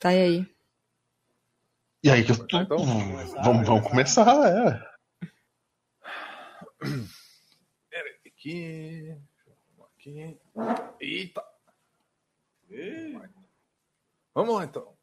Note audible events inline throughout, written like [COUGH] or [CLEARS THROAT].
Tá aí. E aí que eu tô... Então, vamos, vamos começar, é. Pera aqui. Aqui. Eita! Vamos lá então.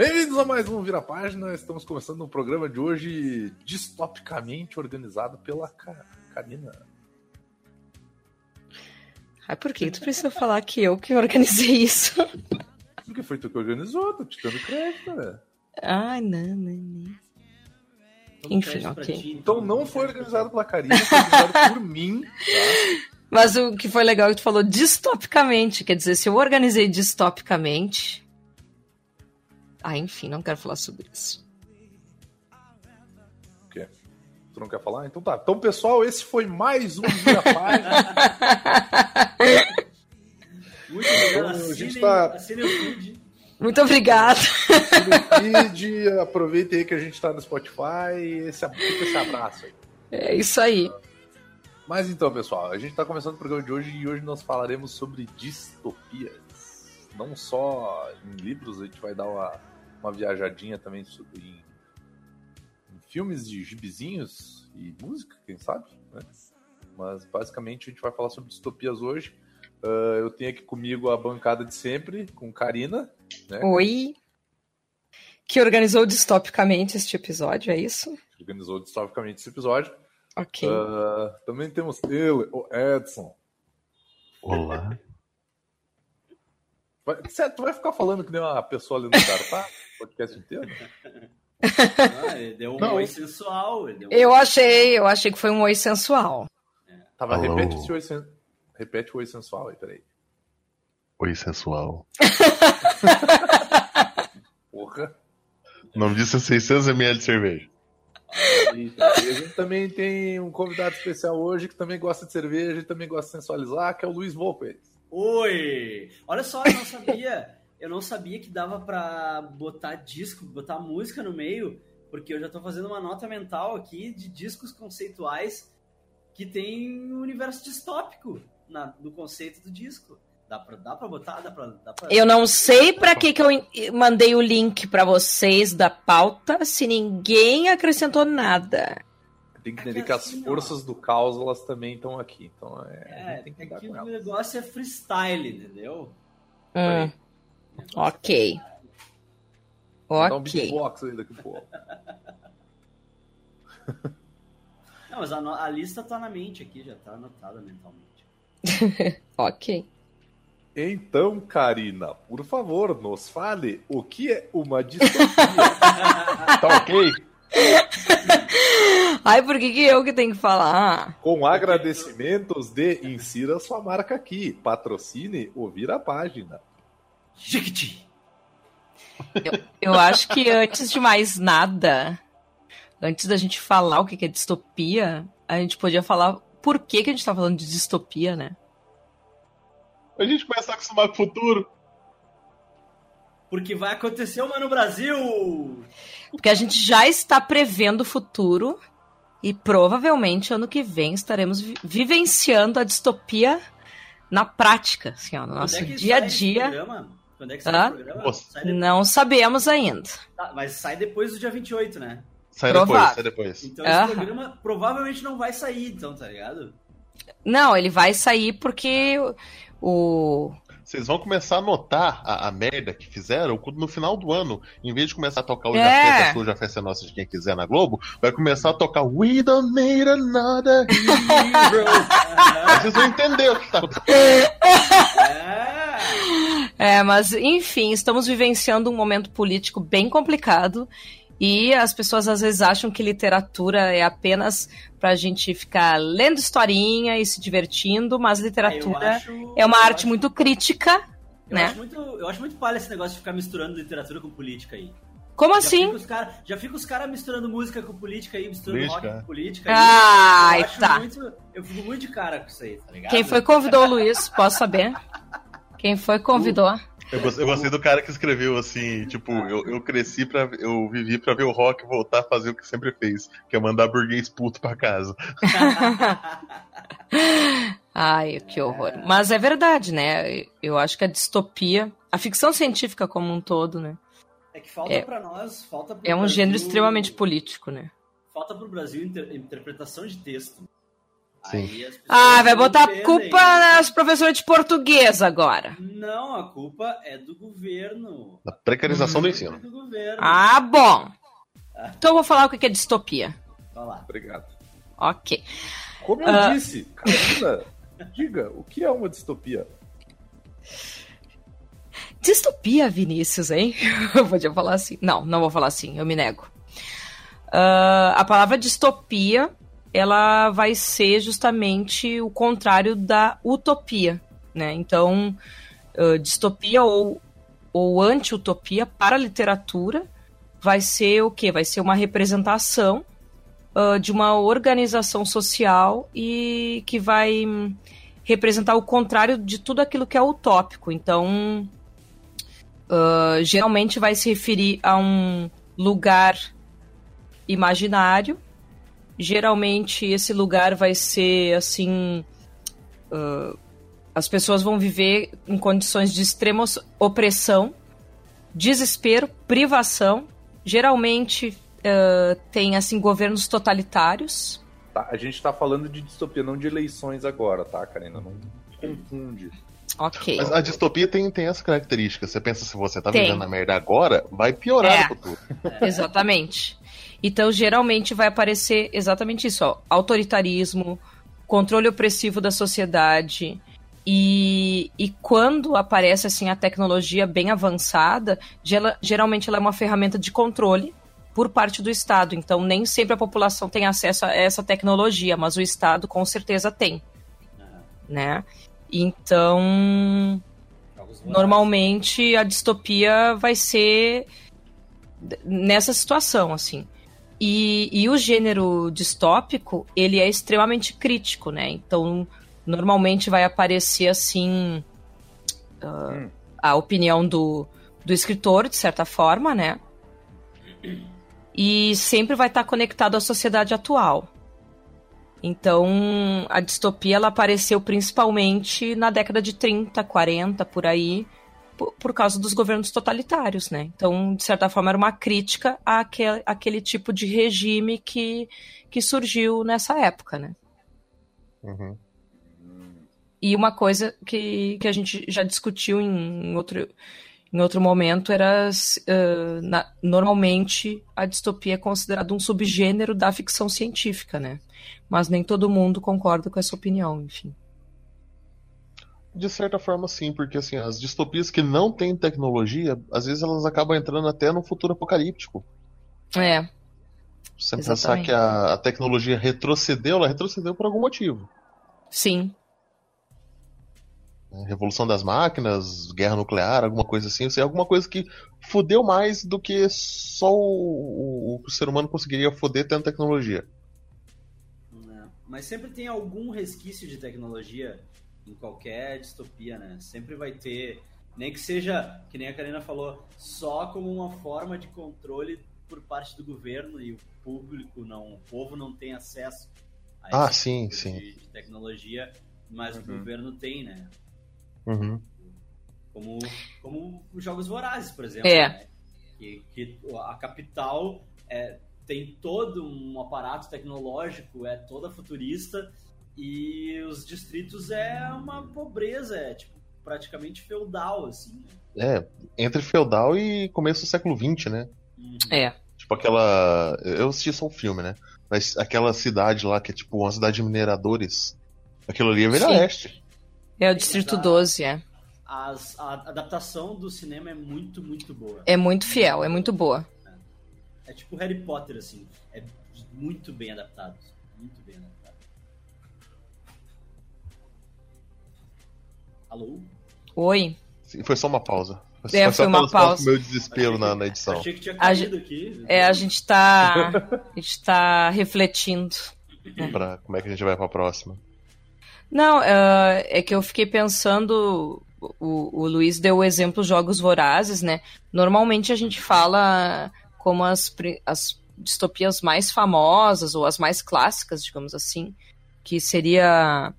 Bem-vindos a mais um Vira Página. Estamos começando um programa de hoje distopicamente organizado pela Ca- Karina. Ai, por que tu precisa falar que eu que organizei isso? Porque foi tu que organizou, tô te dando crédito, né? Ai, não, não, não. Enfim, ok. Então não foi organizado pela Karina, foi organizado por mim. Tá? Mas o que foi legal é que tu falou distopicamente. Quer dizer, se eu organizei distopicamente. Ah, enfim, não quero falar sobre isso. O quê? Tu não quer falar? Então tá. Então, pessoal, esse foi mais um Página. [LAUGHS] Muito obrigado. A Assinem, gente tá- assinem o feed. Muito obrigada. no feed, aproveitem aí que a gente tá no Spotify. Esse, esse abraço aí. É isso aí. Mas então, pessoal, a gente está começando o programa de hoje e hoje nós falaremos sobre distopias. Não só em livros, a gente vai dar uma, uma viajadinha também sobre em, em filmes de gibizinhos e música, quem sabe, né? Mas basicamente a gente vai falar sobre distopias hoje. Ah, eu tenho aqui comigo a bancada de sempre, com Karina, né? Oi. Que organizou distopicamente este episódio, é isso? que organizou distopicamente esse episódio. Ok. Ah, também temos ele, o Edson. Olá. Vai, tu vai ficar falando que nem uma pessoa ali no cara, tá? [LAUGHS] Podcast inteiro? Ah, ele deu um Não. oi sensual. Um... Eu achei, eu achei que foi um oi sensual. Tava, Alô? repete esse oi, sen... repete o oi sensual aí, peraí. Oi, sensual. [LAUGHS] Porra. O nome disso é 600ml de cerveja. E a gente também tem um convidado especial hoje que também gosta de cerveja e também gosta de sensualizar, que é o Luiz Volpe. Oi! Olha só, eu não sabia. Eu não sabia que dava pra botar disco, botar música no meio, porque eu já tô fazendo uma nota mental aqui de discos conceituais que tem um universo distópico na, no conceito do disco. Dá pra, dá pra botar? Dá pra, dá pra... Eu não sei pra que, que eu mandei o link pra vocês da pauta se ninguém acrescentou nada. Tem que entender que as assim, ó. forças do caos elas também estão aqui. Então é, É, tem que é que o negócio é freestyle, entendeu? Hum, ok. Dá um Ok. beatbox aí daqui a pouco. Não, mas a, no- a lista tá na mente aqui, já tá anotada mentalmente. [LAUGHS] Ok. Então, Karina, por favor, nos fale o que é uma distopia. [LAUGHS] Tá ok? Ai, por que, que eu que tenho que falar? Com agradecimentos de insira sua marca aqui. Patrocine ouvir a página. Jiquiti! Eu acho que antes de mais nada, antes da gente falar o que é distopia, a gente podia falar por que, que a gente tá falando de distopia, né? A gente começa a acostumar com o futuro. Porque vai acontecer uma no Brasil! Porque a gente já está prevendo o futuro e provavelmente ano que vem estaremos vi- vivenciando a distopia na prática, assim, ó, no nosso Quando é dia a dia. Quando é que sai Hã? o programa? Sai Não sabemos ainda. tá, mas sai depois do dia 28, né? Sai Provável. depois, sai depois. Então Aham. esse programa provavelmente não vai sair, então, tá ligado? Não, ele vai sair porque o, Vocês vão começar a notar a, a merda que fizeram quando no final do ano, em vez de começar a tocar o É. Já Festa, Sua Já Festa é Nossa de quem quiser na Globo, vai começar a tocar We Don't Need Another Hero. [LAUGHS] Aí vocês vão entender o que tá [LAUGHS] acontecendo. É! É, mas enfim, estamos vivenciando um momento político bem complicado e as pessoas às vezes acham que literatura é apenas pra gente ficar lendo historinha e se divertindo, mas Eu literatura acho- é uma arte acho- muito crítica, Eu né? acho muito, eu acho muito palha esse negócio de ficar misturando literatura com política aí. Como Já assim? fica cara- Já fica os caras misturando música com política aí, misturando Política, rock é. com política. aí. Ai, eu tá. muito- eu fico muito de cara com isso aí, tá ligado? Quem foi convidou o Luiz? Posso saber? [LAUGHS] Quem foi convidou? Eu gostei, eu gostei do cara que escreveu assim, tipo, eu, eu cresci pra. Eu vivi pra ver o rock voltar a fazer o que sempre fez, que é mandar burguês puto pra casa. [LAUGHS] Ai, que horror. Mas é verdade, né? Eu acho que a distopia, a ficção científica como um todo, né? É que falta É- pra nós, falta pro É um Brasil- gênero extremamente político, né? Falta pro Brasil inter- interpretação de texto. Ah, vai botar a culpa nas professoras de português agora. Não, a culpa é do governo. Da precarização do É ensino. do governo. Ah, bom. Então eu vou falar o que é distopia. Vai lá. Obrigado. Ok. Como eu Ah. disse, Carolina, [LAUGHS] diga, o que é uma distopia? Distopia, Vinícius, hein? [LAUGHS] Eu podia falar assim. Não, não vou falar assim, eu me nego. Ah, a palavra distopia, ela vai ser justamente o contrário da utopia, né? Então, ah, distopia ou, ou anti-utopia para a literatura vai ser o quê? Vai ser uma representação ah, de uma organização social e que vai hum, representar o contrário de tudo aquilo que é utópico. Então, ah, geralmente vai se referir a um lugar imaginário. Geralmente esse lugar vai ser assim. ah, as pessoas vão viver em condições de extrema opressão, desespero, privação. Geralmente ah, tem assim governos totalitários. Tá, a gente tá falando de distopia, não de eleições agora, tá, Karina? Não confunde. Ok. Mas a distopia tem, tem essa característica. Você pensa se você tá Tem. vivendo na merda agora, vai piorar É. no futuro. [LAUGHS] Exatamente. Então, geralmente vai aparecer exatamente isso, ó, autoritarismo, controle opressivo da sociedade. E, e quando aparece assim a tecnologia bem avançada, geralmente ela é uma ferramenta de controle por parte do Estado. Então, nem sempre a população tem acesso a essa tecnologia, mas o Estado com certeza tem, né? Então, normalmente a distopia vai ser nessa situação, assim. E, e o gênero distópico, ele é extremamente crítico, né? Então, normalmente vai aparecer, assim, Hum. a opinião do, do escritor, de certa forma, né? E sempre vai estar conectado à sociedade atual. Então, a distopia ela apareceu principalmente na década de 30, 40, por aí, por, por causa dos governos totalitários, né? Então, de certa forma, era uma crítica àquele, àquele tipo de regime que, que surgiu nessa época, né? Uhum. E uma coisa que, que a gente já discutiu em outro, em outro momento era uh, na- normalmente a distopia é considerada um subgênero da ficção científica, né? Mas nem todo mundo concorda com essa opinião, enfim. De certa forma, sim, porque assim, as distopias que não têm tecnologia, às vezes elas acabam entrando até no futuro apocalíptico. É, você Exatamente. pensar que a, a tecnologia retrocedeu, ela retrocedeu por algum motivo. sim, né? Revolução das máquinas, guerra nuclear, alguma coisa assim. É alguma coisa que fudeu mais do que só o, o, o ser humano conseguiria foder tendo tecnologia. né? Mas sempre tem algum resquício de tecnologia em qualquer distopia, né? Sempre vai ter, nem que seja, que nem a Karina falou, só como uma forma de controle por parte do governo e o público não, o povo não tem acesso a Ah, esse sim, tipo sim. De, de tecnologia, mas o Uhum. governo tem, né? Uhum. Como, como os Jogos Vorazes, por exemplo. É. né? Que, que a capital é, tem todo um aparato tecnológico, é toda futurista, e os distritos é uma pobreza, é tipo praticamente feudal, assim. Né? É, entre feudal e começo do século XX, né? Uhum. é. Tipo aquela. Eu assisti só o filme, né? Mas aquela cidade lá que é tipo uma cidade de mineradores. Aquilo ali é Velha Sim. Oeste. É o Distrito Exato. 12, é. As- a adaptação do cinema é muito, muito boa. É muito fiel, é muito boa. É tipo Harry Potter, assim. É muito bem adaptado. Muito bem adaptado. Alô? Oi. Sim, Foi só uma pausa. É, Só foi uma pausa. meu desespero na, na edição. Achei que tinha A caído aqui. É, a gente tá. [LAUGHS] A gente tá refletindo. Pra, como é que a gente vai pra próxima? Não, é é que eu fiquei pensando. O, o Luiz deu o exemplo Jogos Vorazes, né? Normalmente a gente fala como as, as distopias mais famosas ou as mais clássicas, digamos assim, que seria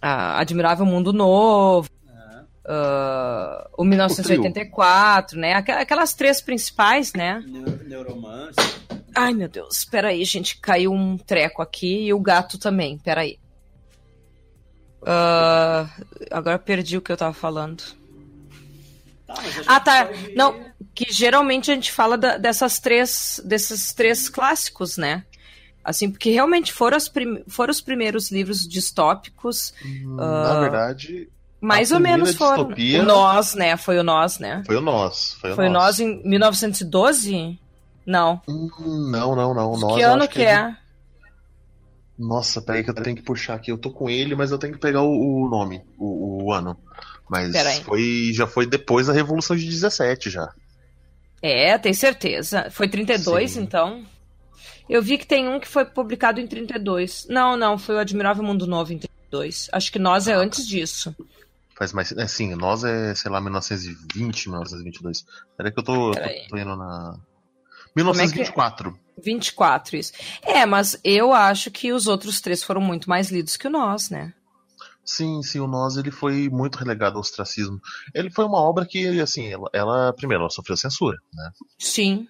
a Admirável Mundo Novo, ah, o 1984, né? Aqu- Aquelas três principais, né? Neu- Neuromance. Ai, meu Deus, espera aí, gente, caiu um treco aqui e o gato também, peraí. Ah, agora perdi o que eu tava falando. Tá, Ah, tá. pode- Não, que geralmente a gente fala da- dessas três, desses três clássicos, né? Assim, porque realmente foram, as prim- foram os primeiros livros distópicos, Na verdade, mais ou menos foram. distopia- O Nós, né? Foi o Nós, né? foi o nós. Foi o Foi nós. Nós em 1912? Não. Hum, não, não, não. Nós, que ano acho que é? Nossa, peraí que eu tenho que puxar aqui. Eu tô com ele, mas eu tenho que pegar o, o nome, o, o ano. Mas Peraí. foi, já foi depois da Revolução de 17 já. É, tem certeza. Foi 32, Sim. então? Eu vi que tem um que foi publicado em 32. Não, não, foi o Admirável Mundo Novo em 32. Acho que Nós é antes disso. Faz mais. É, sim, nós é, sei lá, 1920, 1922. Peraí que eu tô, tô, tô indo na. é que é? 1924. 24, isso. É, mas eu acho que os outros três foram muito mais lidos que o Nós, né? Sim, sim, o Nós ele foi muito relegado ao ostracismo. Ele foi uma obra que, assim, ela, ela primeiro, ela sofreu censura, né? Sim.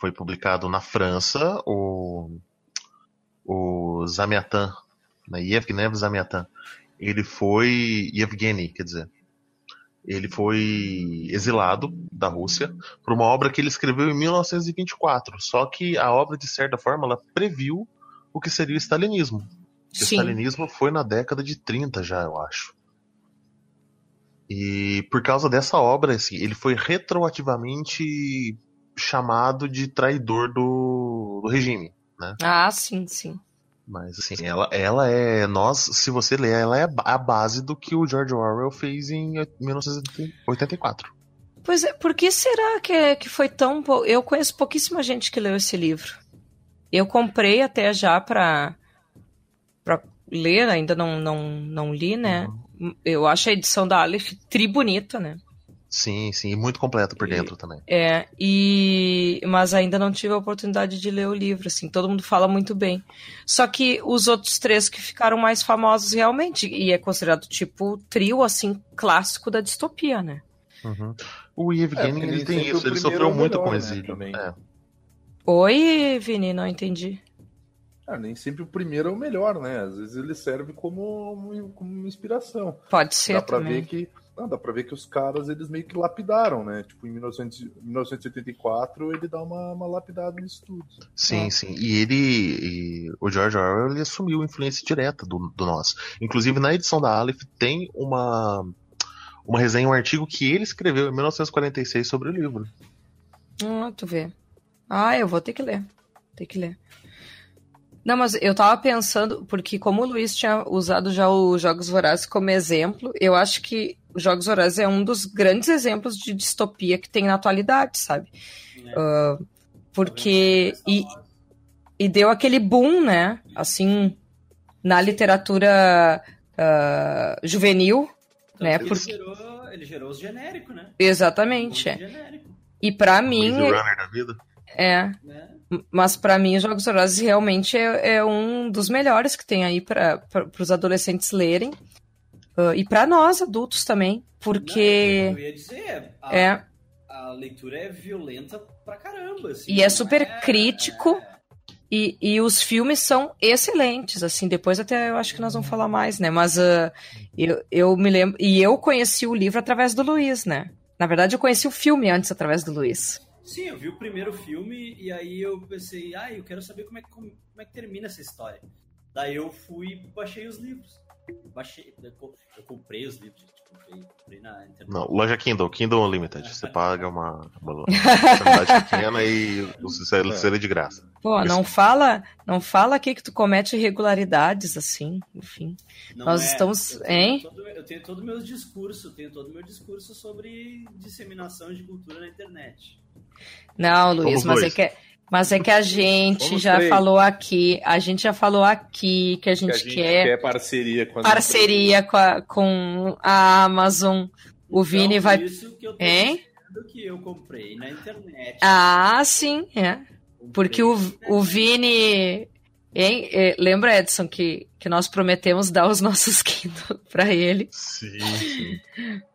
Foi publicado na França o, o Zamiatan, né? Yevgeny Zamiatan. Ele foi. Yevgeny, quer dizer. Ele foi exilado da Rússia por uma obra que ele escreveu em 1924. Só que a obra, de certa forma, ela previu o que seria o stalinismo. O stalinismo foi na década de 30 já, eu acho. E por causa dessa obra, assim, ele foi retroativamente chamado de traidor do, do regime. Ah, sim, sim. Mas assim, ela, ela é. Nós, se você ler, ela é a ba- a base do que o George Orwell fez em 1984. Pois é, por que será que, é- que foi tão. Eu conheço pouquíssima gente que leu esse livro. Eu comprei até já pra, pra ler, ainda não, não, não li, né? Eu acho a edição da Aleph tri bonita, né? Sim, sim, e muito completo por E- dentro também. É, e mas ainda não tive a oportunidade de ler o livro, assim, todo mundo fala muito bem. Só que os outros três que ficaram mais famosos realmente, e é considerado tipo trio, assim, clássico da distopia, né? Uhum. O É, Yevgeny, porque ele nem tem isso, o ele sofreu é o muito melhor, com o né, exílio. também. É. Oi, Vini, não entendi. Ah, nem sempre o primeiro é o melhor, né? Às vezes ele serve como, uma- como uma inspiração. Pode ser dá pra também. ver que não, dá para ver que os caras eles meio que lapidaram, né? Tipo em 1900, 1984 ele dá uma, uma lapidada nisso tudo. Sim, É. sim. E ele. e o George Orwell ele assumiu influência direta do, do nós. Inclusive, na edição da Aleph tem uma. Uma resenha, um artigo que ele escreveu em 1946 sobre o livro. Ah, tu vê. Ah, eu vou ter que ler. Ter que ler. Não, mas eu tava pensando, porque como o Luiz tinha usado já os Jogos Vorazes como exemplo, eu acho que os Jogos Vorazes é um dos grandes exemplos de distopia que tem na atualidade, sabe? né? Ah, porque. E, e deu aquele boom, né? Assim, na literatura ah, juvenil, né? ele, Porque, gerou, ele gerou os genéricos, né? exatamente. É. genéricos, E pra mim, Maze Runner da vida. é. né? Mas pra mim, os Jogos Vorazes realmente é, é um dos melhores que tem aí para os adolescentes lerem. Ah, e pra nós, adultos também. Não, Porque. eu ia dizer, a, É. a leitura é violenta pra caramba. Assim, E é super crítico. é- E, e os filmes são excelentes, assim, depois até eu acho que nós vamos falar mais, né? Mas ah, eu, eu me lembro. E eu conheci o livro através do Luiz, né? Na verdade, eu conheci o filme antes através do Luiz. Sim, eu vi o primeiro filme e aí eu pensei, ah, eu quero saber como é, que, como, como é que termina essa história. Daí eu fui e baixei os livros. baixei, eu co- eu comprei os livros, gente, comprei, comprei na internet. Não, loja Kindle, Kindle Unlimited. Você paga uma, uma [LAUGHS] quantidade pequena e o seu é de graça. Pô, não fala, não fala aqui que tu comete irregularidades assim, enfim. Não Nós é, estamos- eu hein? todo- eu tenho todo o meu discurso, eu tenho todo o meu discurso sobre disseminação de cultura na internet. Não, Luiz, Somos mas é que mas é que a gente Somos já três. falou aqui, a gente já falou aqui que a Que gente, a gente quer quer parceria com as parceria com a, com a Amazon. O Vini Então, vai por isso que eu tô Hein? que eu comprei na internet. Ah, sim, é. Comprei Porque o, o Vini. Hein? É, Lembra, Edson, que, que nós prometemos dar os nossos [LAUGHS] Kindle pra ele Sim, sim.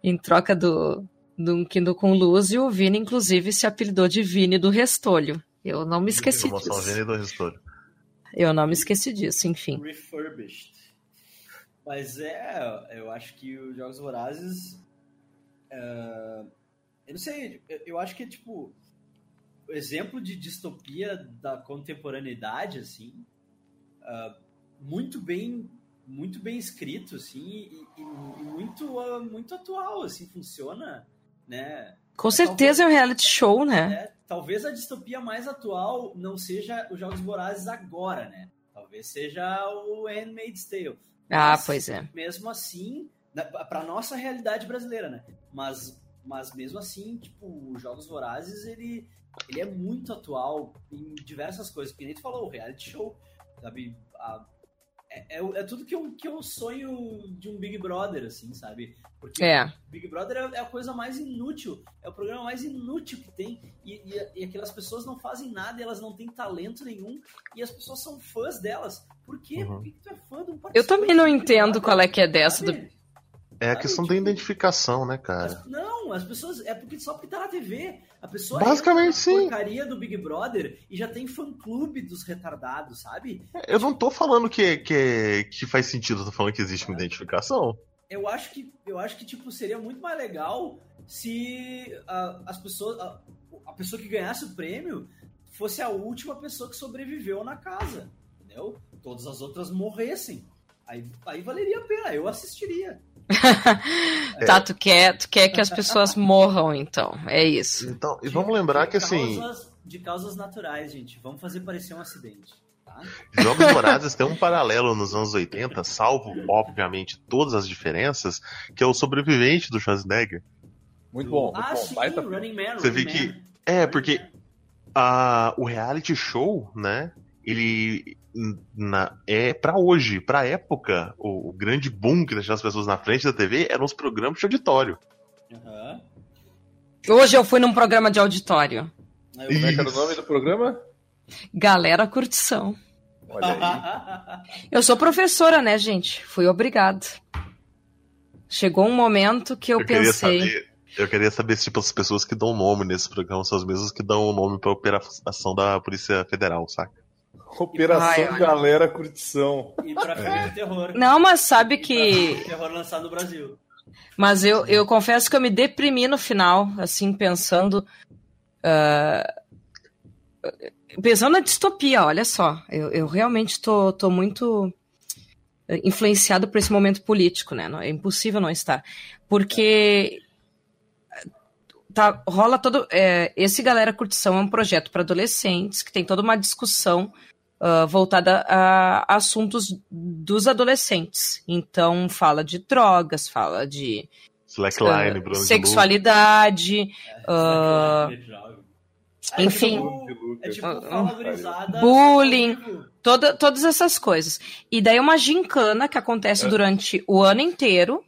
em troca do, do Kindle com luz. E o Vini, inclusive, se apelidou de Vini do Restolho. Eu não me esqueci disso. Vini do Restore. Eu não me esqueci disso, enfim. Refurbished. Mas é, eu acho que os Jogos Vorazes. é, eu não sei, eu, acho que é tipo. O exemplo de distopia da contemporaneidade, assim. é, muito bem. Muito bem escrito, assim, e, e- e muito, ah, muito atual, assim, funciona, né? Com certeza é um reality show, né? É, talvez a distopia mais atual não seja os Jogos Vorazes agora, né? Talvez seja o Handmaid's Tale. Ah, Mas, pois é. Mesmo assim, para nossa realidade brasileira, né? Mas, mas mesmo assim, tipo, os Jogos Vorazes, ele, ele é muito atual em diversas coisas. Que nem tu falou, o reality show, sabe? A- é, é, é tudo que eu, que eu sonho de um Big Brother, assim, sabe? Porque É. Big Brother é- é a coisa mais inútil, é o programa mais inútil que tem. E, e, e aquelas pessoas não fazem nada, elas não têm talento nenhum, e as pessoas são fãs delas. Por quê? Uhum. Por que, que tu é fã de um Eu também não entendo qual é que é dessa do. É a questão da tipo, identificação, né, cara? As- não, as pessoas. É porque só porque tá na TV. A pessoa Basicamente, sim. porcaria do Big Brother e já tem fã clube dos retardados, sabe? Eu não tô falando que, que, que faz sentido, eu tô falando que existe uma identificação. eu acho que eu acho que tipo seria muito mais legal se as pessoas a, a pessoa que ganhasse o prêmio fosse a última pessoa que sobreviveu na casa, entendeu? Todas as outras morressem. Aí, aí valeria a pena, eu assistiria. [LAUGHS] Tá, tu quer, tu quer que as pessoas [LAUGHS] morram, então. É isso. Então, e vamos lembrar De que assim, causas- de causas naturais, gente. Vamos fazer parecer um acidente. Tá? Jogos Vorazes tem um paralelo nos anos 80, salvo, obviamente, todas as diferenças, que é o sobrevivente do Schwarzenegger. Muito bom, muito ah, bom. sim, Baita Running Man. Você Running vê que- Man. É, porque a, o reality show, né, ele na, é pra hoje, pra época, o, o grande boom que deixava as pessoas na frente da TV eram os programas de auditório. Aham. Hoje eu fui num programa de auditório. Aí Como é que era o nome do programa? Galera curtição. Olha aí. [LAUGHS] Eu sou professora, né, gente? Fui obrigada. Chegou um momento que eu, Eu queria pensei. saber. Eu queria saber se tipo, as pessoas que dão nome nesse programa são as mesmas que dão o nome pra operação da Polícia Federal, saca? Operação. Galera Curtição. E pra filme É. de terror. Não, mas sabe E pra que. filme de terror lançado no Brasil. Mas eu, eu confesso que eu me deprimi no final, assim, pensando. ah, pensando na distopia, olha só. Eu, eu realmente tô, tô muito influenciado por esse momento político, né? Não- É impossível não estar. Porque. Tá, rola todo. é, esse Galera Curtição é um projeto para adolescentes que tem toda uma discussão ah, voltada a assuntos dos adolescentes. Então, fala de drogas, fala de Slackline, Lu. sexualidade, ah, É, enfim. tipo, é tipo Bullying. só que ao vivo. toda, todas essas coisas. E daí uma gincana que acontece É. durante o ano inteiro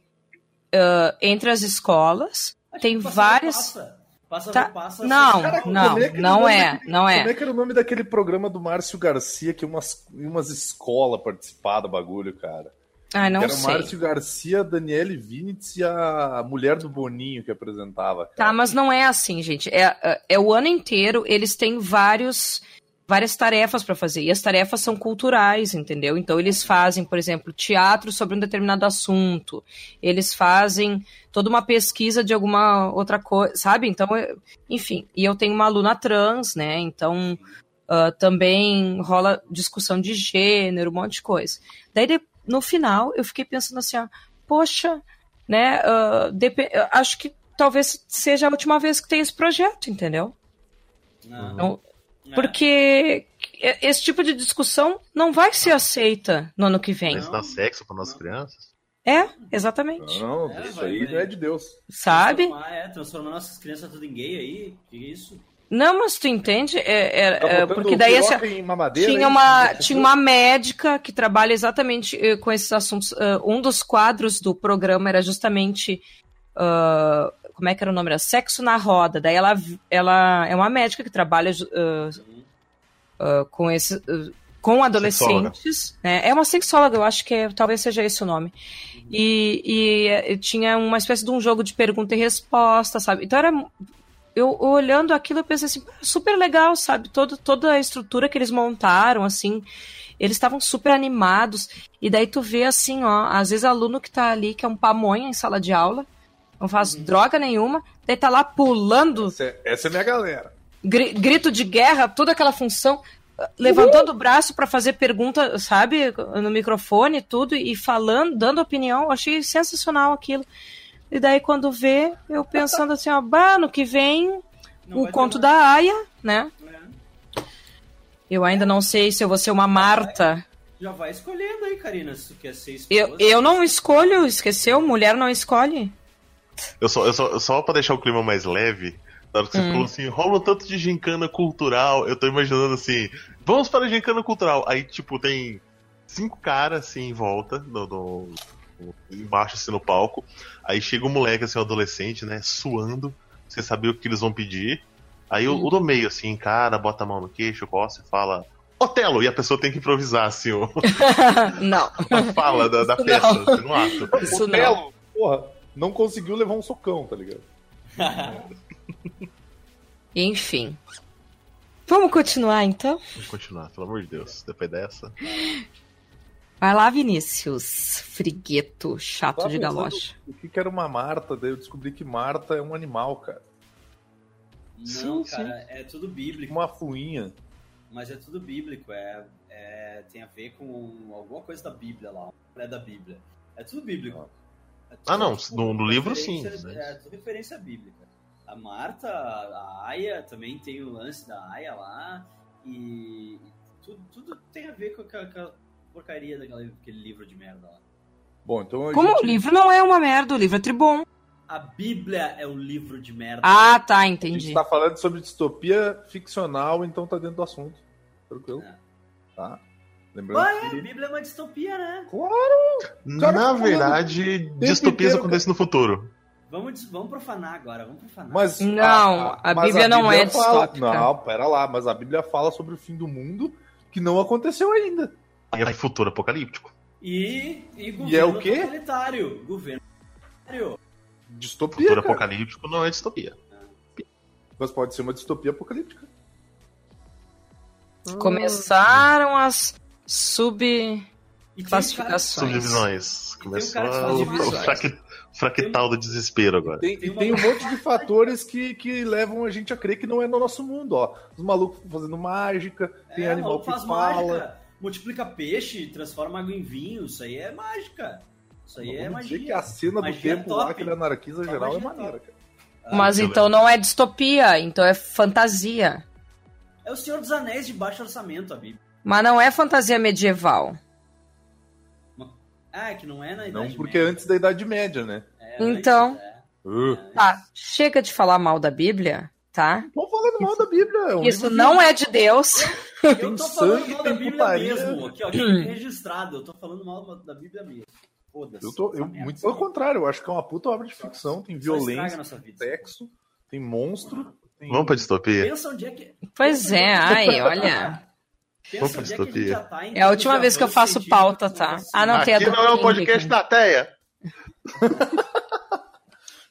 entre as escolas. Acho Tem passa, várias- Passa, passa, Tá- passa, Não, Cara, não, é não é, daquele- não é. Como é que era o nome daquele programa do Márcio Garcia que umas, umas escolas participaram do bagulho, cara? Ai, não que era o sei. Márcio Garcia, a Daniele Vinitz e a mulher do Boninho que apresentava. Tá, mas não é assim, gente. É, é- é o ano inteiro, eles têm vários, várias tarefas para fazer. E as tarefas são culturais, entendeu? Então, eles fazem, por exemplo, teatro sobre um determinado assunto. Eles fazem toda uma pesquisa de alguma outra coisa, sabe? Então, é- enfim. E eu tenho uma aluna trans, né? Então, ah, também rola discussão de gênero, um monte de coisa. Daí, no final, eu fiquei pensando assim, ó, poxa, né? eu acho que talvez seja a última vez que tem esse projeto, entendeu? Então, é. porque esse tipo de discussão não vai ser aceita no ano que vem. Mas dá sexo para nossas crianças? É, exatamente. Não, É, isso vai, aí não é de Deus. Sabe? Transformar, é, transformar nossas crianças tudo em gay aí. Que isso? Não, mas tu entende? É, é- Tá é, porque daí essa, tinha uma, tinha uma médica que trabalha exatamente eh, com esses assuntos. Ah, um dos quadros do programa era justamente. ah, como é que era o nome? Era Sexo na Roda. Daí ela, ela é uma médica que trabalha ah, ah, com esse. ah, com adolescentes, né? É uma sexóloga, eu acho que é- talvez seja esse o nome. E, e, eh, tinha uma espécie de um jogo de pergunta e resposta, sabe? Então era eu olhando aquilo, eu pensei assim, super legal, sabe? Todo, toda a estrutura que eles montaram, assim, eles estavam super animados. E daí tu vê assim, ó, às vezes aluno que tá ali, que é um pamonha em sala de aula, não faz droga nenhuma, daí tá lá pulando, Essa é, essa é minha galera. gri- grito de guerra, toda aquela função, levantando o braço pra fazer pergunta, sabe, no microfone, tudo, e falando, dando opinião. Eu achei sensacional aquilo. E daí quando vê, eu pensando assim, ó, bah, no que vem Não o conto da Aya, né? É. Eu ainda não sei se eu vou ser uma Marta. Já vai escolhendo aí, Karina, se tu quer ser esposa. Eu, eu não escolho, esqueceu? Mulher não escolhe. Eu só, eu só, só pra deixar o clima mais leve, na hora que você Hum. falou assim, rola um tanto de gincana cultural, eu tô imaginando assim, vamos para a gincana cultural. Aí, tipo, tem cinco caras assim em volta, no, no- embaixo assim no palco. Aí chega um moleque, assim, um adolescente, né, suando, você saber o que eles vão pedir. Aí o, o do meio, assim, encara, bota a mão no queixo, coça e fala. Otelo! E a pessoa tem que improvisar, assim, o- [LAUGHS] [LAUGHS] não. a fala da, da peça, não. assim, no ato. Isso o não. Porra, não conseguiu levar um socão, tá ligado? [LAUGHS] Enfim. Vamos continuar então? Vamos continuar, pelo amor de Deus. Depois dessa. Vai lá, Vinícius. Frigueto, chato de galocha. O que, era uma Marta? Daí eu descobri que Marta é um animal, cara. Não, Sim, cara, é tudo bíblico. Uma fuinha. Mas é tudo bíblico. É, é- tem a ver com alguma coisa da Bíblia lá. É da Bíblia. É tudo bíblico. Tudo, Ah, não, no- no livro, sim, né? É tudo referência bíblica. A Marta, a Aya, também tem o lance da Aya lá. E tudo, tudo tem a ver com aquela, aquela porcaria daquele aquele livro de merda lá. Bom, então a Como gente... o livro não é uma merda, o livro é tribom. A Bíblia é o livro de merda. Ah, tá, A gente entendi. tá falando sobre distopia ficcional, então tá dentro do assunto. Tranquilo? É. Tá. Lembrando é, a que... Bíblia é uma distopia, né? Cara, Na falando verdade, distopias inteiro, acontecem no futuro. Vamos, vamos profanar agora, vamos profanar. Mas Não, a mas Bíblia não é fala- distópica. Não, pera lá, mas a Bíblia fala sobre o fim do mundo que não aconteceu ainda. E é futuro apocalíptico. E, e governo E é o quê? totalitário. Governo totalitário. Distopia, Futuro cara. apocalíptico não é distopia. Mas pode ser uma distopia apocalíptica. Começaram as sub. Classificações. Subdivisões. Começou um a- o, fraqui- fractal do desespero agora. Tem, Tem e uma- tem um monte de fatores que, que levam a gente a crer que não é no nosso mundo, ó. Os malucos fazendo mágica, tem É, animal que faz fala. mágica, multiplica peixe, transforma água em vinho. Isso aí é mágica. Isso aí é Vamos dizer magia. que a cena do Magia tempo top. lá, que ele anarquiza Só geral, é magia maneira, cara. Mas eu então não é distopia, então é fantasia. É o Senhor dos Anéis de baixo orçamento, a Bíblia. Mas não é fantasia medieval. Ah, é que não é na Idade Não porque Média. antes da Idade Média, né? É, Então. antes, é. Uh. Tá, chega de falar mal da Bíblia, tá? Tô falando mal da Bíblia. É um Isso não é de Deus. Eu [LAUGHS] Tem tô falando mal da tem Bíblia putaria. mesmo. Aqui, ó, aqui registrado. Eu tô falando mal da Bíblia mesmo. Foda-se. Eu tô, eu, merda, muito pelo contrário, eu acho que é uma puta obra de ficção, tem violência, nossa vida. sexo, tem monstro, tem... Vamos pra distopia? Pensa onde é que. Pois é, que- ai, [LAUGHS] olha. Pensa onde é que a gente já tá em É a termos última vez que eu faço pauta, tá? Ah, não, tem a Aqui do não é um podcast da Teia. [LAUGHS]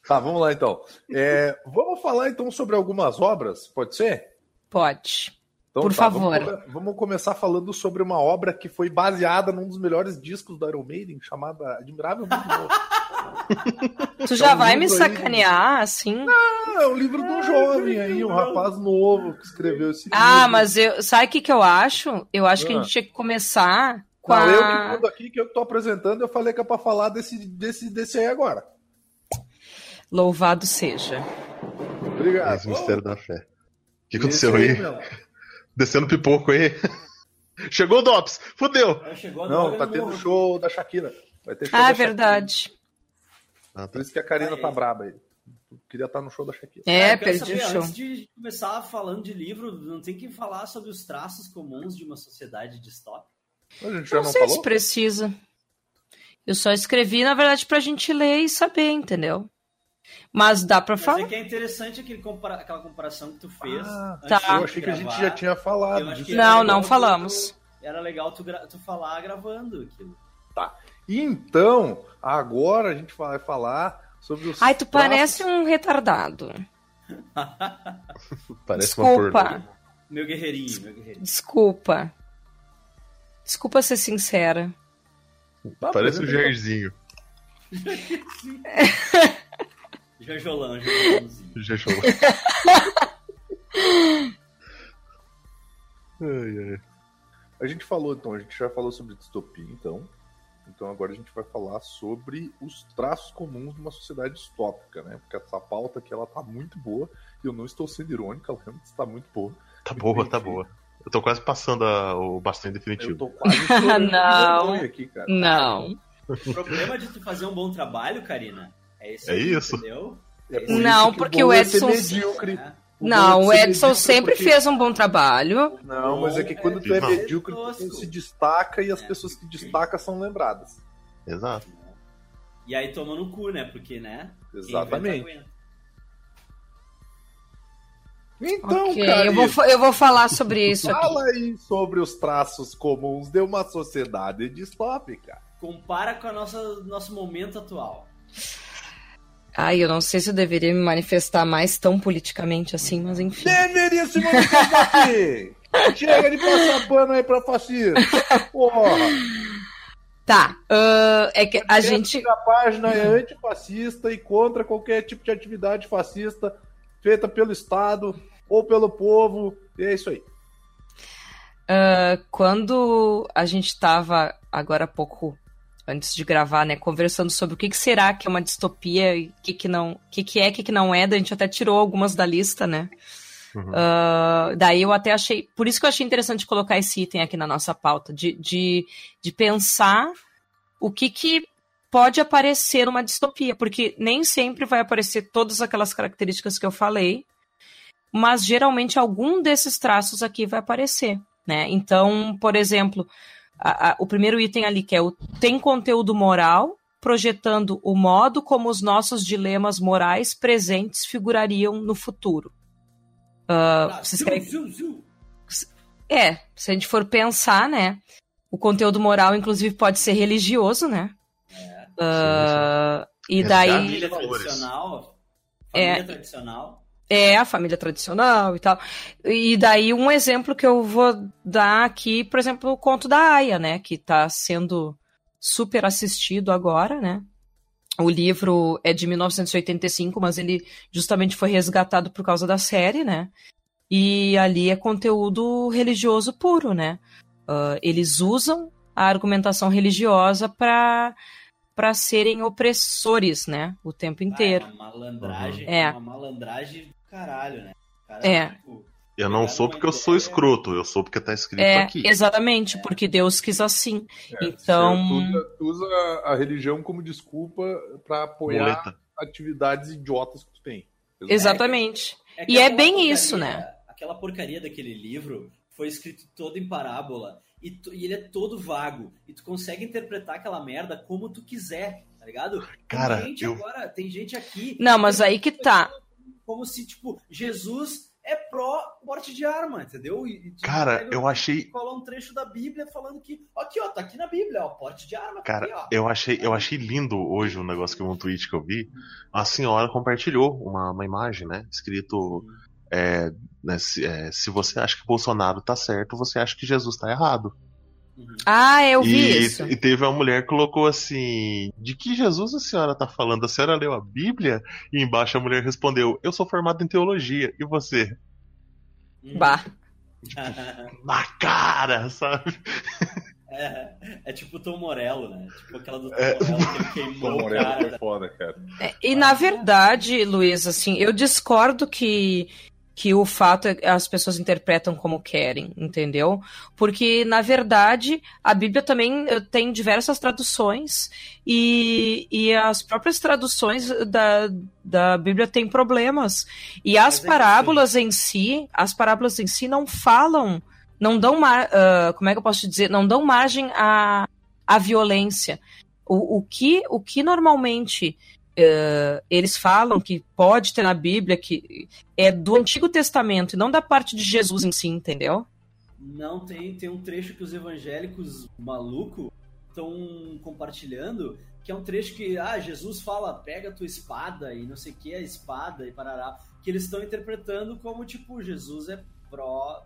Tá, vamos lá então. É, vamos falar então sobre algumas obras, pode ser? Pode. Então, Por tá, favor. Vamos, vamos começar falando sobre uma obra que foi baseada num dos melhores discos do Iron Maiden, chamada Admirável Mundo Novo. [LAUGHS] Tu já É um vai me livro aí. sacanear, assim? Ah, é um livro de um jovem aí, um rapaz novo que escreveu esse Ah, livro. mas eu, sabe o que, que eu acho? Eu acho que a Ah. gente tinha que começar com Não, eu que a... mando aqui, que eu que tô apresentando, eu falei que é pra falar desse, desse, desse aí agora. Louvado seja. Obrigado. Esse mistério da fé. O que aconteceu aí? mesmo. [LAUGHS] Descendo pipoco aí. [LAUGHS] Chegou o Dops. Fudeu. Aí a Não, tá tendo show da Shakira. Vai ter show Ah, da é verdade. Ah, Shakira. Tá. Por isso que a Karina Aí. tá braba aí. Queria estar no show da Shakira. É, quero perdi saber, o show. Antes de começar falando de livro, não tem que falar sobre os traços comuns de uma sociedade distópica? A gente já Não não, sei falou? se precisa. Eu só escrevi, na verdade, pra gente ler e saber, entendeu? Mas dá pra Mas falar. é que é interessante aquele compara- aquela comparação que tu fez. Ah, tá. Eu achei que a gente já tinha falado Não, não tu- falamos. Era legal tu, tu falar gravando aquilo. Então, agora a gente vai falar sobre os. Ai, tu traços- parece um retardado. [LAUGHS] Parece. Desculpa. Meu guerreirinho, meu guerreirinho. Desculpa. Desculpa ser sincera. Parece um apresenta então. Jairzinho. [LAUGHS] Jajolão, jajolãozinho. Show. [LAUGHS] ai, ai. A gente falou, então, a gente já falou sobre distopia, então. Então agora a gente vai falar sobre os traços comuns de uma sociedade distópica, né? Porque essa pauta aqui, ela tá muito boa. E eu não estou sendo irônica, ela realmente está muito boa. Tá boa, tá boa. Eu tô quase passando a- o bastante Eu definitivo. tô quase [LAUGHS] Não. aqui, cara. Não. O problema de tu fazer um bom trabalho, Karina, é isso. É isso. Entendeu? É por Não, isso que porque o é Edson- medíocre. É. Bom Não, é o Edson sempre porque- fez um bom trabalho. Não, mas é que quando tu é Não. medíocre, tu se destaca e as É. pessoas que destacam são lembradas. Exato. E aí toma no cu, né? Porque, né? Exatamente. Então, ok, cara, eu vou, eu vou falar sobre [LAUGHS] isso aqui. fala aí sobre os traços comuns de uma sociedade distópica. Compara com o nosso, nosso momento atual. Ai, eu não sei se eu deveria me manifestar mais tão politicamente assim, mas enfim. Deveria se manifestar aqui! [LAUGHS] Chega de passar pano aí pra fascista! Porra! Tá, ah, é que a gente. A página é antifascista e contra qualquer tipo de atividade fascista feita pelo Estado ou pelo povo. E é isso aí. ah, quando a gente estava agora há pouco antes de gravar, né, conversando sobre o que, que será que é uma distopia e o que, que não, que, que é, o que, que não é, a gente até tirou algumas da lista, né? Uhum. Ah, daí eu até achei. Por isso que eu achei interessante colocar esse item aqui na nossa pauta, de, de, de pensar o que, que pode aparecer numa distopia, porque nem sempre vai aparecer todas aquelas características que eu falei, mas geralmente algum desses traços aqui vai aparecer. Né? Então, por exemplo, a- a- o primeiro item ali, que é o tem conteúdo moral, projetando o modo como os nossos dilemas morais presentes figurariam no futuro. Ah, Tá, vocês querem- ziu, ziu. É, se a gente for pensar, né? O conteúdo moral, inclusive, pode ser religioso, né? Ah, e Resgate. daí Família valores. tradicional. É. Família tradicional. É a família tradicional e tal. E daí um exemplo que eu vou dar aqui, por exemplo, o conto da Aya, né? Que está sendo super assistido agora, né? O livro é de 1985, mas ele justamente foi resgatado por causa da série, né? E ali é conteúdo religioso puro, né? Ah, eles usam a argumentação religiosa para para serem opressores, né? O tempo inteiro. Ah, é uma malandragem. É. Uma malandragem caralho, né? Cara, É. tipo, Eu não pegaram sou porque eu sou ideia- escroto, eu sou porque tá escrito É, aqui. exatamente, porque Deus quis assim. então, Tu usa, tu usa a religião como desculpa pra apoiar atividades idiotas que tu tem. exatamente. É E é bem porcaria- isso, né? Aquela porcaria daquele livro foi escrito todo em parábola e, tu- e ele é todo vago. E tu consegue interpretar aquela merda como tu quiser, tá ligado? Tem Cara, gente eu- agora, tem gente aqui. Não, mas aí que tá. Como se, tipo, Jesus é pró porte de arma, entendeu? E, tipo, Cara, pega- eu achei. cola um trecho da Bíblia falando que, aqui, ó, tá aqui na Bíblia, ó, porte de arma, tá Cara, aqui, eu achei, eu achei lindo hoje um negócio que um tweet que eu vi. A senhora compartilhou uma, uma imagem, né? Escrito. é, né, se, é, se você acha que Bolsonaro tá certo, você acha que Jesus tá errado. Uhum. Ah, eu vi e, isso. e teve uma mulher que colocou assim: De que Jesus a senhora tá falando? A senhora leu a Bíblia? E embaixo a mulher respondeu: Eu sou formado em teologia. E você? Uhum. Bah. [LAUGHS] Na cara, sabe? É, é tipo o Tom Morello, né? Tipo aquela do Tom É. Morello que [LAUGHS] queimou o Morello cara. foi foda, cara. É, E na verdade, Luiz, assim, eu discordo que, que o fato é as pessoas interpretam como querem, entendeu? Porque, na verdade, a Bíblia também eh, tem diversas traduções e, e as próprias traduções da, da Bíblia têm problemas. E as Mas é parábolas em si, as parábolas em si não falam, não dão, mar, ah, como é que eu posso dizer, não dão margem à, à violência. O, o, que, o que normalmente eh, eles falam que pode ter na Bíblia, que é do Antigo Testamento e não da parte de Jesus em si, entendeu? Não, tem, tem um trecho que os evangélicos malucos estão compartilhando, que é um trecho que, ah, Jesus fala, pega tua espada e não sei o que, a espada e parará, que eles estão interpretando como, tipo, Jesus é pró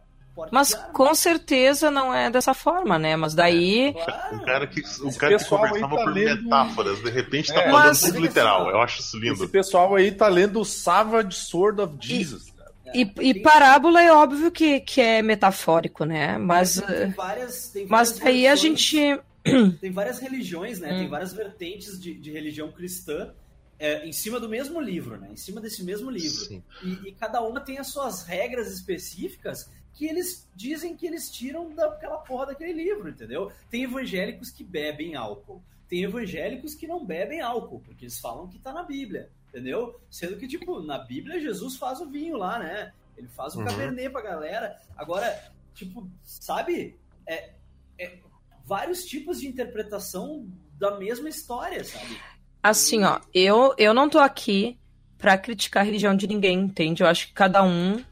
Mas com certeza não é dessa forma, né? Mas daí. Claro. O cara que, o Esse cara que conversava tá por lendo- metáforas, de repente tá É, falando mas- tudo literal. Eu acho isso Esse lindo. pessoal aí tá lendo o Savage Sword of Jesus. cara. E, e parábola é óbvio que, que é metafórico, né? Mas, tem várias, tem mas várias aí a gente. [CLEARS THROAT] tem várias religiões, né? Hum. Tem várias vertentes de, de religião cristã é, em cima do mesmo livro, né? Em cima desse mesmo livro. Sim. E, e cada uma tem as suas regras específicas que eles dizem que eles tiram daquela porra daquele livro, entendeu? Tem evangélicos que bebem álcool. Tem evangélicos que não bebem álcool, porque eles falam que tá na Bíblia, entendeu? Sendo que, tipo, na Bíblia Jesus faz o vinho lá, né? Ele faz o Uhum. cabernet pra galera. Agora, tipo, sabe? É, é vários tipos de interpretação da mesma história, sabe? Assim, ó, eu, eu não tô aqui pra criticar a religião de ninguém, entende? Eu acho que cada um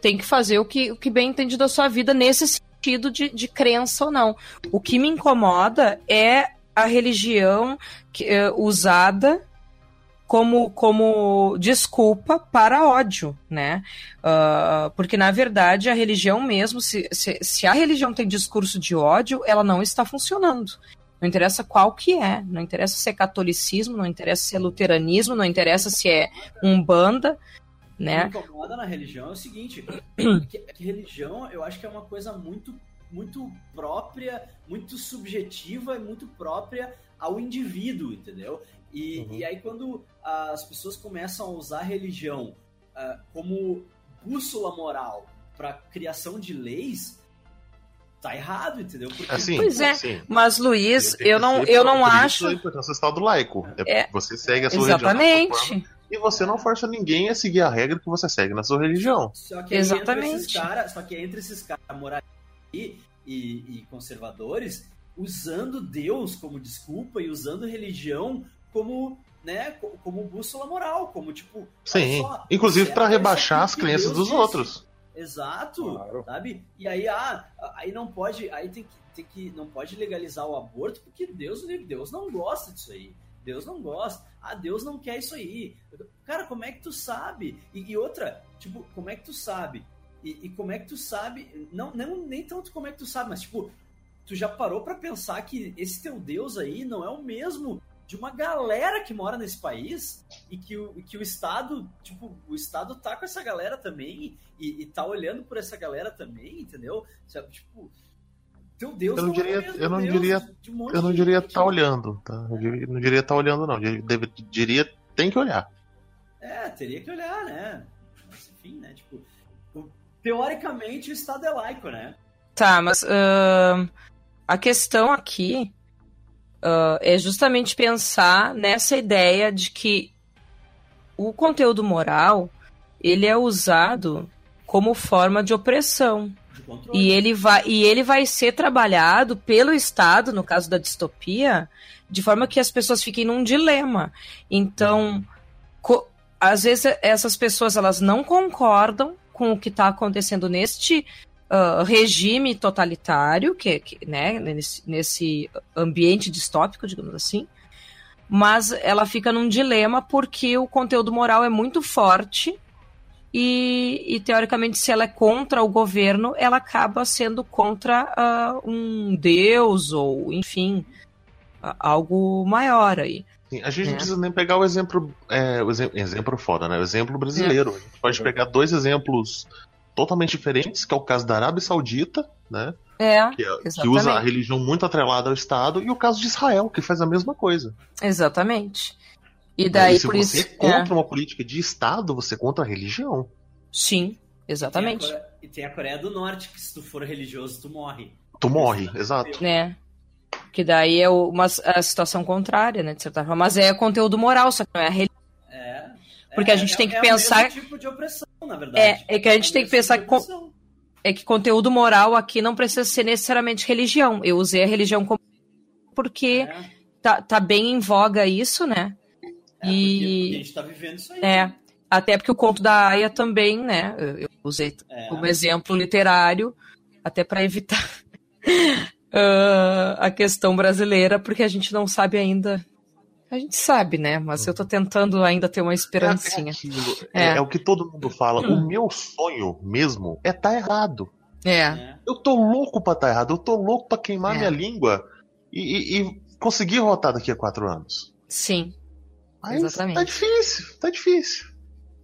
tem que fazer o que, o que bem entende da sua vida nesse sentido de, de crença ou não. O que me incomoda é a religião que, eh, usada como, como desculpa para ódio, né? Ah, porque, na verdade, a religião mesmo, se, se, se a religião tem discurso de ódio, ela não está funcionando. Não interessa qual que é, não interessa se é catolicismo, não interessa se é luteranismo, não interessa se é umbanda, O que né? me incomoda na religião é o seguinte, [CLEARS THROAT] que, que religião eu acho que é uma coisa muito, muito própria, muito subjetiva e muito própria ao indivíduo, entendeu? E, Uhum. e aí quando as pessoas começam a usar a religião ah, como bússola moral para criação de leis, tá errado, entendeu? Porque Assim, Pois é, sim. Mas, Luiz, eu não, eu não por isso acho. A importância do laico. É, É, você segue a sua religião. sua forma, Exatamente. E você não força ninguém a seguir a regra que você segue na sua religião. Só que Exatamente. esses cara, só que entre esses caras morais e, e, conservadores, usando Deus como desculpa e usando religião como, né, co- como bússola moral, como tipo. Sim. só, Inclusive para é- isso rebaixar as crenças dos disse. outros. Exato, Claro. sabe? E aí, ah, aí não pode, aí tem que, tem que, não pode legalizar o aborto porque Deus, Deus não gosta disso aí. Deus não gosta. Ah, Deus não quer isso aí. Cara, como é que tu sabe? E, e outra, tipo, como é que tu sabe? E, e como é que tu sabe? Não, não, nem tanto como é que tu sabe, mas tipo, tu já parou pra pensar que esse teu Deus aí não é o mesmo de uma galera que mora nesse país e que o, que o Estado, tipo, o Estado tá com essa galera também e, e tá olhando por essa galera também, entendeu? Tipo, teu Deus Eu não é o diria- mesmo eu não Deus diria- de um Eu não diria gente. estar olhando, tá? Eu diria- não diria estar olhando, não. Eu deve- diria tem que olhar. É, teria que olhar, né? Mas, enfim, né? Tipo, teoricamente o Estado é laico, né? Tá, mas ahn, a questão aqui ah, é justamente pensar nessa ideia de que o conteúdo moral ele é usado como forma de opressão. E ele vai, e ele vai ser trabalhado pelo Estado, no caso da distopia, de forma que as pessoas fiquem num dilema. Então, às vezes essas pessoas elas não concordam com o que está acontecendo neste ah, regime totalitário, que, que, né, nesse, nesse ambiente distópico, digamos assim. Mas ela fica num dilema porque o conteúdo moral é muito forte e, e, teoricamente, se ela é contra o governo, ela acaba sendo contra ah, um deus ou, enfim, a- algo maior aí. Sim, a gente É. não precisa nem pegar o exemplo, é, o exemplo, exemplo foda, né? O exemplo brasileiro. A gente pode pegar dois exemplos totalmente diferentes, que é o caso da Arábia Saudita, né? É, que, que Exatamente. usa a religião muito atrelada ao Estado, e o caso de Israel, que faz a mesma coisa. exatamente. E daí, se por você isso. é contra uma política de Estado, você é contra a religião. Sim, Tem exatamente. a Coreia- E tem a Coreia do Norte, que se tu for religioso, tu morre. Tu morre, exato. né? Que daí é o- uma a situação contrária, né? De certa forma. Mas é conteúdo moral, só que não é a religião. É. Porque é- a gente é- tem que é pensar- o mesmo tipo de opressão, na verdade. É, é que a gente o tem que pensar tipo com-. É que conteúdo moral aqui não precisa ser necessariamente religião. Eu usei a religião como. Porque É, tá, tá bem em voga isso, né? É, porque- porque a E. gente tá vivendo isso aí. É. Até porque o conto da Aya também, né? Eu usei É. como exemplo literário, até para evitar [LAUGHS] ah, a questão brasileira, porque a gente não sabe ainda. A gente sabe, né? Mas eu tô tentando ainda ter uma É, esperancinha. aquilo, É. é- é o que todo mundo fala. O meu sonho mesmo é tá errado. É, É. Eu tô louco pra tá errado. Eu tô louco pra queimar É. minha língua e, e- e conseguir rotar daqui a quatro anos. sim. Mas Exatamente. tá difícil, tá difícil.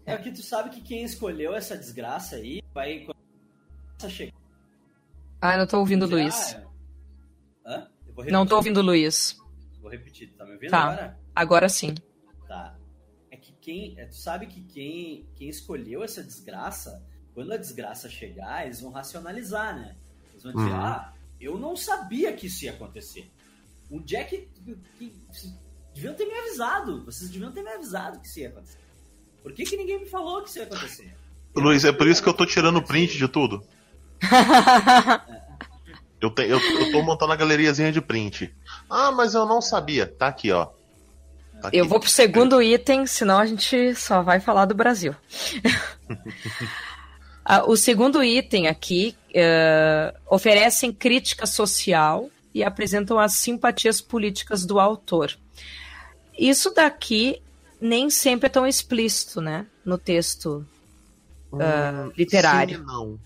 É que tu sabe que quem escolheu essa desgraça aí vai. Ah, não tô ouvindo o já- Luiz. Hã? Eu vou repetir. Não tô ouvindo o Luiz. Vou repetir. Tá me ouvindo Tá. agora? Agora sim. Tá. É que quem. É, tu sabe que quem, quem escolheu essa desgraça, quando a desgraça chegar, eles vão racionalizar, né? Eles vão dizer, Uhum. ah, eu não sabia que isso ia acontecer. O Jack. Que, deviam ter me avisado. Vocês deviam ter me avisado que isso ia acontecer. Por que, que ninguém me falou que isso ia acontecer? Luiz, é por isso que eu tô tirando print de tudo. [LAUGHS] Eu, te- eu, eu tô montando a galeriazinha de print. Ah, mas eu não sabia. Tá aqui, ó. Tá aqui. Eu vou pro segundo item, senão a gente só vai falar do Brasil. [LAUGHS] Ah, o segundo item aqui eh, oferecem crítica social e apresentam as simpatias políticas do autor. Isso daqui nem sempre é tão explícito, né? No texto ah, literário. Sim, não.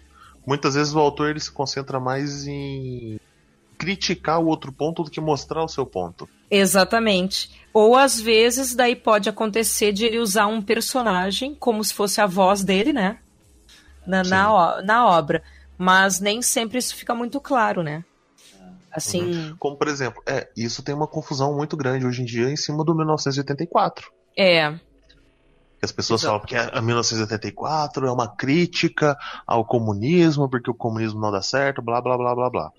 Muitas vezes o autor ele se concentra mais em criticar o outro ponto do que mostrar o seu ponto. Exatamente. Ou às vezes daí pode acontecer de ele usar um personagem como se fosse a voz dele, né? Na, na, na obra. Mas nem sempre isso fica muito claro, né? Assim, Como, por exemplo, é, isso tem uma confusão muito grande hoje em dia em cima do 1984. é. As pessoas Exato. falam que a 1984 é uma crítica ao comunismo, porque o comunismo não dá certo, blá blá blá blá blá.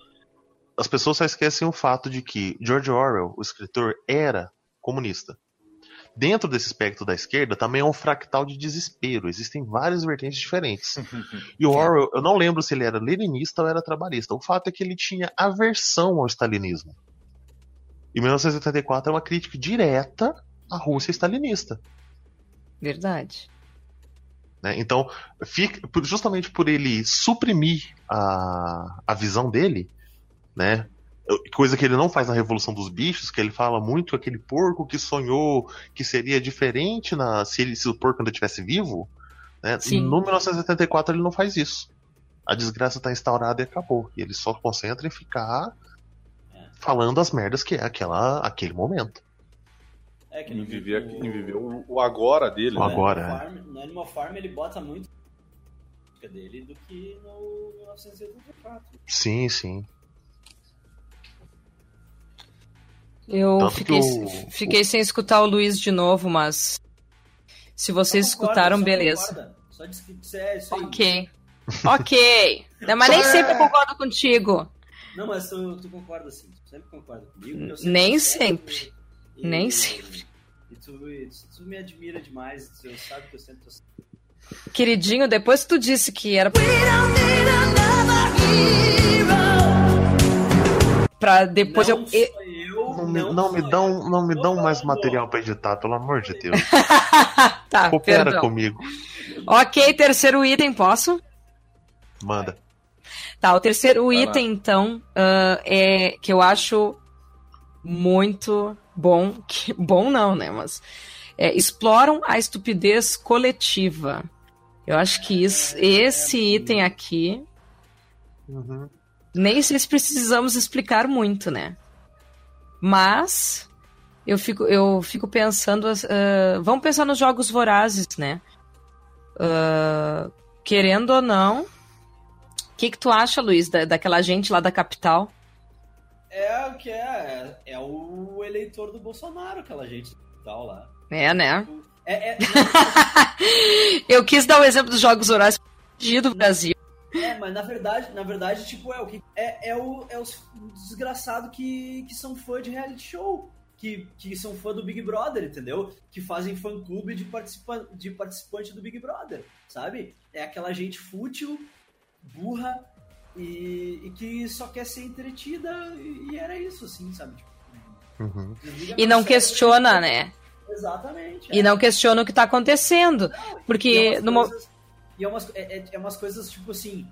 As pessoas só esquecem o fato de que George Orwell, o escritor, era comunista. Dentro desse espectro da esquerda também é um fractal de desespero. Existem várias vertentes diferentes. [LAUGHS] E o Orwell, eu não lembro se ele era leninista ou era trabalhista. O fato é que ele tinha aversão ao stalinismo. E 1984 é uma crítica direta à Rússia stalinista. Verdade. né? Então, fica, justamente por ele suprimir a, a visão dele, né? Coisa que ele não faz na Revolução dos Bichos, que ele fala muito aquele porco que sonhou que seria diferente na, se, ele, se o porco ainda estivesse vivo. Né? Sim. No 1974 ele não faz isso. A desgraça está instaurada e acabou. E ele só concentra em ficar falando as merdas que é aquela, aquele momento. É que Em no- viver, o- em viver o, o agora dele, O né? agora. No é. Animal Farm, no Animal Farm ele bota muito dele do que no 1984. Sim, sim. Eu Tanto fiquei, o- fiquei sem escutar o Luiz de novo, mas se vocês concorda, escutaram, só beleza. concorda. Só isso é isso aí. Ok. [LAUGHS] Ok. Não, mas nem sempre eu concordo contigo. Não, mas tu, tu concorda sim. Tu sempre concorda comigo. Nem sempre. e- Nem e- sempre. E tu, tu me admira demais. Tu sabe que eu sempre tô. Queridinho, depois que tu disse que era pra depois não eu. Não me, não me dão, não me dão mais material pra editar, pelo amor de Deus. [LAUGHS] tá, Coopera perdão. comigo. Ok, terceiro item, posso? Manda. Tá, o terceiro Vai lá. item, então, ah, é que eu acho muito bom. Que, bom não, né? Mas é, exploram a estupidez coletiva. Eu acho que isso, esse item aqui, Uhum. nem se precisamos explicar muito, né? Mas eu fico, eu fico pensando. ah, vamos pensar nos jogos vorazes, né? Ah, querendo ou não, O que, que tu acha, Luiz, da, daquela gente lá da capital? É o que é, é o eleitor do Bolsonaro, aquela gente tal lá. É, né? É, é, [LAUGHS] Eu quis dar o exemplo dos Jogos Horários do Brasil. É, mas na verdade, na verdade, tipo, é o que é, é o é os desgraçado que, que são fã de reality show, que, que são fã do Big Brother, entendeu? Que fazem fã clube de participa, de participante do Big Brother, sabe? É aquela gente fútil, burra e, e que só quer ser entretida e, e era isso, assim, sabe? Tipo, Uhum. E não questiona, né? Exatamente. E é. não questiona o que tá acontecendo. E é Porque no mo- coisas- E é umas, é, é- é umas coisas, tipo assim,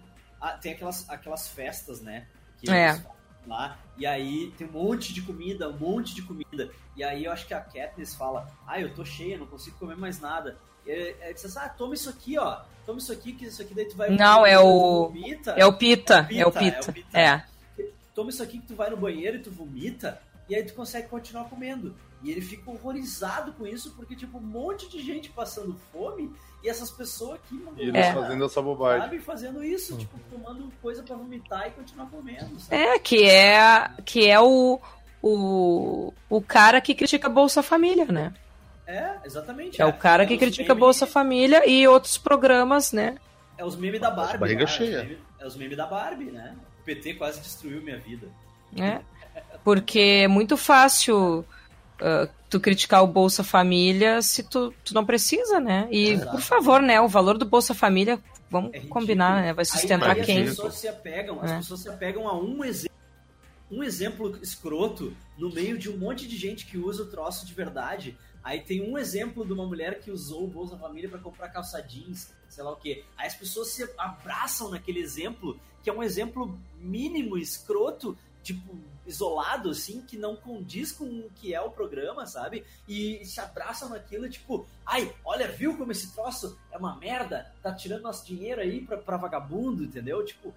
tem aquelas, aquelas festas, né? Que É. lá, e aí tem um monte de comida, um monte de comida. E aí eu acho que a Katniss fala, ah, eu tô cheia, não consigo comer mais nada. E aí diz assim, ah, toma isso aqui, ó. Toma isso aqui, que isso aqui daí tu vai... Não, é o- Vomita. É o Pita, Pita, é o é o Pita. Pita. É. Toma isso aqui que tu vai no banheiro e tu vomita, e aí tu consegue continuar comendo. E ele fica horrorizado com isso, porque, tipo, um monte de gente passando fome, e essas pessoas aqui, mano, E eles É. fazendo essa bobagem. sabe, fazendo isso, tipo, tomando coisa pra vomitar e continuar comendo, sabe? É, que é, que é o, o, o cara que critica a Bolsa Família, né? É, exatamente. É o cara que os critica a meme- Bolsa Família e outros programas, né? É os memes da Barbie. barriga lá, cheia. É os, memes, é os memes da Barbie, né? O PT quase destruiu minha vida. né? Porque é muito fácil ah, tu criticar o Bolsa Família se tu, tu não precisa, né? E, Exato. por favor, né? O valor do Bolsa Família, vamos É combinar, né? Vai sustentar aí, aí quem? As pessoas se apegam, as É. pessoas se apegam a um exemplo. Um exemplo escroto no meio de um monte de gente que usa o troço de verdade. Aí tem um exemplo de uma mulher que usou o Bolsa Família para comprar calça jeans, sei lá o quê. Aí as pessoas se abraçam naquele exemplo, que é um exemplo mínimo, escroto, tipo, isolado, assim, que não condiz com o que é o programa, sabe? E se abraçam naquilo, tipo, ai, olha, viu como esse troço é uma merda? Tá tirando nosso dinheiro aí pra, pra vagabundo, entendeu? Tipo,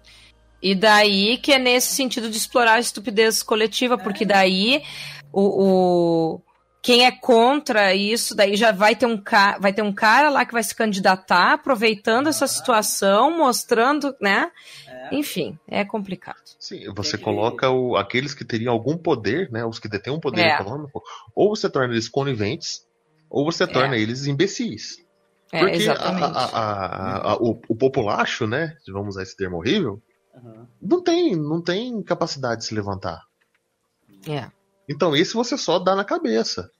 E daí que é nesse sentido de explorar a estupidez coletiva, porque daí o, o- quem é contra isso, daí já vai ter um ca... vai ter um cara lá que vai se candidatar, aproveitando essa situação, mostrando, né? é, Enfim, é complicado. Sim, você coloca o- aqueles que teriam algum poder, né? Os que detêm um poder É. econômico, ou você torna eles coniventes, ou você torna eles imbecis. É, Porque a- exatamente. a- a- a- a- o, o populacho, né? Vamos usar esse termo horrível, aham. não tem, não tem capacidade de se levantar. É. Então, esse você só dá na cabeça.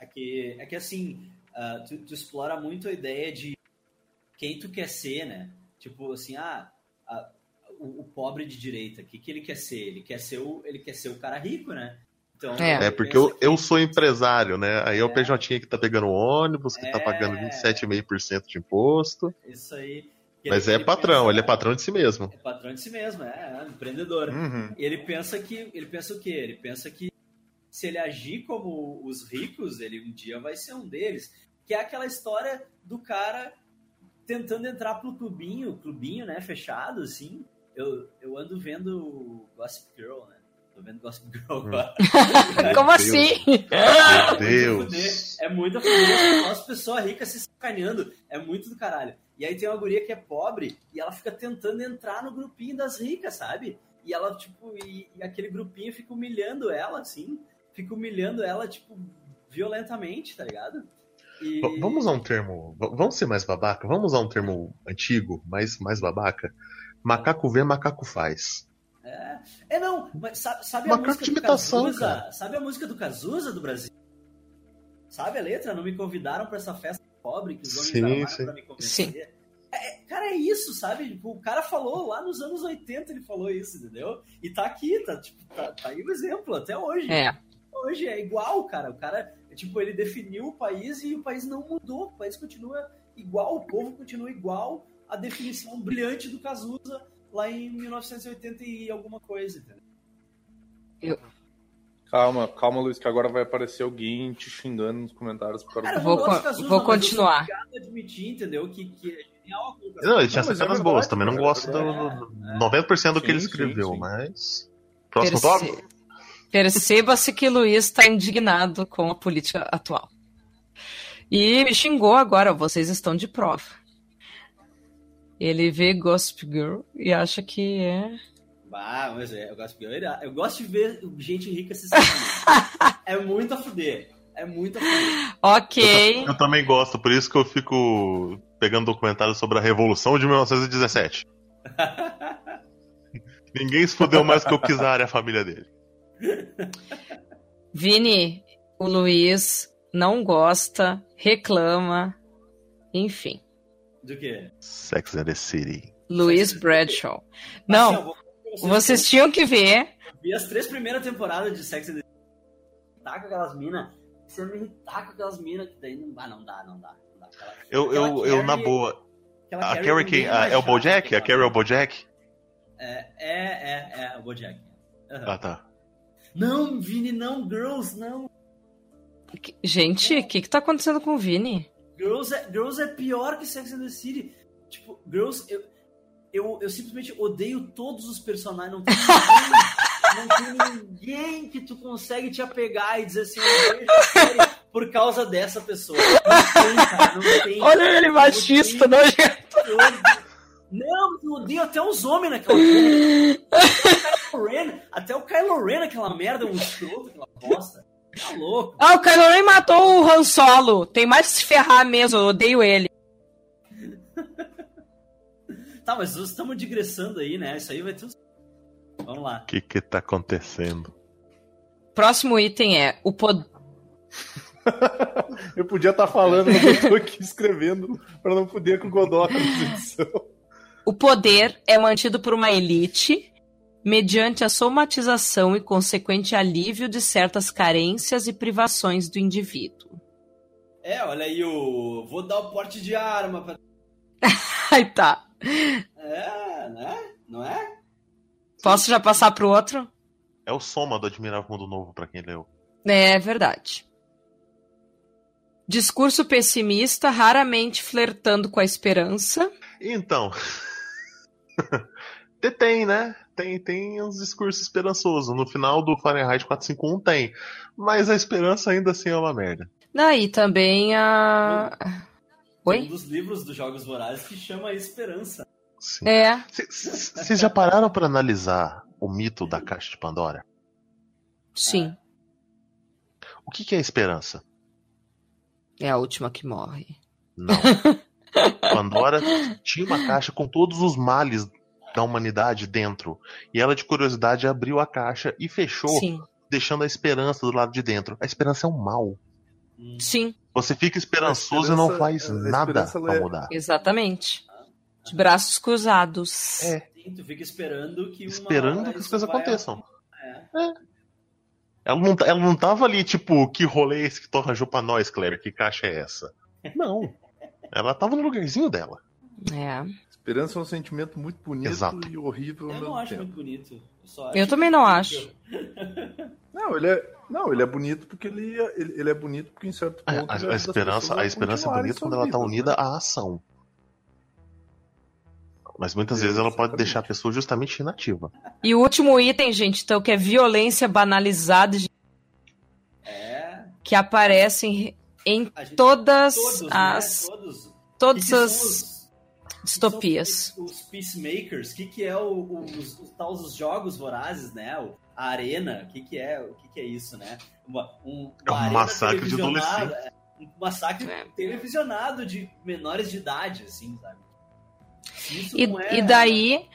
É que, é que assim, ah, tu, tu explora muito a ideia de quem tu quer ser, né? Tipo assim, ah, ah, o, o pobre de direita, o que, que ele quer ser? Ele quer ser o, ele quer ser o cara rico, né? Então, É. É porque eu, eu sou empresário, né? Aí é o É. PJ que tá pegando ônibus, que tá É. pagando 27,5% de imposto. Isso aí. Mas ele- é ele patrão, pensa- ele é patrão de si mesmo. É patrão de si mesmo, é, é empreendedor. Uhum. E ele pensa que. Ele pensa o quê? Ele pensa que se ele agir como os ricos, ele um dia vai ser um deles. Que é aquela história do cara tentando entrar pro clubinho, clubinho, né, fechado, assim. Eu, eu ando vendo Gossip Girl, né? Tô vendo Gossip Girl Hum. agora. [LAUGHS] Como Deus. [LAUGHS] assim? Meu Muito Deus. É muita fuder. As pessoas ricas se sacaneando. É muito do caralho. E aí tem uma guria que é pobre e ela fica tentando entrar no grupinho das ricas, sabe? E ela, tipo, e, e aquele grupinho fica humilhando ela, assim. Fica humilhando ela, tipo, violentamente, tá ligado? E... Vamos usar um termo. Vamos ser mais babaca? Vamos usar um termo antigo, mais, mais babaca? Macaco vê, macaco faz. É, é não, mas sabe, sabe a Macaco música de do imitação, Cazuza? cara. Sabe a música do Cazuza do Brasil? Sabe a letra? Não me convidaram pra essa festa pobre que os homens Sim, armaram sim. pra me convencer. É, é, cara, é isso, sabe? Tipo, o cara falou lá nos anos 80, ele falou isso, entendeu? E tá aqui, tá, tipo, tá, tá aí o exemplo, até hoje. É. Hoje é igual, cara. O cara, tipo, ele definiu o país e o país não mudou. O país continua igual, o povo continua igual. A definição brilhante do Cazuza lá em 1980 e alguma coisa, entendeu? Calma, calma, Luiz, que agora vai aparecer alguém te xingando nos comentários por causa Cara, eu do- Vou gosto con- vou eu continuar. a admitir, entendeu? Que, que é genial. Não, ele tinha é cenas verdade, boas, também não cara, é gosto do, do 90% do que ele Sim, sim, escreveu, sim. mas. Próximo Perce- tópico? Perceba-se que Luiz está indignado com a política atual. E me xingou agora, vocês estão de prova. Ele vê Gossip Girl e acha que é. Bah, mas é, eu gosto, de ver- eu gosto de ver gente rica se [LAUGHS] é muito a fuder. É muito a fuder. Ok. Eu também gosto, por isso que eu fico pegando documentários sobre a Revolução de 1917. [LAUGHS] Ninguém se fudeu mais que o Kizar e a família dele. Vini, o Luiz não gosta, reclama, enfim. Do quê? Sex and the City. Luiz Bradshaw. Assim, Não, vou- vocês tinham que ver. Eu vi as três primeiras temporadas de Sex and the City. Tá com aquelas minas. Você me irritar com aquelas minas que daí não dá, não dá, não dá. Não dá. Aquela- Eu, aquela eu, eu, na Carrie- boa. A Carrie Carrie quem? A- É o Bojack? que A Carrie é o Bojack? É, é, é, é, o Bojack. Aham. Ah, tá. Não, Vini, não, Girls, não. Gente, o que, que tá acontecendo com o Vini? Girls é, Girls é pior que Sex and the City. Tipo, Girls, eu, eu, eu simplesmente odeio todos os personagens. Não tem ninguém, não tem ninguém que tu consegue te apegar e dizer assim, eu vejo a série por causa dessa pessoa. Não tem, cara, não tem. Olha ele machista, não. Não, eu odeio até os homens naquela porra. Até o Kylo Ren, até o Kylo Ren, aquela merda, um escroto, aquela bosta. Tá louco. Ah, o Kylo Ren matou o Han Solo. Tem mais que se ferrar mesmo, eu odeio ele. Tá, mas nós estamos digressando aí, né? Isso aí vai ter uns... Vamos lá. O que que tá acontecendo? Próximo item é o poder. [LAUGHS] Eu podia estar falando, mas eu tô aqui escrevendo pra não poder com o Godoka na edição. O poder é mantido por uma elite mediante a somatização e consequente alívio de certas carências e privações do indivíduo. É, olha aí o... Vou dar o porte de arma pra... [LAUGHS] Aí tá. É, né? Não é? Posso já passar pro outro? É o soma do Admirável Mundo Novo, pra quem leu. É verdade. Discurso pessimista, raramente flertando com a esperança. Então. Te- [LAUGHS] tem, né? Tem, tem uns discursos esperançosos. No final do Fahrenheit 451 tem. Mas a esperança ainda assim é uma merda. Daí também a. Tem um Oi? dos livros dos Jogos Vorazes que chama Esperança. Sim. É. Vocês já pararam pra analisar o mito da caixa de Pandora? Sim. O que, que é esperança? É a última que morre. Não. [LAUGHS] Pandora tinha uma caixa com todos os males da humanidade dentro. E ela, de curiosidade, abriu a caixa e fechou, Sim. deixando a esperança do lado de dentro. A esperança é um mal. Hum. Sim, Você fica esperançoso e não faz nada pra é- mudar. exatamente. De braços cruzados. É. Sim, tu fica esperando que Esperando que as coisas aconteçam. É. Ela não, tá- ela não tava ali, tipo, que rolê é esse que tu arranjou pra nós, Kleber? Que caixa é essa? Não. Ela tava no lugarzinho dela. É. Esperança é um sentimento muito bonito Exato. e horrível ao Eu mesmo não acho tempo. muito bonito. Eu, só Eu também não acho. [LAUGHS] Não, ele é, não, ele é bonito porque ele, é- ele, ele é bonito porque em certo A, ponto a- ele a esperança, a esperança é bonita quando ela tá vidas, unida né? à ação. Mas muitas vezes ela pode deixar a pessoa justamente inativa. E o último item, gente, então, que é violência banalizada É. que aparece em, em gente- todas Todos, né? as Todos. todas as os- distopias. Os, os peacemakers, o que, que é o, o- os, os, tal, os jogos vorazes, né? O- a arena, o que, que é? O que, que é isso, né? Uma, um, É um uma massacre de televisionada, é, Um massacre É. televisionado de menores de idade, assim, sabe? Isso E, é- e daí,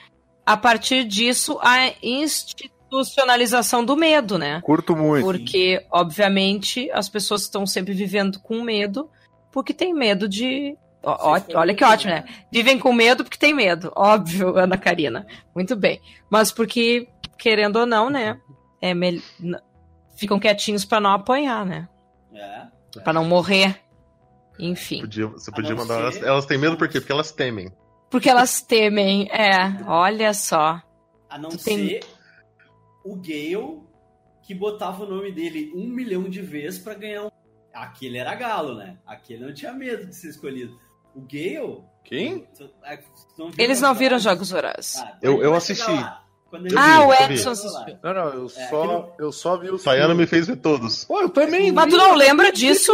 a partir disso, a institucionalização do medo, né? Curto muito. Porque, obviamente, as pessoas estão sempre vivendo com medo porque tem medo de. ó- ó- olha que ótimo, né? Vivem com medo porque tem medo. Óbvio, Ana Karina. Muito bem. Mas porque, querendo ou não, né? É mel... n- Ficam quietinhos pra não apanhar, né? É. Pra não morrer. Enfim. Podia- você podia mandar elas. Elas têm medo por quê? Porque elas temem. Porque elas temem. É, olha só. A não Tu tem- ser o Gale que botava o nome dele um milhão de vezes pra ganhar um. Aquele era galo, né? Aquele não tinha medo de ser escolhido. O Gale. Quem? tu- é, tu não Eles não viram? Jogos Vorazes. Ah, Eu- eu assisti. lá, Ah, vi, o. Edson assistiu. Não, não, eu É, só, aquele- eu só vi os Sayana me fez ver todos. Pô, eu também. Mas tu não lembra disso?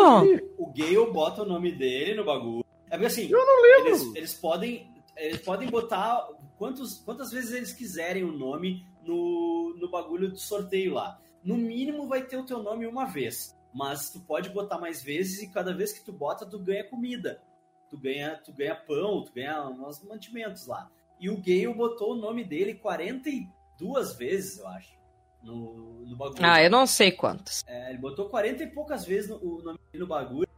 O Gale bota o nome dele no bagulho. É porque assim, Eu não lembro. eles, eles podem. eles podem botar quantos, quantas vezes eles quiserem o nome no, no bagulho do sorteio lá. No mínimo vai ter o teu nome uma vez. Mas tu pode botar mais vezes e cada vez que tu bota, tu ganha comida. Tu ganha, tu ganha pão, tu ganha uns mantimentos lá. E o Gale botou o nome dele 42 vezes, eu acho. No, no bagulho. Ah, eu não sei quantas. É, ele botou 40 e poucas vezes no, o nome dele no bagulho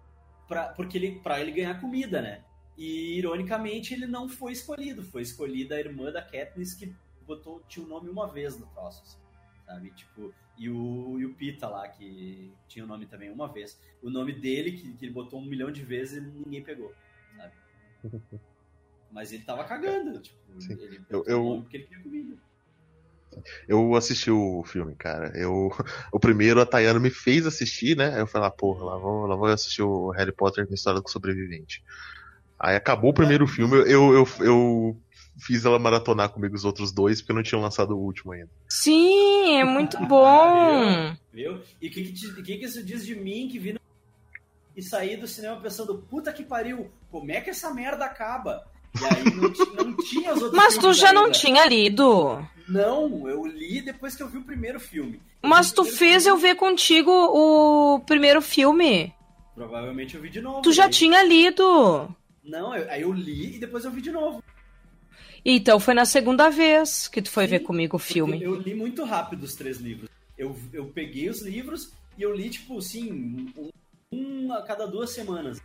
pra, porque ele, pra ele ganhar comida, né? E ironicamente ele não foi escolhido. Foi escolhida a irmã da Katniss que botou, tinha o nome uma vez no troço. assim, sabe? Tipo, e o, e o Pita lá, que tinha o nome também uma vez. O nome dele, que, que ele botou um milhão de vezes, e ninguém pegou. Sabe? [LAUGHS] Mas ele tava cagando. Tipo, Sim. ele Eu- eu- o nome porque ele queria comida. Eu assisti o filme, cara. Eu, [LAUGHS] o primeiro, a Tayana me fez assistir, né? Aí eu falei, ah, porra, lá vou, lá vou assistir o Harry Potter com a história do sobrevivente. Aí acabou o primeiro filme, eu, eu, eu fiz ela maratonar comigo os outros dois, porque não tinham lançado o último ainda. Sim, é muito [LAUGHS] bom. Viu? E o que, que, que isso diz de mim que vi no... e saí do cinema pensando, puta que pariu, como é que essa merda acaba? E aí não, não tinha os outros Mas tu já não ainda. tinha lido. Não, eu li depois que eu vi o primeiro filme. Eu Mas tu fez eu filme, ver contigo o primeiro filme. Provavelmente eu vi de novo. Tu já daí- tinha lido. Não, eu- aí eu li e depois eu vi de novo. Então foi na segunda vez que tu foi Sim, ver comigo o filme. Eu li muito rápido os três livros. Eu, eu peguei os livros e eu li, tipo, assim, um, um a cada duas semanas.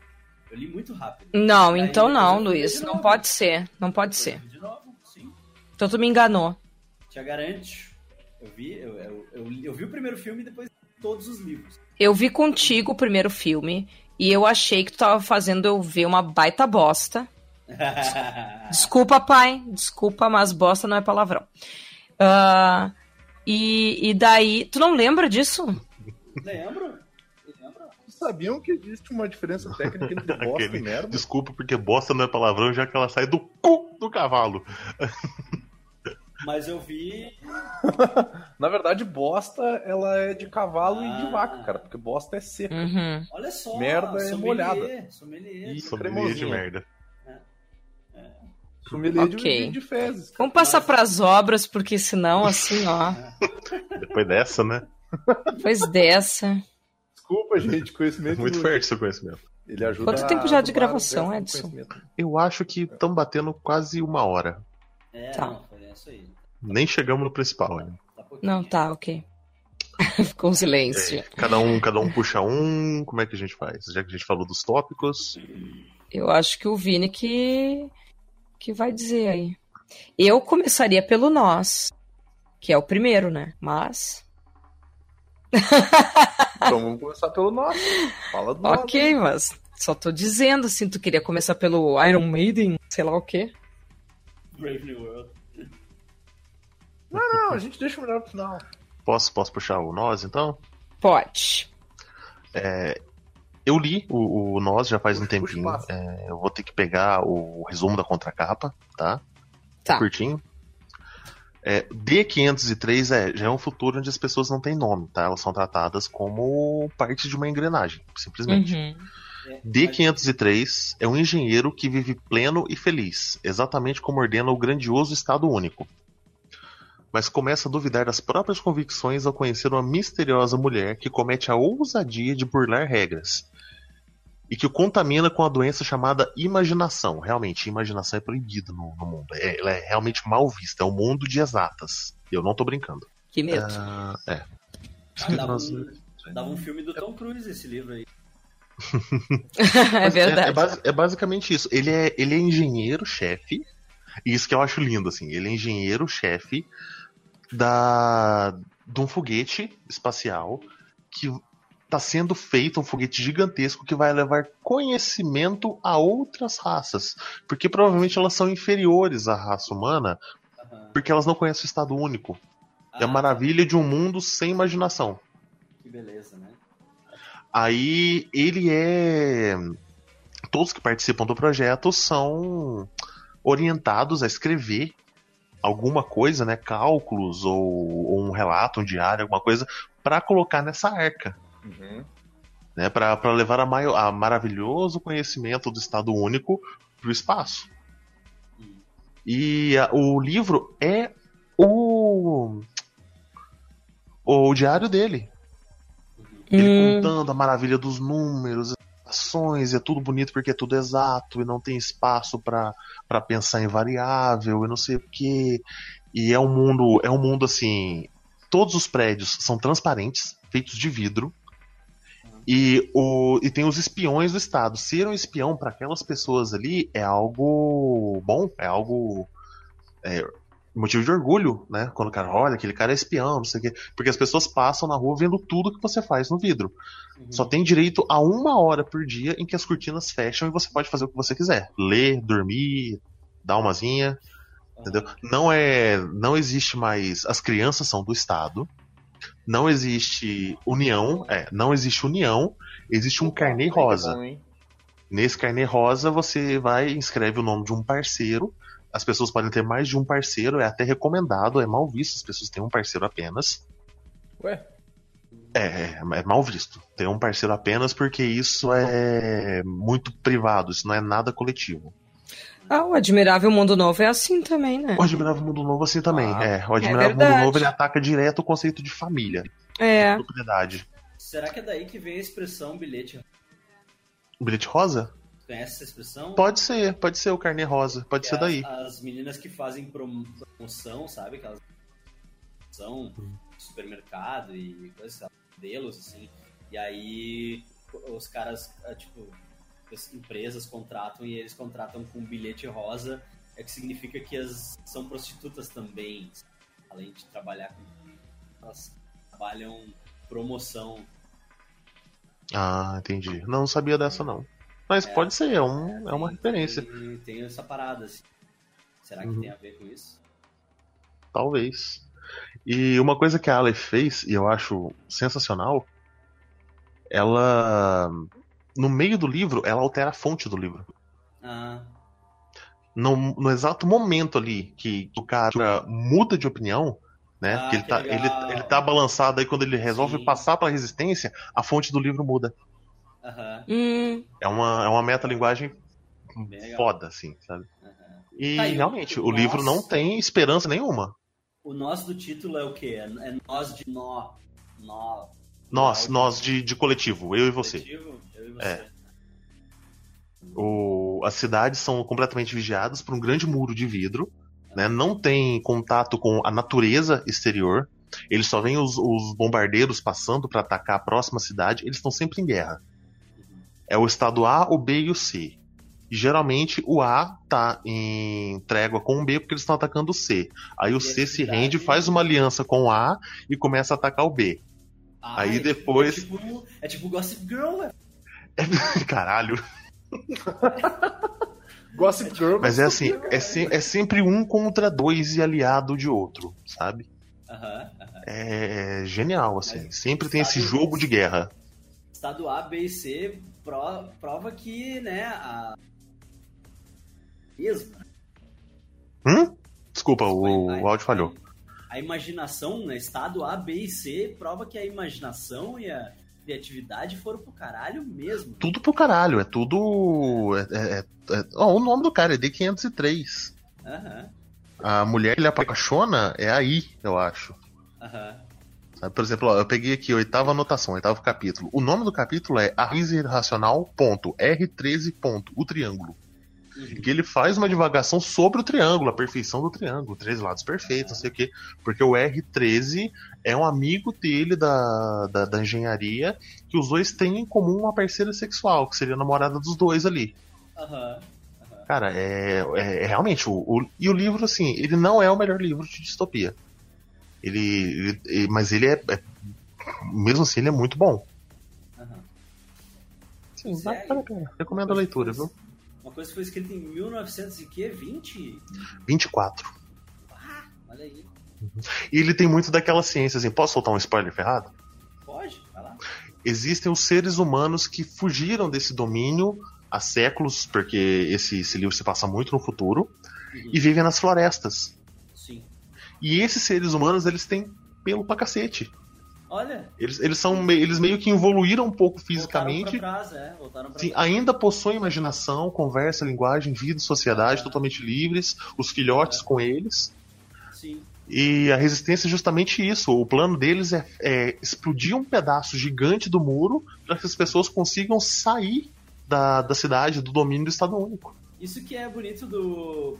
Eu li muito rápido. Não, Aí então não, Luiz. Não pode ser. Não pode ser. De novo, sim. Então tu me enganou. Te garanto. Eu vi, eu, eu, eu, eu vi o primeiro filme e depois todos os livros. Eu vi contigo o primeiro filme e eu achei que tu tava fazendo eu ver uma baita bosta. [LAUGHS] Desculpa, pai. Desculpa, mas bosta não é palavrão. Ah, e, e daí. Tu não lembra disso? Lembro? Sabiam que existe uma diferença técnica entre [LAUGHS] bosta Aquele- e merda? Desculpa, porque bosta não é palavrão, já que ela sai do cu do cavalo. [LAUGHS] Mas eu vi. [LAUGHS] Na verdade, bosta, ela é de cavalo e Ah. de vaca, cara. Porque bosta é seca. Uhum. Olha só. Merda é sommelier, molhada. Sommelier. E Sommelier de merda. Sommelier de- Ok. de, de fezes. cara. Vamos passar pras obras, porque senão, assim, ó. Depois dessa, né? Depois dessa. Desculpa, gente, conhecimento. [LAUGHS] Muito fértil seu conhecimento. Ele ajuda Quanto tempo já de gravação, Edson? Eu acho que estamos batendo quase uma hora. É, Tá. não, foi isso aí. Nem chegamos no principal ainda. Tá. Não, tá, ok. [LAUGHS] Ficou um silêncio. É, cada um, cada um puxa um. Como é que a gente faz? Já que a gente falou dos tópicos. Eu acho que o Vini que, que vai dizer aí. Eu começaria pelo nós, que é o primeiro, né? Mas. [LAUGHS] Então vamos começar pelo nosso. Fala do nosso. Ok, mas só tô dizendo assim, tu queria começar pelo Iron Maiden, sei lá o quê. Brave New World. Não, não, a gente deixa o melhor pro final. Posso, posso puxar o nós, então? Pode. Eu li o, o Nós já faz um Puxa, tempinho. É, eu vou ter que pegar o resumo da contracapa, tá? Tá. Curtinho. É, D503 é, já é um futuro onde as pessoas não têm nome, tá? Elas são tratadas como parte de uma engrenagem, simplesmente. Uhum. É, D503 é um engenheiro que vive pleno e feliz, exatamente como ordena o grandioso Estado Único. Mas começa a duvidar das próprias convicções ao conhecer uma misteriosa mulher que comete a ousadia de burlar regras. E que o contamina com a doença chamada imaginação. Realmente, imaginação é proibida no, no mundo. É- ela é realmente mal vista. É um mundo de exatas. Eu não tô brincando. Que medo. Ah, é. Ah, dava, Nós- um, dava um filme do Tom Cruise esse livro aí. [LAUGHS] é verdade. É, basi- é basicamente isso. Ele é, ele é engenheiro-chefe. E isso que eu acho lindo, assim. Ele é engenheiro-chefe da de um foguete espacial que está sendo feito, um foguete gigantesco que vai levar conhecimento a outras raças. Porque provavelmente elas são inferiores à raça humana, Aham. porque elas não conhecem o Estado Único. É a Ah, maravilha de um mundo sem imaginação. Que beleza, né? Aí ele é. Todos que participam do projeto são orientados a escrever alguma coisa, né? Cálculos ou, ou um relato, um diário, alguma coisa, para colocar nessa arca. Uhum. Né, para levar a, maio- a maravilhoso conhecimento do Estado Único para o espaço. E a- o livro é o. O diário dele. Ele Hum, contando a maravilha dos números, ações, é tudo bonito porque é tudo exato e não tem espaço pra pensar em variável e não sei o que. E é um mundo, é um mundo assim, todos os prédios são transparentes, feitos de vidro. E, o, e tem os espiões do Estado. Ser um espião para aquelas pessoas ali é algo bom, é algo é, motivo de orgulho, né? Quando o cara olha, aquele cara é espião, não sei o quê. Porque as pessoas passam na rua vendo tudo que você faz no vidro. Uhum. Só tem direito a uma hora por dia em que as cortinas fecham e você pode fazer o que você quiser. Ler, dormir, dar umazinha, entendeu? Não é, não existe mais. As crianças são do Estado. Não existe união, é, não existe união. Existe um carnê rosa. Nesse carnê rosa você vai e inscreve o nome de um parceiro. As pessoas podem ter mais de um parceiro, é até recomendado, é mal visto as pessoas têm um parceiro apenas. Ué? É, é, é mal visto. Ter um parceiro apenas porque isso é muito privado, isso não é nada coletivo. Ah, o Admirável Mundo Novo é assim também, né? O Admirável Mundo Novo assim também. Ah, é, o Admirável Mundo verdade. Novo ele ataca direto o conceito de família, É. propriedade. Será que é daí que vem a expressão bilhete? O bilhete rosa? Conhece essa expressão? Pode ser, pode ser o carnê rosa, pode Que ser é daí. As, as meninas que fazem prom- promoção, sabe? Aquelas Hum. de supermercado e coisas modelos, assim. E aí os caras, ah, tipo, as empresas contratam e eles contratam com um bilhete rosa, é que significa que as são prostitutas também, além de trabalhar com elas trabalham promoção. Ah, entendi. Não, sabia dessa não. Mas É. pode ser, é, um, é uma Tem- referência. Tem, tem essa parada, assim. Será que Uhum. tem a ver com isso? Talvez. E uma coisa que a Aleph fez, e eu acho sensacional, ela. No meio do livro, ela altera a fonte do livro. Ah, No, no exato momento ali que o cara muda de opinião, né? Ah, que ele que tá, ele, ele tá balançado aí quando ele resolve Sim. passar pra resistência, a fonte do livro muda. aham, Hum, É uma, é uma metalinguagem foda, assim, sabe? aham. E Tá, realmente, o o livro nós- não tem esperança nenhuma. O nós do título é o quê? É é nós de nó. Nó. Nós, nó nós de, de coletivo, eu e você. coletivo? É. O, as cidades são completamente vigiadas por um grande muro de vidro, né? Não tem contato com a natureza exterior. Eles só veem os, os bombardeiros passando para atacar a próxima cidade. Eles estão sempre em guerra. É o estado A, o B e o C. Geralmente o A tá em trégua com o B porque eles estão atacando o C. Aí o C se rende, faz uma aliança com o A e começa a atacar o B. Ah, Aí é tipo- depois- É tipo, é tipo Gossip Girl, é. [LAUGHS] Caralho. [LAUGHS] Gossip Girl. Mas é assim, é, se- é sempre um contra dois e aliado de outro, sabe? Aham, aham. É genial, assim. Mas Sempre tem esse jogo de guerra. Estado A, B e C pro- prova que, né, a. Mesmo. Hum? Desculpa, o, A- o áudio falhou. A imaginação, né? Estado A, B e C prova que a imaginação e a criatividade foram pro caralho mesmo. Tudo pro caralho, é tudo. É, é- é- ó, o nome do cara é D503. Aham, A mulher que ele apaixona é aí, eu acho. Sabe? Por exemplo, ó, eu peguei aqui a oitava anotação, oitavo capítulo. O nome do capítulo é A Risa Irracional, ponto, R13, ponto, o triângulo. Uhum. que ele faz uma divagação sobre o triângulo, a perfeição do triângulo, três lados perfeitos, não sei o quê. Porque o R13 é um amigo dele da, da, da engenharia, que os dois têm em comum uma parceira sexual, que seria a namorada dos dois ali. Aham. Cara, é, é- é realmente. O, o- e o livro, assim, ele não é o melhor livro de distopia. Ele. ele- ele- mas ele é, é- Mesmo assim, ele é muito bom. aham. Sim, Sério? vale a pena. Recomendo a leitura, viu? Uma coisa que foi escrita em 1920? 24. Ah, olha aí. E ele tem muito daquela ciência, assim. Posso soltar um spoiler ferrado? Pode, vai lá. existem os seres humanos que fugiram desse domínio há séculos, porque esse, esse livro se passa muito no futuro, Uhum. e vivem nas florestas. Sim. E esses seres humanos, eles têm pelo pra cacete. Olha, Eles, eles são eles meio que evoluíram um pouco fisicamente. voltaram pra trás, é. Voltaram pra Sim, trás. ainda possuem imaginação, conversa, linguagem, vida, sociedade É. totalmente livres, os filhotes com eles. Sim. E a resistência é justamente isso. O plano deles é, é explodir um pedaço gigante do muro para que as pessoas consigam sair da, da cidade, do domínio do Estado Único. Isso que é bonito do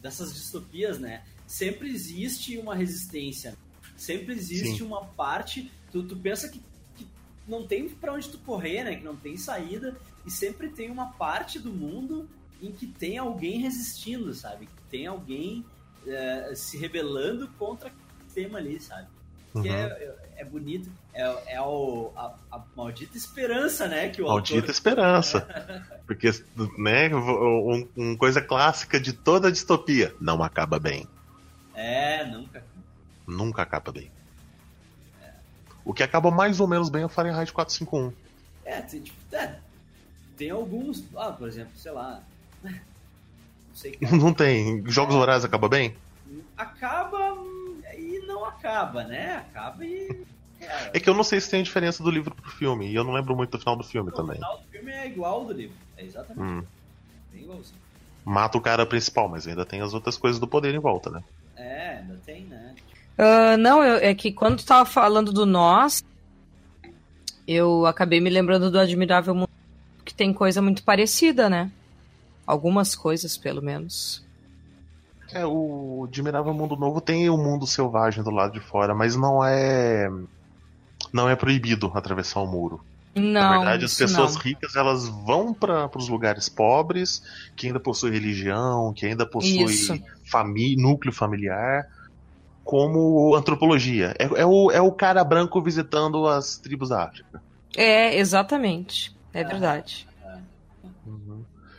dessas distopias, né? Sempre existe uma resistência. Sempre existe Sim. uma parte. Tu, tu pensa que, que não tem pra onde tu correr, né? Que não tem saída. E sempre tem uma parte do mundo em que tem alguém resistindo, sabe? Que tem alguém eh, se rebelando contra o sistema ali, sabe? Que Uhum. é, é bonito. É, é o, a, a maldita esperança, né? Que o Maldita autor esperança. [LAUGHS] Porque, né, um, um coisa clássica de toda distopia. Não acaba bem. É, nunca. Nunca acaba bem. O que acaba mais ou menos bem é o Fahrenheit 451. É, tipo, é, tem alguns. Ah, por exemplo, sei lá. [LAUGHS] Não sei. cara. Não tem. Jogos Vorazes acaba bem? Acaba e não acaba, né? Acaba e. cara, É que eu não sei se tem a diferença do livro pro filme. E eu não lembro muito do final do filme o também. final do filme é igual ao do livro. É exatamente. Hum. Bem igualzinho. Mata o cara principal, mas ainda tem as outras coisas do poder em volta, né? É, ainda tem, né? Ah, não, eu- é que quando tu tava falando do nós, eu acabei me lembrando do Admirável Mundo, que tem coisa muito parecida, né? Algumas coisas, pelo menos. É, o Admirável Mundo Novo tem o mundo selvagem do lado de fora, mas não é. Não é proibido atravessar o muro. Não, Na verdade, as pessoas não. ricas elas vão para os lugares pobres, que ainda possuem religião, que ainda possui fami núcleo familiar, como antropologia. É, é o, é o cara branco visitando as tribos da África. É, exatamente. É verdade.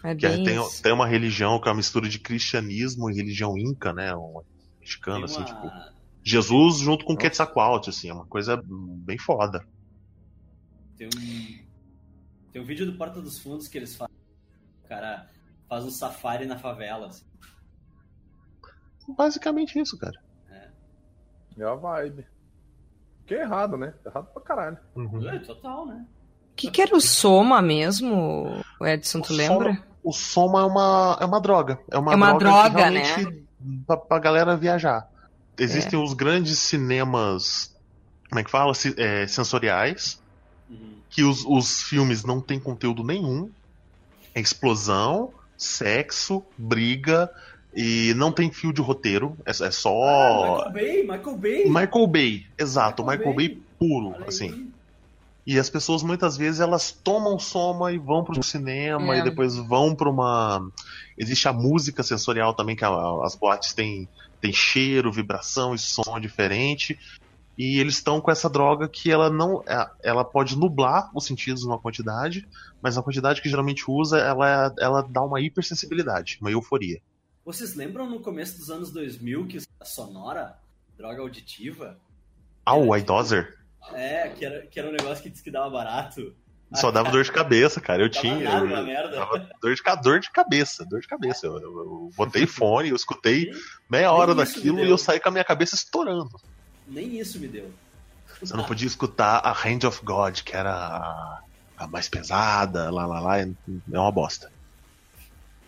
É Que é- bem tem, isso. tem uma religião que é uma mistura de cristianismo e religião inca, né? Um mexicano, Tem assim, uma- tipo. Jesus junto com Quetzalcoatl, assim, é uma coisa bem foda. Tem um. Tem um vídeo do Porta dos Fundos que eles fazem. O cara faz um safari na favela. assim. Basicamente isso, cara. É a vibe. Que é errado, né? Errado pra caralho. Uhum. É, total, né? O que, que era o Soma mesmo, Edson, tu O lembra? O soma é uma, é uma droga. É uma, É uma droga, droga, realmente pra, pra galera viajar. Existem os grandes cinemas, como é que fala? É, sensoriais, Uhum. que os, os filmes não têm conteúdo nenhum. É explosão, sexo, briga, e não tem fio de roteiro. É, é Ah, só. Michael Bay, Michael Bay. Michael Bay, exato, Michael Michael Bay, Bay. puro, Olha assim. aí. E as pessoas muitas vezes elas tomam soma e vão pro cinema É. e depois vão pra uma. Existe a música sensorial também, que a- as boates têm, têm cheiro, vibração e som diferente. E eles estão com essa droga que ela não. é- Ela pode nublar os sentidos numa quantidade, mas a quantidade que geralmente usa, ela, ela dá uma hipersensibilidade, uma euforia. Vocês lembram no começo dos anos 2000 que a sonora, droga auditiva, Ah, o iDozer é, que era, que era um negócio que diz que dava barato. só dava dor de cabeça, cara. Eu tinha. nada eu- merda. Dava dor de, dor de cabeça, dor de cabeça. Eu, eu- eu botei fone, eu escutei meia hora Nem daquilo e eu saí com a minha cabeça estourando. Nem isso me deu. Você não podia escutar a Hand of God, que era a, a mais pesada, lá, lá, lá. É uma bosta.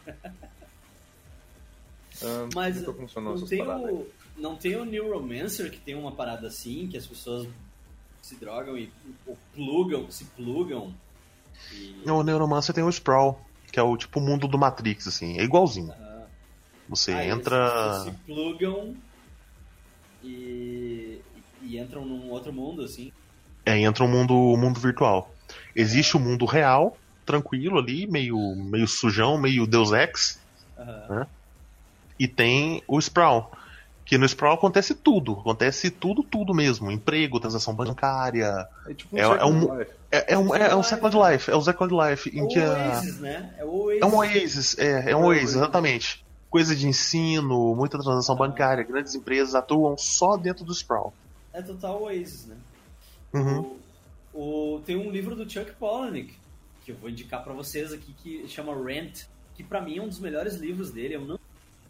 [LAUGHS] Ah, Mas funcionou não tem, paradas o, não tem o Neuromancer que tem uma parada assim, que as pessoas se drogam e ou plugam, se plugam. E, O Neuromancer tem o Sprawl, que é o tipo mundo do Matrix, assim. É igualzinho. ah, Você eles entra. se plugam e, e entram num outro mundo, assim. É, entra um mundo, um mundo virtual. Existe o mundo real, tranquilo ali, meio, meio sujão, meio Deus Ex. Aham. E tem o Sprawl. Que no Sprawl acontece tudo. Acontece tudo, tudo mesmo. Emprego, transação bancária. É tipo É- é um-. É, é um, é, é um Second Life. É o Second Life. É Em que a- Oasis, né? É o Oasis. É um Oasis, é, é um Oasis, exatamente. Coisa de ensino, muita transação bancária, grandes empresas atuam só dentro do Sprawl. É total Oasis, né? Uhum. O, o- tem um livro do Chuck Palahniuk, que eu vou indicar pra vocês aqui, que chama Rent, que pra mim é um dos melhores livros dele, eu não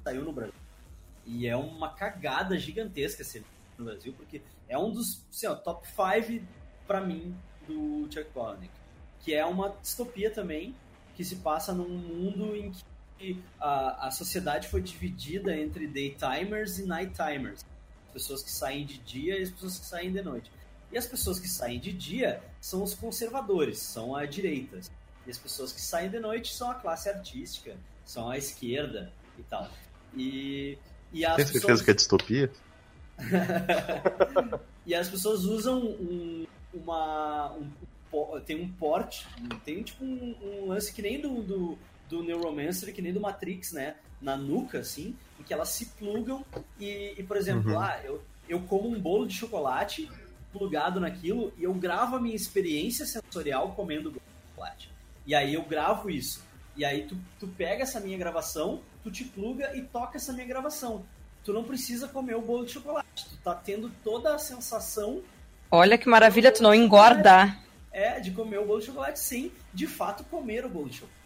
saiu no Brasil. E é uma cagada gigantesca livro. no Brasil, porque é um dos assim, ó, top 5 pra mim do Chuck Palahniuk, que é uma distopia também, que se passa num mundo em que a, a sociedade foi dividida entre daytimers e nighttimers. As pessoas que saem de dia e as pessoas que saem de noite. E as pessoas que saem de dia são os conservadores, são a direita. E as pessoas que saem de noite são a classe artística, são a esquerda e tal. E, e Tem certeza pessoas... que é distopia? [LAUGHS] e as pessoas usam um, uma. Um, tem um porte, tem tipo um, um lance que nem do, do, do Neuromancer, que nem do Matrix, né? Na nuca, assim, em que elas se plugam e, e, por exemplo, Uhum. ah, eu, eu como um bolo de chocolate plugado naquilo e eu gravo a minha experiência sensorial comendo o bolo de chocolate. E aí eu gravo isso. E aí tu, tu pega essa minha gravação, tu te pluga e toca essa minha gravação. Tu não precisa comer o bolo de chocolate. Tu tá tendo toda a sensação Olha que maravilha, tu não engorda. é de comer o bolo de chocolate sem, de fato, comer o bolo de chocolate.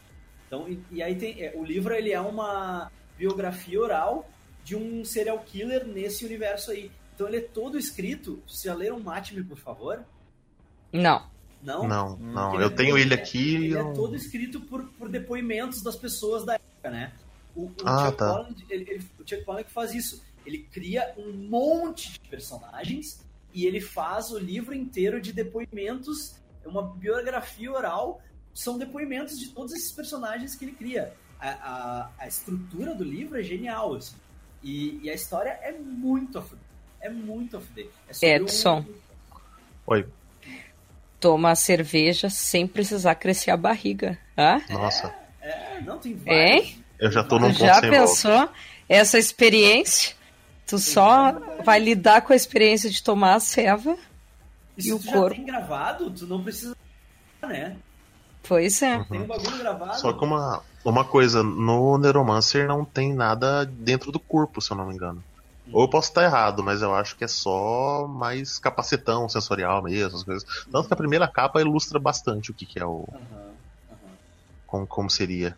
Então, e, e aí tem, é, o livro ele é uma biografia oral de um serial killer nesse universo aí. Então ele é todo escrito. Vocês já leram Mate-me, por favor? Não. Não? Não, não. Ele Eu é tenho todo- ele aqui. Ele é eu- todo escrito por, por depoimentos das pessoas da época, né? O, o Ah, Chuck tá. Palahniuk, ele, ele- o Chuck Palahniuk faz isso. Ele cria um monte de personagens e ele faz o livro inteiro de depoimentos, é uma biografia oral, são depoimentos de todos esses personagens que ele cria. A, a, a estrutura do livro é genial, assim. E, e a história é muito a fuder. É muito a fuder. É Edson. um- Oi. Toma cerveja sem precisar crescer a barriga. Hã? Nossa, É, não, tem Hein? Eu já tô num ponto já sem volta. pensou essa experiência? Tu só vai lidar com a experiência de tomar a ceva? E se E o tu já corpo? tem gravado, tu não precisa, né? Pois é. Tem um bagulho gravado. Só que uma, uma coisa, no Neuromancer não tem nada dentro do corpo, se eu não me engano. Ou eu posso estar errado, mas eu acho que é só mais capacetão sensorial mesmo, essas coisas. Tanto que a primeira capa ilustra bastante o que, que é o. Aham, aham. Como, como seria.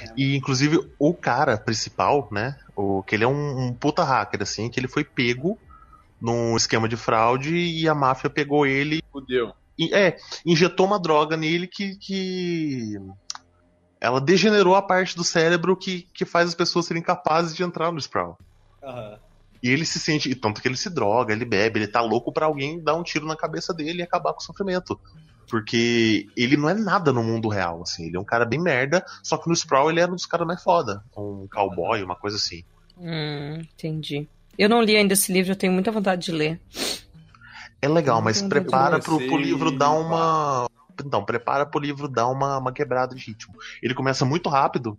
É. E inclusive o cara principal, né? O, que ele é um, um puta hacker, assim, que ele foi pego num esquema de fraude e a máfia pegou ele Fudeu. e- é, injetou uma droga nele que, que ela degenerou a parte do cérebro que, que faz as pessoas serem capazes de entrar no Sprawl. Aham. E ele se sente, e tanto que ele se droga, ele bebe, ele tá louco pra alguém dar um tiro na cabeça dele e acabar com o sofrimento. Porque ele não é nada no mundo real, assim, ele é um cara bem merda, só que no Sprawl ele era um dos caras mais foda. Um cowboy, uma coisa assim. Hum, entendi. Eu não li ainda esse livro, eu tenho muita vontade de ler. É legal, mas Entendi. prepara pro, pro livro dar uma. Então, prepara pro livro dar uma, uma quebrada de ritmo. Ele começa muito rápido,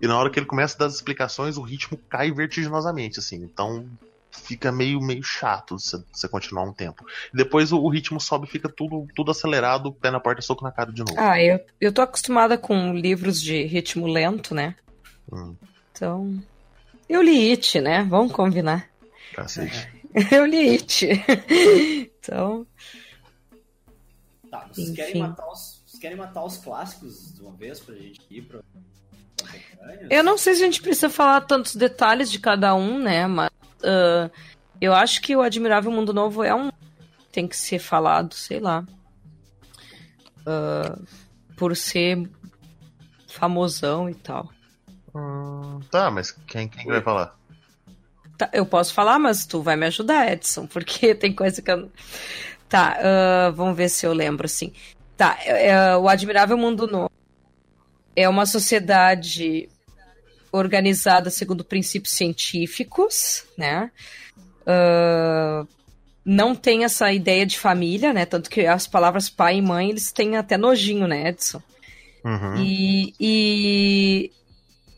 e na hora que ele começa a dar as explicações, o ritmo cai vertiginosamente, assim. Então fica meio, meio chato você você continuar um tempo. Depois o, o ritmo sobe e fica tudo, tudo acelerado, pé na porta, soco na cara de novo. Ah, eu, eu tô acostumada com livros de ritmo lento, né? Hum, Então. Eu li It, né? Vamos combinar. cacete. [LAUGHS] Eu li It. [LAUGHS] Então. Tá, vocês Enfim. querem, matar os, vocês querem matar os clássicos de uma vez pra gente ir pra. Eu não sei se a gente precisa falar tantos detalhes de cada um, né? Mas ah, eu acho que o Admirável Mundo Novo é um. Tem que ser falado, sei lá. Ah, por ser famosão e tal. Hum, tá, mas quem, quem que vai falar? Tá, eu posso falar, mas tu vai me ajudar, Edson, porque [LAUGHS] tem coisa que eu. Tá, ah, vamos ver se eu lembro, assim. Tá, é, o Admirável Mundo Novo é uma sociedade organizada segundo princípios científicos, né? Ah, não tem essa ideia de família, né? Tanto que as palavras pai e mãe, eles têm até nojinho, né, Edson? Uhum. E, e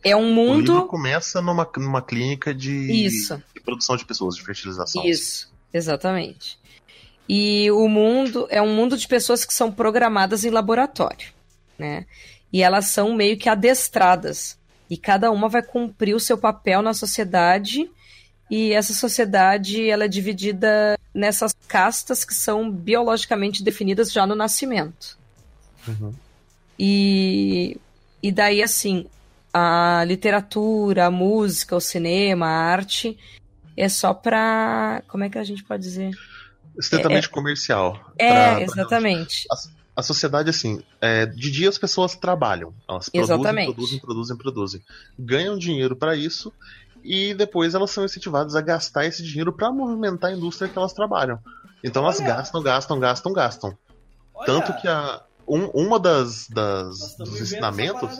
é um O livro mundo... começa numa, numa clínica de, Isso. de produção de pessoas, de fertilização. Isso, exatamente. E o mundo é um mundo de pessoas que são programadas em laboratório, né? E elas são meio que adestradas. E cada uma vai cumprir o seu papel na sociedade. E essa sociedade ela é dividida nessas castas que são biologicamente definidas já no nascimento. Uhum. E, e daí, assim, a literatura, a música, o cinema, a arte é só pra. Como é que a gente pode dizer? Estritamente comercial. É, Pra- pra- exatamente. A sociedade, assim, é, de dia as pessoas trabalham. Elas produzem, Exatamente. produzem, produzem, produzem. Ganham dinheiro para isso e depois elas são incentivadas a gastar esse dinheiro para movimentar a indústria que elas trabalham. Então elas Olha. gastam, gastam, gastam, gastam. Olha, Tanto que a, um- uma das, das- estamos dos ensinamentos.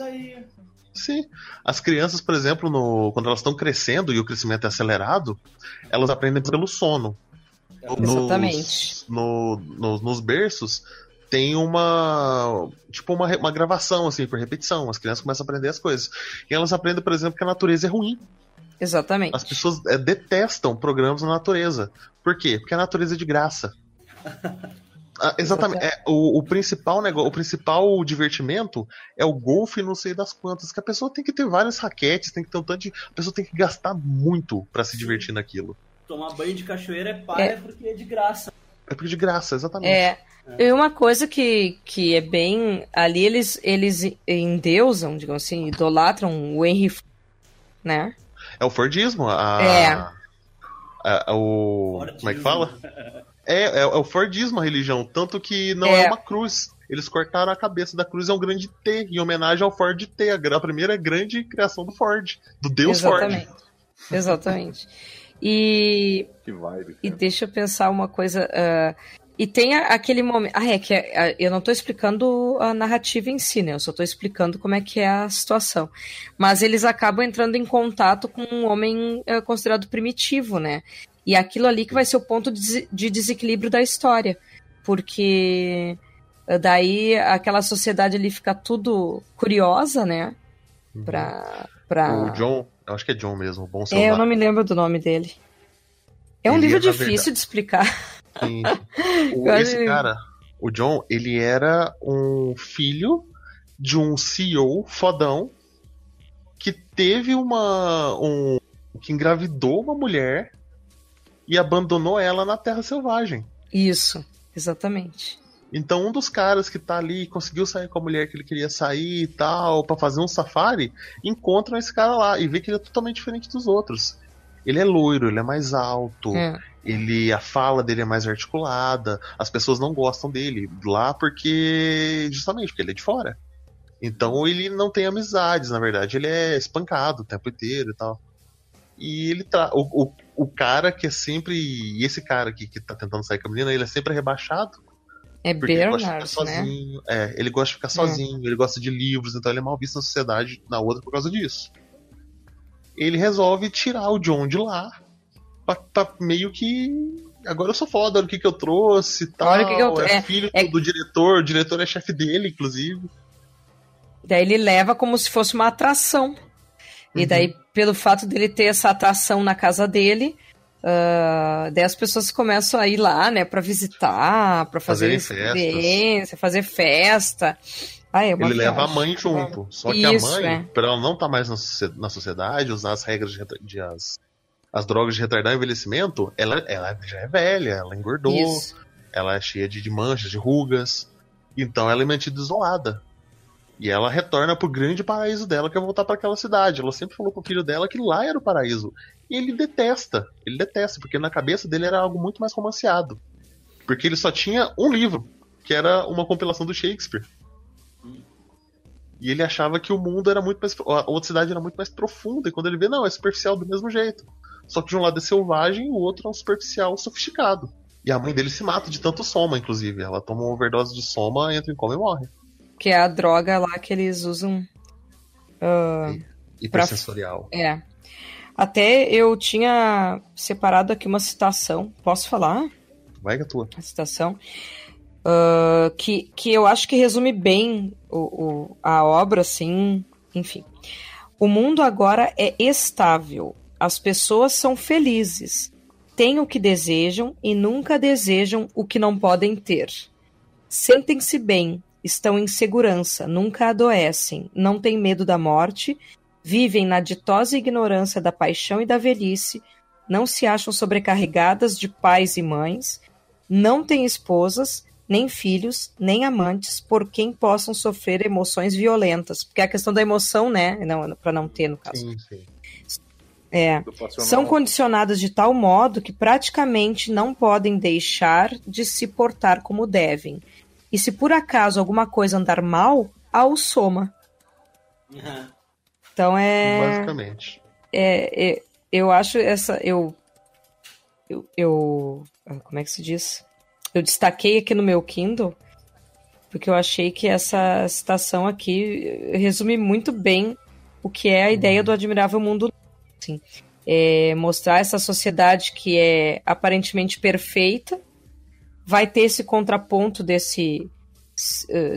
Sim. As crianças, por exemplo, no- quando elas estão crescendo e o crescimento é acelerado, elas aprendem pelo sono. Nos- Exatamente. no- no- nos berços tem uma tipo uma, uma gravação assim por repetição. As crianças começam a aprender as coisas. E elas aprendem por exemplo que a natureza é ruim. Exatamente. as pessoas é, detestam programas na natureza. Por quê? Porque a natureza é de graça. [LAUGHS] Ah, exatamente. É, o, o principal negócio o principal divertimento é o golfe não sei das quantas que a pessoa tem que ter várias raquetes tem que ter um tanto de a pessoa tem que gastar muito pra se divertir naquilo. Tomar banho de cachoeira é palha porque é de graça. É porque de graça exatamente É. E uma coisa que, que é bem. Ali eles, eles endeusam, digamos assim, idolatram o Henry Ford, né? É o Fordismo. A, É. a- a- o. Fordismo. Como é que fala? É, é, é o Fordismo a religião. Tanto que não É. é. uma cruz. Eles cortaram a cabeça da cruz, é um grande T, em homenagem ao Ford T. A primeira grande criação do Ford. Do Deus Exatamente. Ford. Exatamente. E, Que vibe. e deixa eu pensar uma coisa. ah, e tem aquele momento. Ah, é que é- ah, eu não estou explicando a narrativa em si, né? Eu só estou explicando como é que é a situação. Mas eles acabam entrando em contato com um homem ah, considerado primitivo, né? E aquilo ali que vai ser o ponto de, de desequilíbrio da história. Porque daí aquela sociedade ali fica tudo curiosa, né? Pra. pra... Uhum. O John, eu acho que é John mesmo, bom É, eu celular. não me lembro do nome dele. É um Ele livro é, difícil de explicar. Sim. [LAUGHS] O- esse acho- cara, o John, ele era um filho de um CEO fodão que teve uma. Um, que engravidou uma mulher e abandonou ela na Terra Selvagem. Isso, exatamente. Então um dos caras que tá ali conseguiu sair com a mulher que ele queria sair e tal, pra fazer um safari, encontram esse cara lá e vê que ele é totalmente diferente dos outros. Ele é loiro, ele é mais alto, É. ele a fala dele é mais articulada, as pessoas não gostam dele lá porque justamente porque ele é de fora. Então ele não tem amizades, na verdade, ele é espancado o tempo inteiro e tal. E ele tá o, o, o cara que é sempre e esse cara aqui que tá tentando sair com a menina, ele é sempre rebaixado É porque ele gosta de Bernard, ficar né? sozinho. É, ele gosta de ficar sozinho, ele gosta de livros, então ele é mal visto na sociedade na outra por causa disso. Ele resolve tirar o John de lá pra, pra meio que. Agora eu sou foda, olha o que, que eu trouxe e tal. Olha o que que eu- é, é, filho é- do diretor, o diretor é chefe dele, inclusive. Daí ele leva como se fosse uma atração. E Uhum. daí, pelo fato dele ter essa atração na casa dele, ah, daí as pessoas começam a ir lá, né, pra visitar, pra fazer experiência, fazer festa. Ah, é Ele leva a viagem. mãe junto. Só que Isso, a mãe, é. pra ela não estar mais na, socie- na sociedade, usar as regras de, de as, as drogas de retardar o envelhecimento, ela, ela já é velha, ela engordou. Isso. ela é cheia de, de manchas, de rugas. Então ela é mantida isolada. E ela retorna pro grande paraíso dela, que é voltar para aquela cidade. Ela sempre falou com o filho dela que lá era o paraíso. E ele detesta. Ele detesta, porque na cabeça dele era algo muito mais romanceado. Porque ele só tinha um livro, que era uma compilação do Shakespeare. E ele achava que o mundo era muito mais. A outra cidade era muito mais profunda. E quando ele vê, não, é superficial do mesmo jeito. Só que de um lado é selvagem e o outro é um superficial sofisticado. E a mãe dele se mata de tanto soma, inclusive. Ela toma uma overdose de soma, entra em coma e morre. Que é a droga lá que eles usam. ah, Hipersensorial. é. Até eu tinha separado aqui uma citação. Posso falar? Vai que é tua. a citação, ah, que, que eu acho que resume bem o, o- a obra, assim, enfim. O mundo agora é estável, as pessoas são felizes, têm o que desejam e nunca desejam o que não podem ter. Sentem-se bem, estão em segurança, nunca adoecem, não têm medo da morte, vivem na ditosa ignorância da paixão e da velhice, não se acham sobrecarregadas de pais e mães, não têm esposas, nem filhos, nem amantes por quem possam sofrer emoções violentas. Porque é a questão da emoção, né? Não, para não ter, no caso. Sim, sim. É. São condicionadas de tal modo que praticamente não podem deixar de se portar como devem. E se por acaso alguma coisa andar mal, há o soma. Aham. Então é. Basicamente. é, é- eu acho essa. Eu, eu, eu. ah, Como é que se diz? Eu destaquei aqui no meu Kindle, porque eu achei que essa citação aqui resume muito bem o que é a ideia do admirável mundo. Assim. É mostrar essa sociedade que é aparentemente perfeita, vai ter esse contraponto desse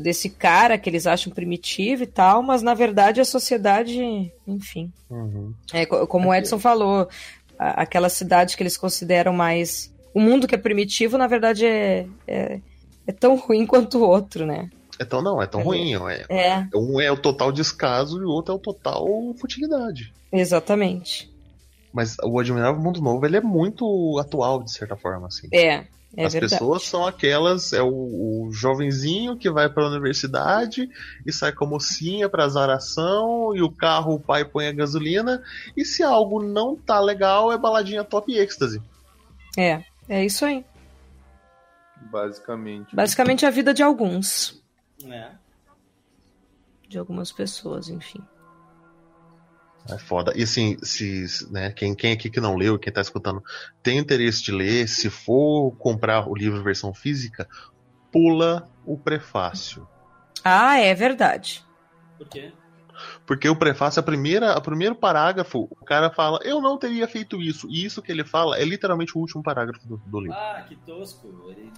desse cara que eles acham primitivo e tal, mas na verdade a sociedade, enfim, Uhum. é, co- como o Edson falou, aquela cidade que eles consideram mais. O mundo que é primitivo, na verdade, é, é, é tão ruim [LAUGHS] quanto o outro, né? Então não, é tão É. ruim. É, É, um é o total descaso e o outro é o total futilidade. exatamente. Mas o Admirável Mundo Novo ele é muito atual, de certa forma, assim. É, é As verdade. pessoas são aquelas, é o, o jovenzinho que vai pra universidade e sai com a mocinha pra zaração e o carro o pai põe a gasolina e se algo não tá legal é baladinha top e êxtase. É, é isso aí. Basicamente. Basicamente a vida de alguns. É. De algumas pessoas, enfim. É foda. E assim, se, né, quem, quem aqui que não leu, quem tá escutando, tem interesse de ler, se for comprar o livro versão física, pula o prefácio. Ah, é verdade. Por quê? Porque o prefácio, a primeira, o primeiro parágrafo, o cara fala, eu não teria feito isso. E isso que ele fala é literalmente o último parágrafo do, do livro. Ah, que tosco.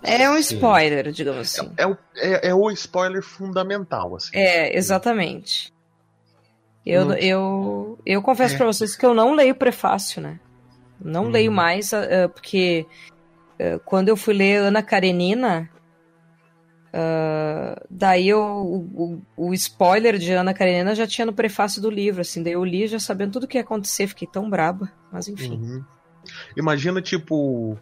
É um Sim. spoiler, digamos assim. É, o, é, é o spoiler fundamental, assim. É, exatamente. Eu, Não- eu, eu confesso É. pra vocês que eu não leio prefácio, né? Não Uhum. leio mais, ah, porque ah, quando eu fui ler Ana Karenina, ah, daí eu, o, o, o spoiler de Ana Karenina já tinha no prefácio do livro, assim, daí eu li já sabendo tudo o que ia acontecer, fiquei tão braba, mas enfim. Uhum. Imagina, tipo.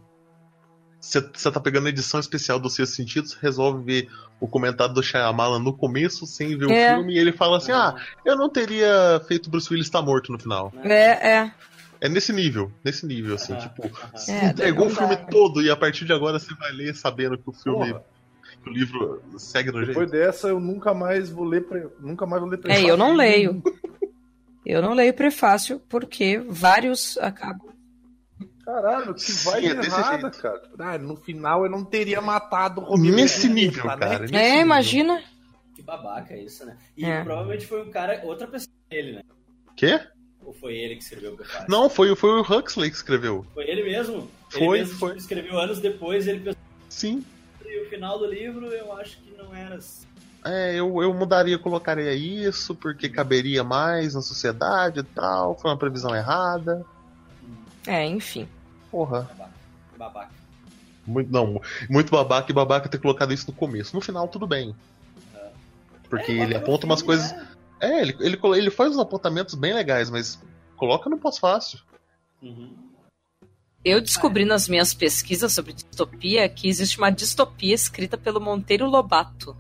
Você tá pegando a edição especial do Sexto Sentido, você resolve ver o comentário do Shyamalan no começo, sem ver É. o filme, e ele fala assim: Ah, eu não teria feito Bruce Willis estar morto no final. É, é, É nesse nível, nesse nível, assim, tipo, É, entregou o filme dá. todo e a partir de agora você vai ler sabendo que o filme, Porra, que o livro segue no depois jeito. dessa eu nunca mais vou ler pre... nunca mais vou ler é, prefácio eu não leio. Eu não leio prefácio porque vários acabam. Caralho, que Sim, vai é desse errada, cara. Ah, no final eu não teria matado o Romero Nesse nível, cara. né? nesse É, nível. imagina. Que babaca isso, né? E É. provavelmente foi um cara, outra pessoa dele, né? Quê? Ou foi ele que escreveu o prefácio? Não, foi, foi o Huxley que escreveu. Foi ele mesmo? Foi, ele mesmo foi. tipo, escreveu anos depois, ele pensou Sim. e o final do livro eu acho que não era assim. É, eu, eu mudaria, colocaria isso, porque caberia mais na sociedade e tal. Foi uma previsão errada. É, enfim. Porra. Babaca. Babaca. Muito, não, muito babaca e babaca ter colocado isso no começo. No final, tudo bem. Porque É, ele aponta umas coisas. né? É, ele, ele, ele faz uns apontamentos bem legais, mas coloca no pós-fácil. Uhum. Eu descobri nas minhas pesquisas sobre distopia que existe uma distopia escrita pelo Monteiro Lobato,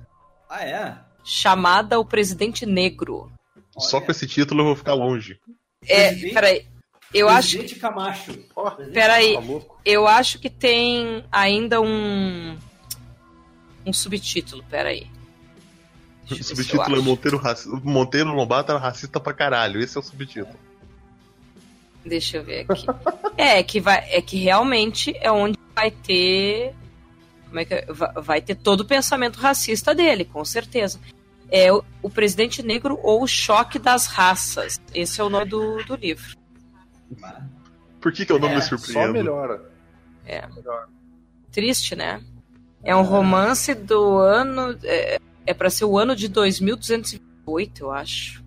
Ah, é? chamada O Presidente Negro. Só Olha. com esse título eu vou ficar longe. É, peraí. Eu acho, Presidente Camacho. Ó, Presidente Peraí. tá eu acho que tem ainda um um subtítulo, peraí. O subtítulo é acho. Monteiro, raci... Monteiro Lobato era racista pra caralho. Esse é o subtítulo. Deixa eu ver aqui. é, que vai, é que realmente é onde vai ter. Como é que é? Va- vai ter todo o pensamento racista dele, com certeza. É o, o Presidente Negro ou o Choque das Raças. Esse é o nome do, do livro. Por que, que eu não É, me Só surpreendo? melhora. Triste, né? É um romance do ano. É, é para ser o ano de 2228, eu acho.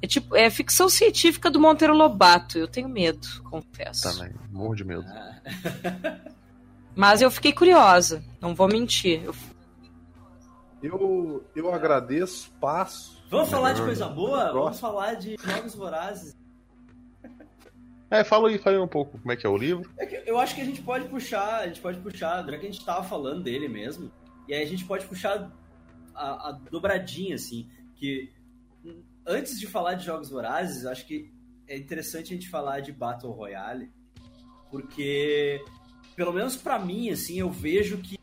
É tipo, é ficção científica do Monteiro Lobato. Eu tenho medo, confesso. Também, morro de medo. [LAUGHS] Mas eu fiquei curiosa, não vou mentir. Eu- Eu, eu agradeço, passo. Vamos falar de coisa boa? Vamos falar de Jogos Vorazes. É, fala aí, fala aí um pouco como é que é o livro. É eu acho que a gente pode puxar, a gente pode puxar, já que a gente tava falando dele mesmo, e aí a gente pode puxar a, a dobradinha, assim, que antes de falar de Jogos Vorazes, acho que é interessante a gente falar de Battle Royale, porque, pelo menos pra mim, assim, eu vejo que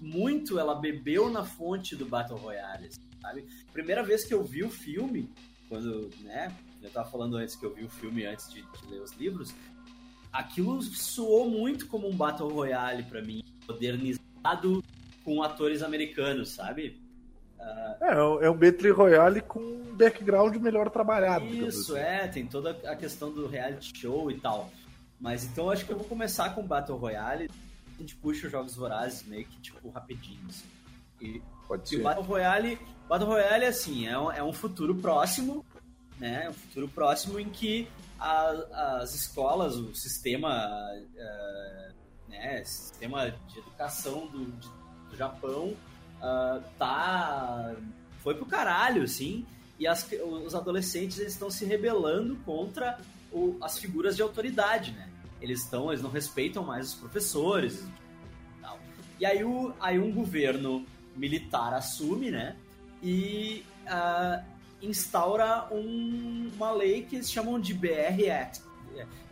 muito ela bebeu na fonte do Battle Royale, sabe? Primeira vez que eu vi o filme, quando, né, eu tava falando antes que eu vi o filme antes de, de ler os livros, aquilo soou muito como um Battle Royale pra mim, modernizado com atores americanos, sabe? Ah, É, é um Battle Royale com um background melhor trabalhado. Isso, assim. é, tem toda a questão do reality show e tal. Mas então acho que eu vou começar com Battle Royale. A gente puxa os jogos vorazes meio que, tipo, rapidinho. assim. E, Pode e o ser. Battle Royale, Battle Royale, assim, é um, é um futuro próximo, né? Um futuro próximo em que a- as escolas, o sistema, eh, né, sistema de educação do, de- do Japão ah, tá foi pro caralho, assim, e as- os adolescentes estão se rebelando contra o- as figuras de autoridade, né? Eles estão, eles não respeitam mais os professores tal. E aí, o, aí um governo militar assume, né? E ah, instaura um- uma lei que eles chamam de BR Act,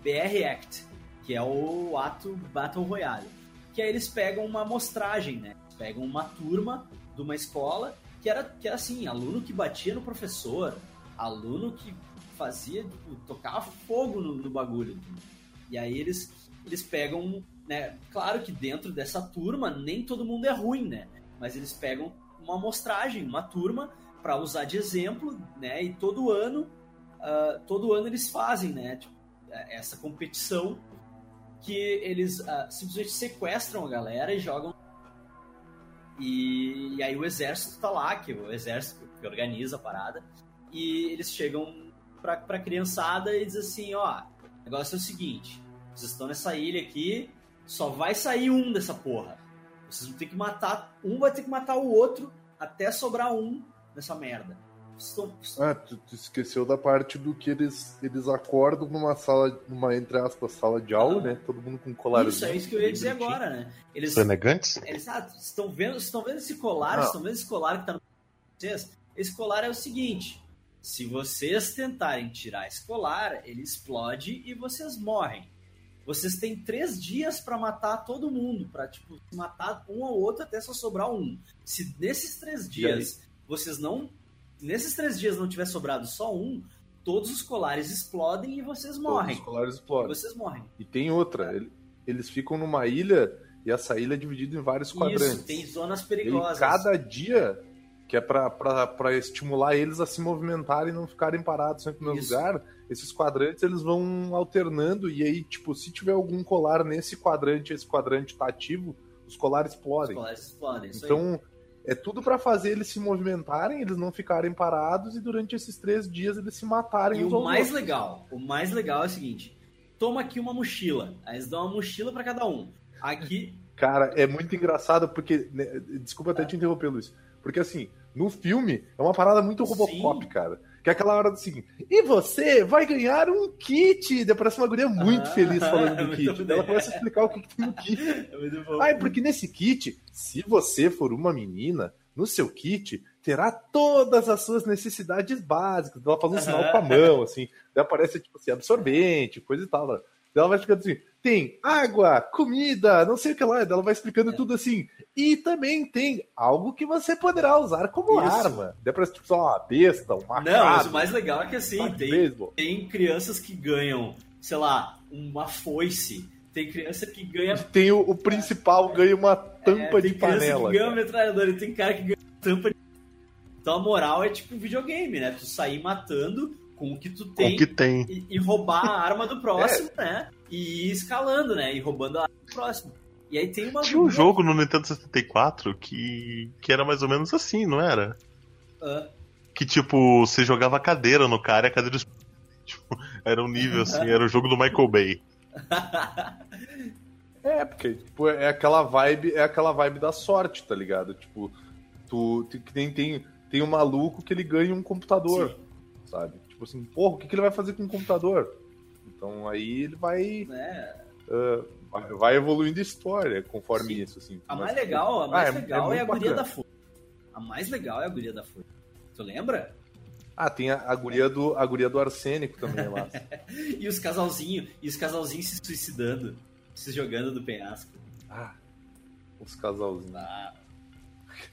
BR Act, que é o ato Battle Royale. Que aí eles pegam uma amostragem, né? Pegam uma turma de uma escola que era, que era assim, aluno que batia no professor, aluno que fazia, tipo, tocava fogo no, no bagulho. E aí eles, eles pegam, né? Claro que dentro dessa turma nem todo mundo é ruim, né? Mas eles pegam uma amostragem, uma turma para usar de exemplo, né? E todo ano, ah, todo ano eles fazem, né? Tipo, eh, essa competição que eles ah, simplesmente sequestram a galera e jogam. E, e aí o exército tá lá, que é o exército que organiza a parada, e eles chegam pra, pra criançada e dizem assim, ó, o negócio é o seguinte, vocês estão nessa ilha aqui, só vai sair um dessa porra. Vocês vão ter que matar, um vai ter que matar o outro até sobrar um nessa merda. Estão- Ah, tu, tu esqueceu da parte do que eles, eles acordam numa sala, numa, entre aspas, sala de aula, Ah. né? Todo mundo com colarzinho. Isso, é isso que eu ia dizer bonitinho. agora, né? Eles, Senegantes? Eles, ah, estão vendo, vocês estão vendo esse colar? Vocês estão vendo esse colar que tá no vocês? Esse colar é o seguinte: se vocês tentarem tirar esse colar, ele explode e vocês morrem. Vocês têm três dias pra matar todo mundo, pra tipo matar um ao outro até só sobrar um. Se nesses três dias vocês não, nesses três dias não tiver sobrado só um, todos os colares explodem e vocês Todos morrem. Os colares E explodem. vocês morrem. E tem outra. ele- Eles ficam numa ilha e essa ilha é dividida em vários quadrantes. Isso, tem zonas E perigosas. cada dia, que é pra estimular eles a se movimentarem e não ficarem parados sempre no mesmo lugar, esses quadrantes eles vão alternando. E aí, tipo, se tiver algum colar nesse quadrante, esse quadrante tá ativo, os colares Os explodem. colares explodem. isso aí. Então, é tudo pra fazer eles se movimentarem, eles não ficarem parados e durante esses três dias eles se matarem E o mais outros. legal, o mais legal é o seguinte: toma aqui uma mochila. Aí eles dão uma mochila pra cada um. Aqui, Cara, é muito engraçado porque. né, desculpa até te interromper, Luiz. Porque assim, no filme é uma parada muito Robocop, Sim. cara. Que é aquela hora assim, e você vai ganhar um kit! Daí parece uma guria muito Ah, feliz falando do [LAUGHS] muito kit. Ela começa a explicar o que, que tem no kit. [LAUGHS] é. Ah, é porque nesse kit, se você for uma menina, no seu kit terá todas as suas necessidades básicas. Ela faz um sinal com a mão, assim. Daí aparece, tipo assim, absorvente, coisa e tal. Ela vai explicando assim: tem água, comida, não sei o que lá. Ela vai explicando É. tudo assim. E também tem algo que você poderá usar como Isso. arma. Daí parece, tipo, só uma besta, um machado. Não, mas o mais legal é que assim, tem, tem crianças que ganham, sei lá, uma foice. Tem criança que ganha. Tem o, o principal, ganha uma tampa é, de tem criança panela. que ganha metralhadora tem cara que ganha tampa de. Então a moral é tipo videogame, né? Tu sair matando com o que tu tem que tem. e, e roubar a arma do [LAUGHS] próximo, né? E ir escalando, né? E roubando a arma do próximo. E aí tem uma. Tinha um jogo no Nintendo 64 que, que era mais ou menos assim, não era? Ah, Que tipo, você jogava a cadeira no cara e a cadeira. [LAUGHS] Tipo, era um nível assim, era o jogo do Michael Bay. [LAUGHS] É, porque tipo, é aquela vibe, é aquela vibe da sorte, tá ligado? Tipo, tu tem- tem tem tem um maluco que ele ganha um computador, sim, sabe? Tipo assim, porra, o que, que ele vai fazer com um computador? Então aí ele vai né? ah, vai- evoluindo a história conforme Sim. isso assim. A Mas, mais legal, a mais Ah, é- legal é é, a muito guria da Fúria. A mais legal é a guria da Fúria. Tu lembra? Ah, tem a, a, guria do, a guria do arsênico também é lá. [LAUGHS] E os casalzinhos, e os casalzinhos se suicidando, se jogando do penhasco. Ah, os casalzinhos. Ah.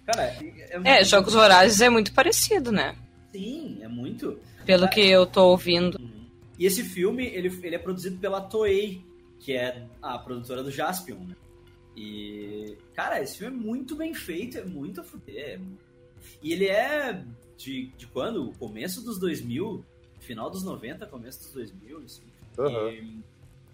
Cara, é, É, Jogos Vorazes é muito parecido, né? Sim, é muito. Pelo que eu tô ouvindo. Uhum. E esse filme, ele, ele é produzido pela Toei, que é a produtora do Jaspion, né? E, cara, esse filme é muito bem feito, é muito a fuder. é E ele é de, de quando? O começo dos 2000, final dos 90, começo dos 2000, assim. Aham. E,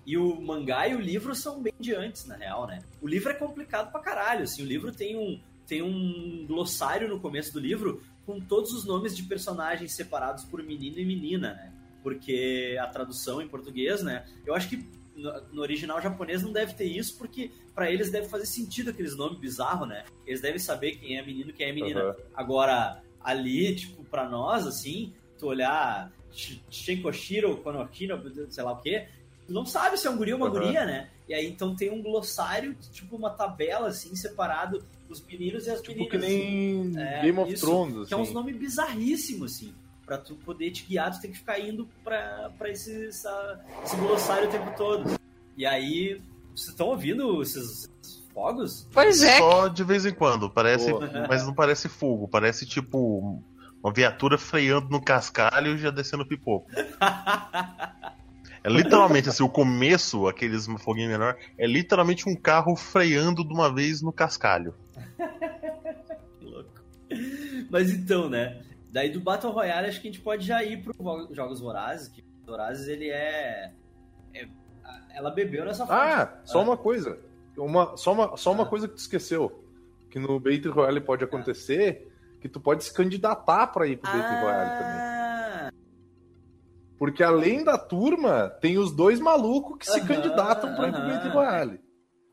e o mangá e o livro são bem de antes, na real, né? O livro é complicado pra caralho, assim. O livro tem um, tem um glossário no começo do livro com todos os nomes de personagens separados por menino e menina, né? Porque a tradução em português, né? Eu acho que no, no original japonês não deve ter isso, porque pra eles deve fazer sentido aqueles nomes bizarros, né? Eles devem saber quem é menino e quem é menina. Aham. Agora, ali, tipo, pra nós, assim, tu olhar Sh- Shenkoshiro, Konokino, sei lá o quê, tu não sabe se é um guri ou uma Aham. guria, né? E aí, então tem um glossário, tipo uma tabela, assim, separado os meninos e as Tipo meninas. que nem É, Game of isso, Thrones, Que é uns assim. nomes bizarríssimos, assim. Pra tu poder te guiar, tu tem que ficar indo pra, pra esse, essa- esse glossário o tempo todo. E aí, vocês estão ouvindo esses, esses fogos? Pois é, Só de vez em quando, parece, Boa. [LAUGHS] mas não parece fogo, parece tipo uma viatura freando no cascalho e já descendo pipoco. [LAUGHS] É literalmente assim, o começo, aqueles foguinhos menor, é literalmente um carro freando de uma vez no cascalho. Que louco. Mas então, né? Daí do Battle Royale, acho que a gente pode já ir pro Jogos Vorazes, que o Vorazes, ele é... é- Ela bebeu nessa fonte. Ah, só Ah. uma coisa. Uma, só uma, só uma Ah. coisa que tu esqueceu. Que no Battle Royale pode acontecer que tu pode se candidatar pra ir pro Battle Royale também. Porque além da turma, tem os dois malucos que se candidatam pra ir pro aham. Battle Royale.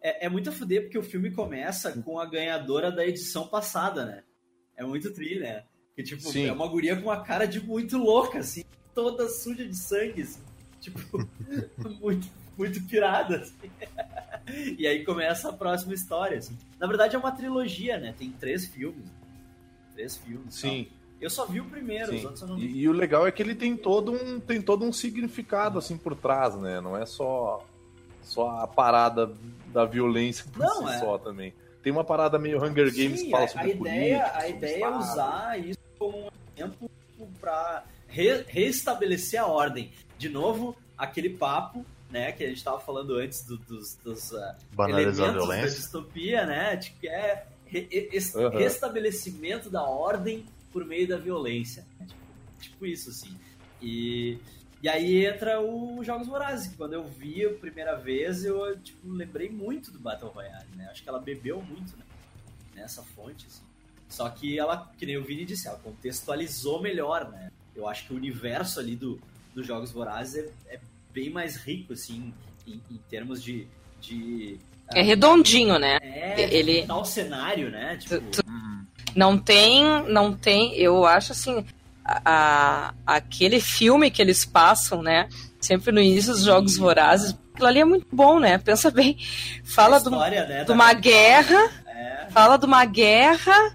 é, é muito a fuder porque o filme começa com a ganhadora da edição passada, né? É muito tri, né? Que, tipo, Sim. é uma guria com uma cara de muito louca, assim, toda suja de sangue, assim. Tipo, [LAUGHS] muito, muito pirada, assim. [LAUGHS] E aí começa a próxima história, assim. Na verdade é uma trilogia, né? Tem três filmes. Três filmes. Sim. tal. Eu só vi o primeiro, os sim. outros eu não vi. E, e o legal é que ele tem todo um, tem todo um significado assim por trás, né? Não é só, só a parada da violência por Não, si é. só também. Tem uma parada meio Hunger Games que Sim, fala a, sobre a ideia, política, a ideia é usar isso como um exemplo para restabelecer a ordem. De novo, aquele papo, né, que a gente estava falando antes do- dos, dos ah, Banalizar a elementos da distopia, né, de que é re- re- Aham. restabelecimento da ordem por meio da violência. Tipo, tipo isso, assim. E, e aí entra o Jogos Vorazes, que quando eu vi a primeira vez, eu tipo, lembrei muito do Battle Royale, né? Acho que ela bebeu muito né? nessa fonte, assim. Só que ela, que nem o Vini disse, ela contextualizou melhor, né? Eu acho que o universo ali do, dos Jogos Vorazes é, é bem mais rico, assim, em, em termos de... de é redondinho, né? é, ele- tal cenário, né? Tipo, Tu- Não tem, não tem, eu acho assim, a, a- aquele filme que eles passam, né? Sempre no início dos Jogos Vorazes, aquilo ali é muito bom, né? Pensa bem. Fala história, né, de uma guerra, É, fala de uma guerra,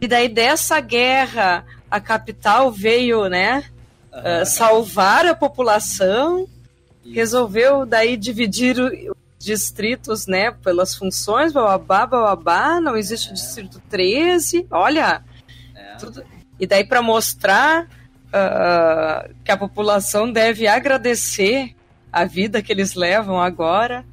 e daí dessa guerra a capital veio, né? aham. eh, salvar a população, resolveu daí dividir o- distritos, né, pelas funções, bababá, bababá, não existe o distrito 13, olha, É. tudo- e daí para mostrar ah, que a população deve agradecer a vida que eles levam agora,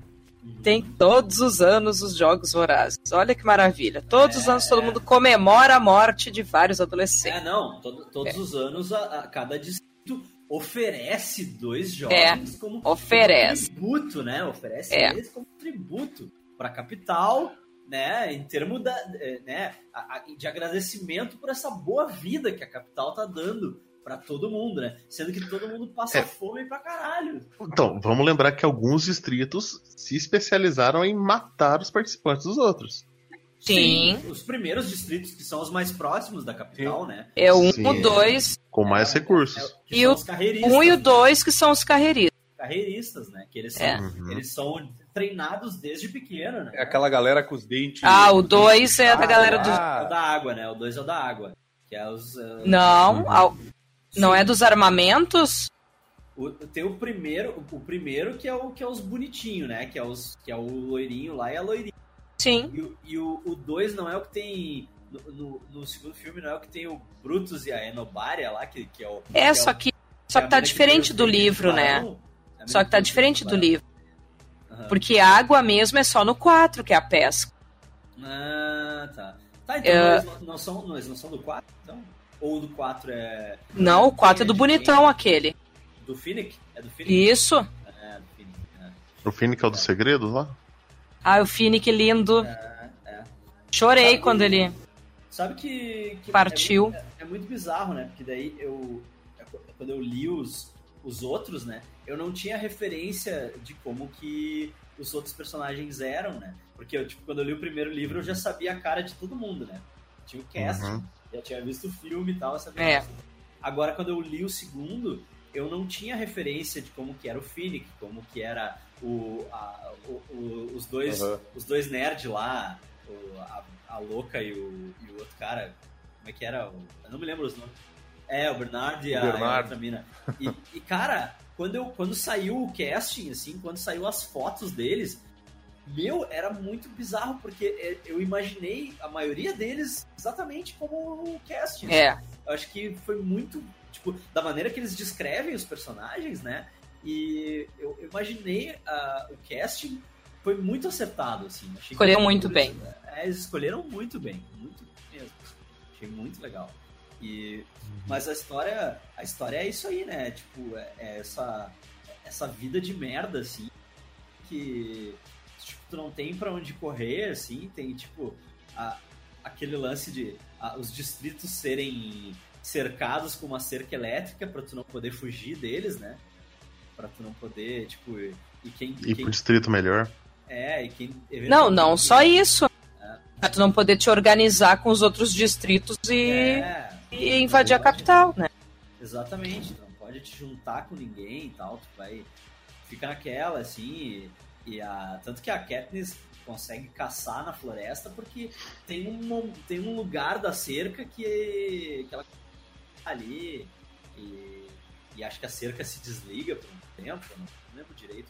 tem todos os anos os Jogos Vorazes. Olha que maravilha. Todos os anos todo mundo comemora a morte de vários adolescentes. É, não, todo- todos os anos a, a cada distrito oferece dois jogos É, como, oferece. tributo, né? Oferece É. eles como tributo para a capital, né? Em termos da, eh, né? de agradecimento por essa boa vida que a capital tá dando para todo mundo, né? Sendo que todo mundo passa É. fome pra caralho. Então, vamos lembrar que alguns distritos se especializaram em matar os participantes dos outros. Sim. Os primeiros distritos que são os mais próximos da capital, né? É um, Sim. o dois, Com mais É, recursos. que E o os carreiristas. um e o dois que são os carreiristas. carreiristas, né? Que eles são, É. Uhum. eles são treinados desde pequeno, né? É aquela galera com os dentes. Ah, o dois é da Ah, galera do. É o da água, né? O dois é o da água. Que é os. uh, Não, Uhum. ao- Não é dos armamentos? O- tem o primeiro, o primeiro que é o que é os bonitinhos, né? Que é, os, que é o loirinho lá e a loirinha. Sim. E, o- e o 2 dois não é o que tem. No, no- no segundo filme não é o que tem o Brutus e a Enobaria lá, que, que é o. que É, o- só que, só é que tá diferente do livro, né? É Só que tá diferente do livro. Porque a água mesmo é só no 4, que é a pesca. Ah, tá. Tá, então É. eles não, não são, não, eles não são do 4, então? Ou do 4 é. Não, o 4 é do bonitão aquele. Do Finnick? É do Finnick? Isso. É, do Finnick. É. O Finnick é o dos segredos lá? Ah, o Fini, que lindo. É, é. Chorei Sabe- quando ele. Sabe que. que Partiu. É, muito- é muito bizarro, né? Porque daí eu. é qu- Quando eu li os, os outros, né? Eu não tinha referência de como que os outros personagens eram, né? Porque eu, tipo, quando eu li o primeiro livro, eu já sabia a cara de todo mundo, né? Tinha o cast, Uhum. já tinha visto o filme e tal, sabia. É. Agora, quando eu li o segundo, eu não tinha referência de como que era o Finnick, como que era o, a- o- o- os dois Aham. os dois nerds lá, o- a, a louca e o, e o outro cara, como é que era? O- eu não me lembro os nomes. É, o Bernard e O a, e a Bernard. outra mina. E, e, cara, quando, eu, quando saiu o casting, assim, quando saiu as fotos deles, meu, era muito bizarro, porque é, eu imaginei a maioria deles exatamente como o casting. É. Eu acho que foi muito, tipo, da maneira que eles descrevem os personagens, né? E eu, eu imaginei ah, o casting foi muito acertado, assim. Achei que- Escolheram muito bem. É, eles escolheram muito bem, muito mesmo. Achei muito legal. E, mas a história, a história é isso aí, né? Tipo, é, é essa, essa vida de merda, assim, que tipo, tu não tem pra onde correr, assim, tem tipo a- aquele lance de a- os distritos serem cercados com uma cerca elétrica pra tu não poder fugir deles, né? Pra tu não poder, tipo, e quem, E quem pro distrito melhor. é, e quem Não, não só isso. É. Pra tu não poder te organizar com os outros distritos e, É, e invadir a capital, né? Exatamente, tu não pode te juntar com ninguém e tal, tu vai. Fica naquela, assim, e, e a. Tanto que a Katniss consegue caçar na floresta porque tem um, tem um lugar da cerca que, que ela ali e, e acho que a cerca se desliga por um tempo, eu não lembro direito.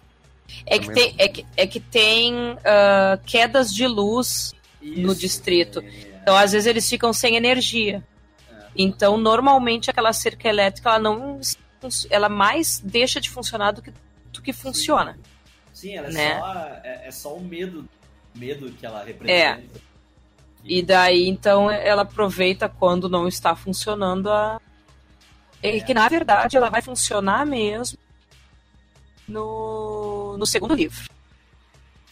É que tem, é que, é que tem ah, quedas de luz no Isso, distrito. é, Então, às vezes, eles ficam sem energia. É. Então, normalmente, aquela cerca elétrica, ela não. Ela mais deixa de funcionar do que, do que funciona. Sim, ela é, né? só, é, é só o medo, medo que ela representa. E daí, então, ela aproveita quando não está funcionando a. É que, na verdade, ela vai funcionar mesmo no, no segundo livro.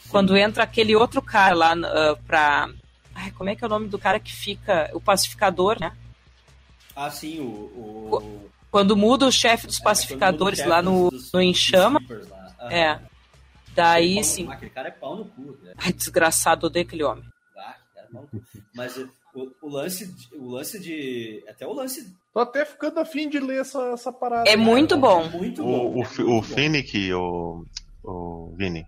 Quando entra aquele outro cara lá ah, pra. Ai, como é que é o nome do cara que fica. O pacificador, né? Ah, sim, o. o... Quando muda o chefe dos É, pacificadores lá no, dos- no lá. Aham. É. Daí sim. Aquele cara é pau no cu. Né? Ai, desgraçado, odeio aquele homem. Ah, cara é pau no cu. Mas o, o lance, de- o lance de. Até o lance. Tô até ficando afim de ler essa, essa parada. É muito cara. bom. É muito bom. O, o, é o bom. Finnick, o, o Vini,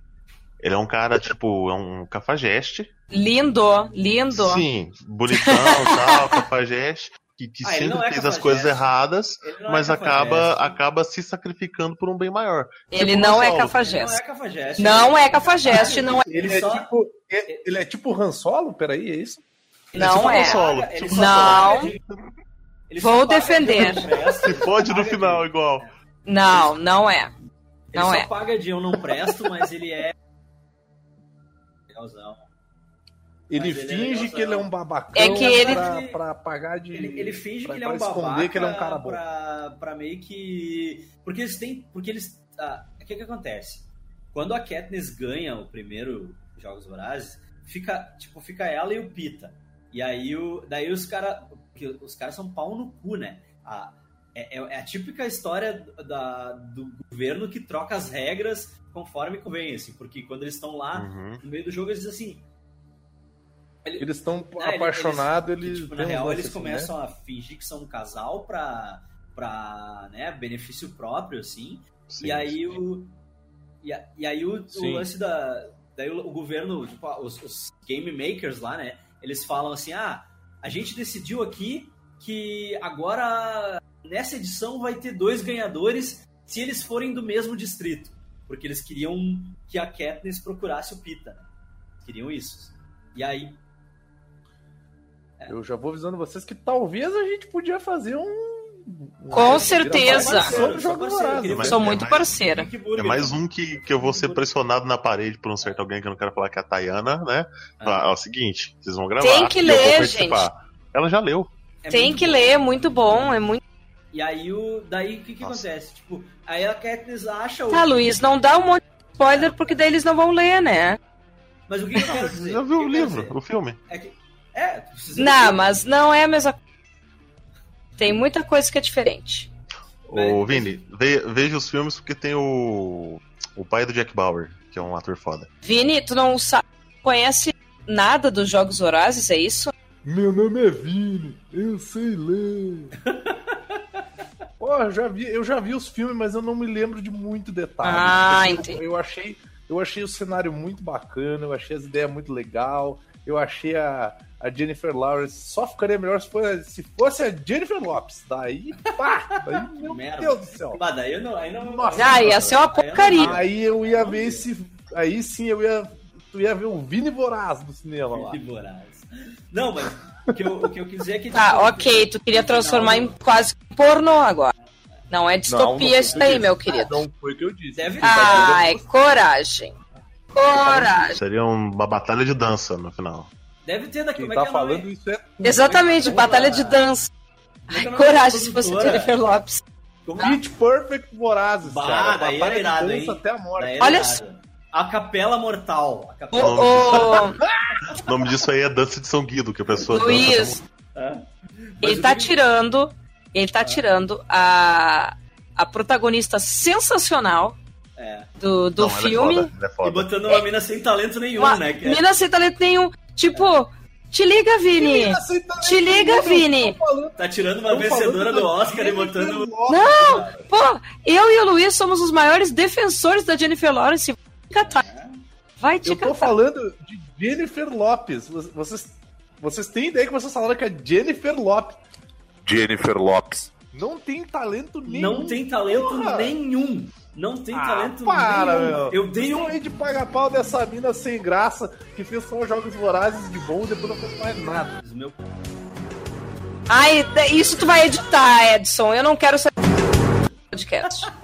ele é um cara, tipo, é um cafajeste. Lindo, lindo. Sim, bonitão [LAUGHS] tal, cafajeste. Que, que Ah, sempre é fez as cafajeste. coisas erradas, é mas acaba, cafajeste. acaba se sacrificando por um bem maior. Ele Tipo não o é. Ele não cafajeste. é cafajeste. Não é cafajeste, não é. Ele, Ele é só- tipo. é- Ele é tipo Han Solo? Peraí, é isso? Não tipo é. solo. Ele tipo só Não. ele só Vou defender. Se fode no final, igual. Não, não é. Ele Não só é. paga de eu não presto, mas ele é. Legalzão. Ele Mas ele é finge que ele é um babacão É que ele- pra, pra pagar de. Ele, ele finge pra- que ele é um babaca esconder que ele é um cara bom. Pra, pra meio que. Porque eles têm. Porque eles. ah, O que que acontece? Quando a Katniss ganha o primeiro Jogos Vorazes, fica, tipo, fica ela e o Pita. E aí o. Daí os caras. Os caras são pau no cu, né? A, é, é- é a típica história da, do governo que troca as regras conforme convém, assim, porque quando eles estão lá Uhum. no meio do jogo, eles dizem assim. Eles estão Né, ele- apaixonados, eles- eles. tipo, na real, eles assim, começam a fingir que são um casal pra, pra né, benefício próprio, assim. Sim, e aí sim. o. E, a- e aí o, o lance da. Daí o, o governo, tipo, os, os game makers lá, né? Eles falam assim: ah, a gente decidiu aqui que agora nessa edição vai ter dois ganhadores se eles forem do mesmo distrito. Porque eles queriam que a Katniss procurasse o Pita. Queriam isso. E aí. Eu já vou avisando vocês que talvez a gente podia fazer um. Com certeza. Sou é muito parceira. É mais um que, que eu vou ser pressionado na parede por um certo alguém que eu não quero falar que é a Tayana, né? Falar, ó, é o seguinte, vocês vão gravar. Tem que eu vou ler, participar. Ela já leu. É Tem que bom. ler, é muito bom, é muito. E aí, o, daí o que, que Nossa. acontece? Tipo, aí a Katniss acha o. Tá, Luiz, não dá um monte de spoiler porque daí eles não vão ler, né? Mas o que, que eu quero dizer? [LAUGHS] Já viu o livro, o filme? É, que, é tu precisa Não, mas não é a mesma coisa. Tem muita coisa que é diferente. Ô, Vini, ve- veja os filmes porque tem o. O pai do Jack Bauer, que é um ator foda. Vini, tu não sabe, conhece nada dos Jogos Vorazes, é isso? Meu nome é Vini, eu sei ler. [LAUGHS] Eu já vi, eu já vi os filmes, mas eu não me lembro de muito detalhe. Ah, eu- entendi. Eu achei, eu achei o cenário muito bacana, eu achei as ideias muito legal. Eu achei a, a Jennifer Lawrence só ficaria melhor se fosse, se fosse a Jennifer Lopes. Daí, pá, daí, [LAUGHS] meu Merda. Deus do céu. Bah, daí eu não. Aí não Nossa. Ah, ia ser uma não- porcaria. Aí eu ia ver esse, aí sim eu ia, tu ia ver o Vini Voraz no cinema lá. Que voraz. Não, mas o que eu, o que eu quis dizer é que. Tá, tipo, ok, tu queria transformar em quase um pornô agora. Não é Não, distopia não foi o isso que eu aí, disse. meu querido. Não foi o que eu disse. Deve Ah, é coragem. Coragem. Seria uma batalha de dança no final. Deve ter daqui. Quem Como é tá que é nome? falando isso é tu. Exatamente, batalha de dança. Como é que é nome Coragem se fosse? Jennifer Lopes. Como- Pitch Perfect Vorazes, Bah, cara. daí Batalha era irado, de dança hein? até a morte. Olha só. A Capela Mortal. A O, capela... o O nome disso aí é dança de São Guido, que a pessoa dança Luiz, Hã? ele tá que- tirando, ele tá tirando a, a protagonista sensacional É. do, do Não, ela filme. É foda, ela é E foda. botando uma mina sem talento nenhum, Uma né? Que é- menina sem talento nenhum. Tipo, te liga, Vini. Te liga, Vini. Tá tirando uma vencedora do Oscar e botando. Não, pô, eu e o Luiz somos os maiores defensores da Jennifer Lawrence. Vai te catar. Vai te Eu tô catar. falando de Jennifer Lopes. Vocês, vocês têm ideia que vocês falaram que é Jennifer Lopes. Jennifer Lopes. Não tem talento nenhum. Não tem talento Porra. nenhum. Não tem Ah, talento para, nenhum. meu. Eu dei um. Não de pagar pau dessa mina sem graça que fez só jogos vorazes de bom e depois não fez mais nada. Meu... Ai, isso tu vai editar, Edson. Eu não quero ser podcast. [LAUGHS]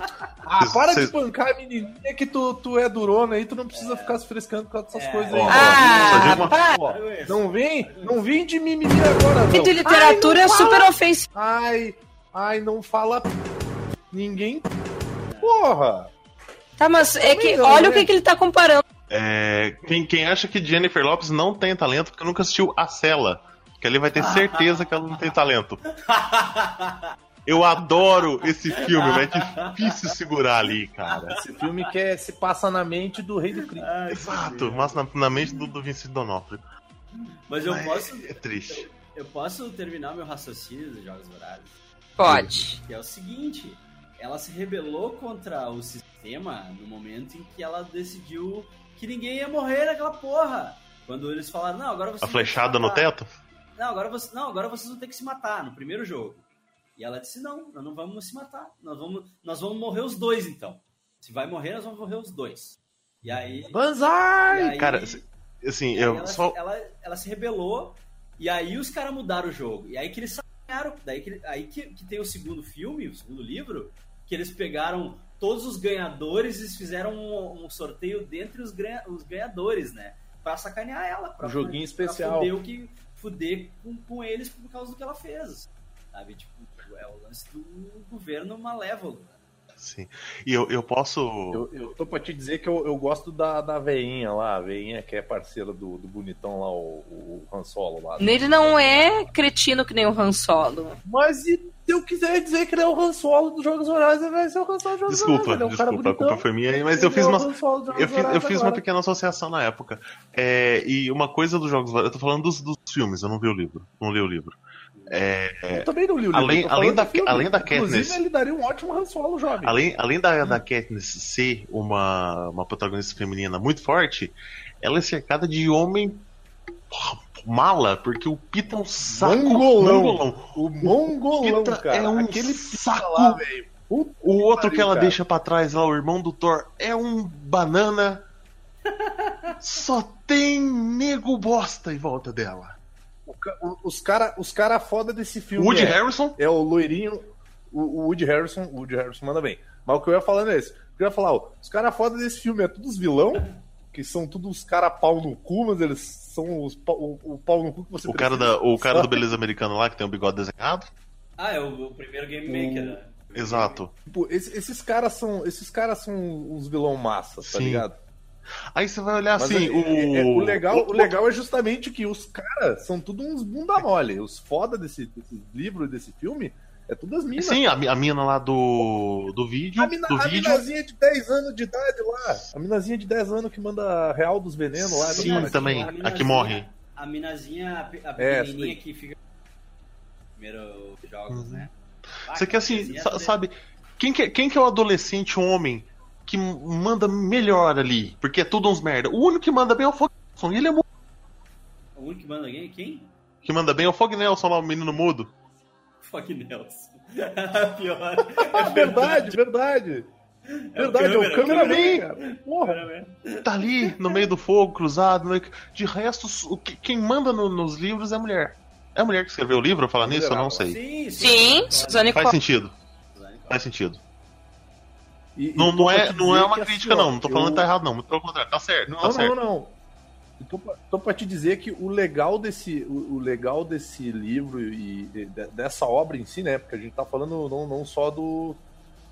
Ah, para vocês- de pancar a menininha que tu, tu é durona aí, tu não precisa ficar se frescando com essas É. coisas aí. Ó, não. Ah, uma- não vem, não vem de mimimi agora, não. De literatura Ai, é não super fala- ofensivo. Ai, ai, não fala ninguém. Porra! Tá, mas é que olha né? o que, que ele tá comparando. É, quem, quem acha que Jennifer Lopes não tem talento porque nunca assistiu A Cela, que ali vai ter certeza que ela não tem talento. [LAUGHS] Eu adoro esse filme, mas é difícil segurar ali, cara. Esse filme que é, se passa na mente do rei do crime. Ai, Exato, mas na, na mente do, do Vincent Donofrio. Mas eu Mas posso, É triste. eu posso terminar meu raciocínio dos Jogos Vorazes? Pode. Que é o seguinte: ela se rebelou contra o sistema no momento em que ela decidiu que ninguém ia morrer naquela porra. Quando eles falaram, não, agora vocês A flechada no teto? Não, agora, você, não, agora vocês vão ter que se matar no primeiro jogo. E ela disse: não, nós não vamos se matar. Nós vamos, nós vamos morrer os dois, então. Se vai morrer, nós vamos morrer os dois. E aí. e Banzai! aí- Cara, assim, e eu ela, só. ela, ela se rebelou. E aí os caras mudaram o jogo. E aí que eles sacaram. Daí que, aí que, que tem o segundo filme, o segundo livro, que eles pegaram todos os ganhadores e fizeram um, um sorteio dentre os, ganha- os ganhadores, né? Pra sacanear ela. Pra, Um joguinho pra especial. fuder, o que, fuder com, com eles por causa do que ela fez. Sabe? Tipo, é o lance do governo malévolo. né? Sim. E eu, eu posso. Eu, eu tô pra te dizer que eu, eu gosto da, da veinha lá, a veinha que é parceira do, do bonitão lá, o, o Han Solo lá. Ele não é cretino que nem o Han Solo. Mas e eu quiser dizer que ele é o Han Solo dos Jogos Vorazes, vai ser o Han Solo dos Jogos Desculpa. Ele é um desculpa, a culpa foi minha aí, mas Ele eu fiz é uma. Eu fiz, eu fiz uma pequena associação na época. É, e uma coisa dos jogos. Eu tô falando dos, dos filmes, eu não vi o livro. Não li o livro. É, Eu também não li o livro. Além- além da- filme. além da Inclusive, Katniss. ele daria um ótimo Han Solo jovem. além além da, da Katniss ser uma, uma protagonista feminina muito forte, ela é cercada de homem mala, porque o Pita é um saco Mongolão. mongolão. O mongolão, Pita cara. é um Aquele saco. Lá. Puta O outro que ela cara. deixa pra trás lá, o irmão do Thor, é um banana. [LAUGHS] Só tem nego bosta em volta dela. O o- Os cara, os cara foda desse filme Woody é, Harrison, é o loirinho, o, o Woody Harrison, o Woody Harrison manda bem. Mas o que eu ia falando é esse. Eu ia falar, ó, os cara foda desse filme é todos vilão, que são todos os cara pau no cu, mas eles são os pau- o, o pau no cu que você o cara, precisa. da, o cara do Beleza Americano lá, que tem o bigode desenhado. Ah, é o, o primeiro Game Maker. né? Exato. Tipo, esse- esses caras são, esses caras são os vilão massa, tá Sim. ligado? Aí você vai olhar Mas assim, é- o... é- é- o, legal, o legal é justamente que os caras são tudo uns bunda mole. Os foda desse, desse livro e desse filme é tudo as minas. Sim, a, a mina lá do, do vídeo, A, mina, do a vídeo, minazinha de 10 anos de idade lá. A minazinha de 10 anos que manda real dos venenos lá. Sim, Cara, também. A a que morre. A minazinha, a É, pequenininha sim. que fica... Primeiro jogos, Uhum. né? Você quer assim, é- sabe, quem que, é- quem que é o adolescente homem que manda melhor ali? Porque é tudo uns merda. O único que manda bem é o Fog Nelson, e ele é mu- O único que manda alguém? Quem? que manda bem é o Fog Nelson lá, o menino mudo. Fuck Nelson. [LAUGHS] Pior. É verdade, verdade. Verdade, é o cameraman, cara. Porra. Tá ali no meio do fogo, cruzado. meio- De resto, o que- quem manda no- nos livros é a mulher. É a mulher que escreveu o livro? Falar nisso? Eu não sei. Sim, Sim, Suzane Faz sentido. Faz sentido. E- Não, não, é, não é uma crítica, assim, não. Não tô falando eu- que tá errado, não. Muito pelo contrário. Tá certo, Não, tá não, certo. não. Pra, tô pra te dizer que o legal desse, o, o legal desse livro e de- dessa obra em si, né? Porque a gente tá falando não, não só do,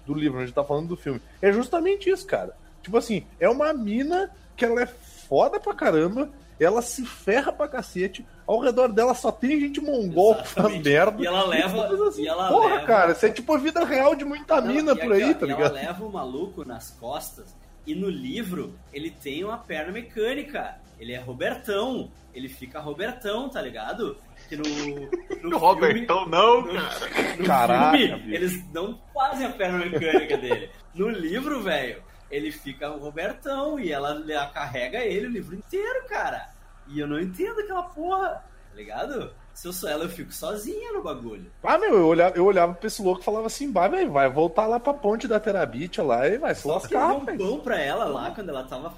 do livro, a gente tá falando do filme. É justamente isso, cara. Tipo assim, é uma mina que ela é foda pra caramba, ela se ferra pra cacete, ao redor dela só tem gente mongol que faz Exatamente. merda. E ela leva- coisas assim. e ela Porra, leva- cara, isso é tipo a vida real de muita mina Não, e por aí, tá e ligado? Ela leva o maluco nas costas e no livro ele tem uma perna mecânica. Ele é Robertão. Ele fica Robertão, tá ligado? Que no, [LAUGHS] no Robertão, não, filme, cara. no Caraca, filme, bicho. eles não fazem a perna mecânica dele. No livro, velho, ele fica o Robertão e ela, ela carrega ele o livro inteiro, cara. E eu não entendo aquela porra, tá ligado? Se eu sou ela, eu fico sozinha no bagulho. Ah, meu, eu olhava, eu olhava pra esse louco e falava assim, vai, vai, vai voltar lá pra ponte da Terabit lá e vai se Só que lascar, um pão pra ela lá quando ela tava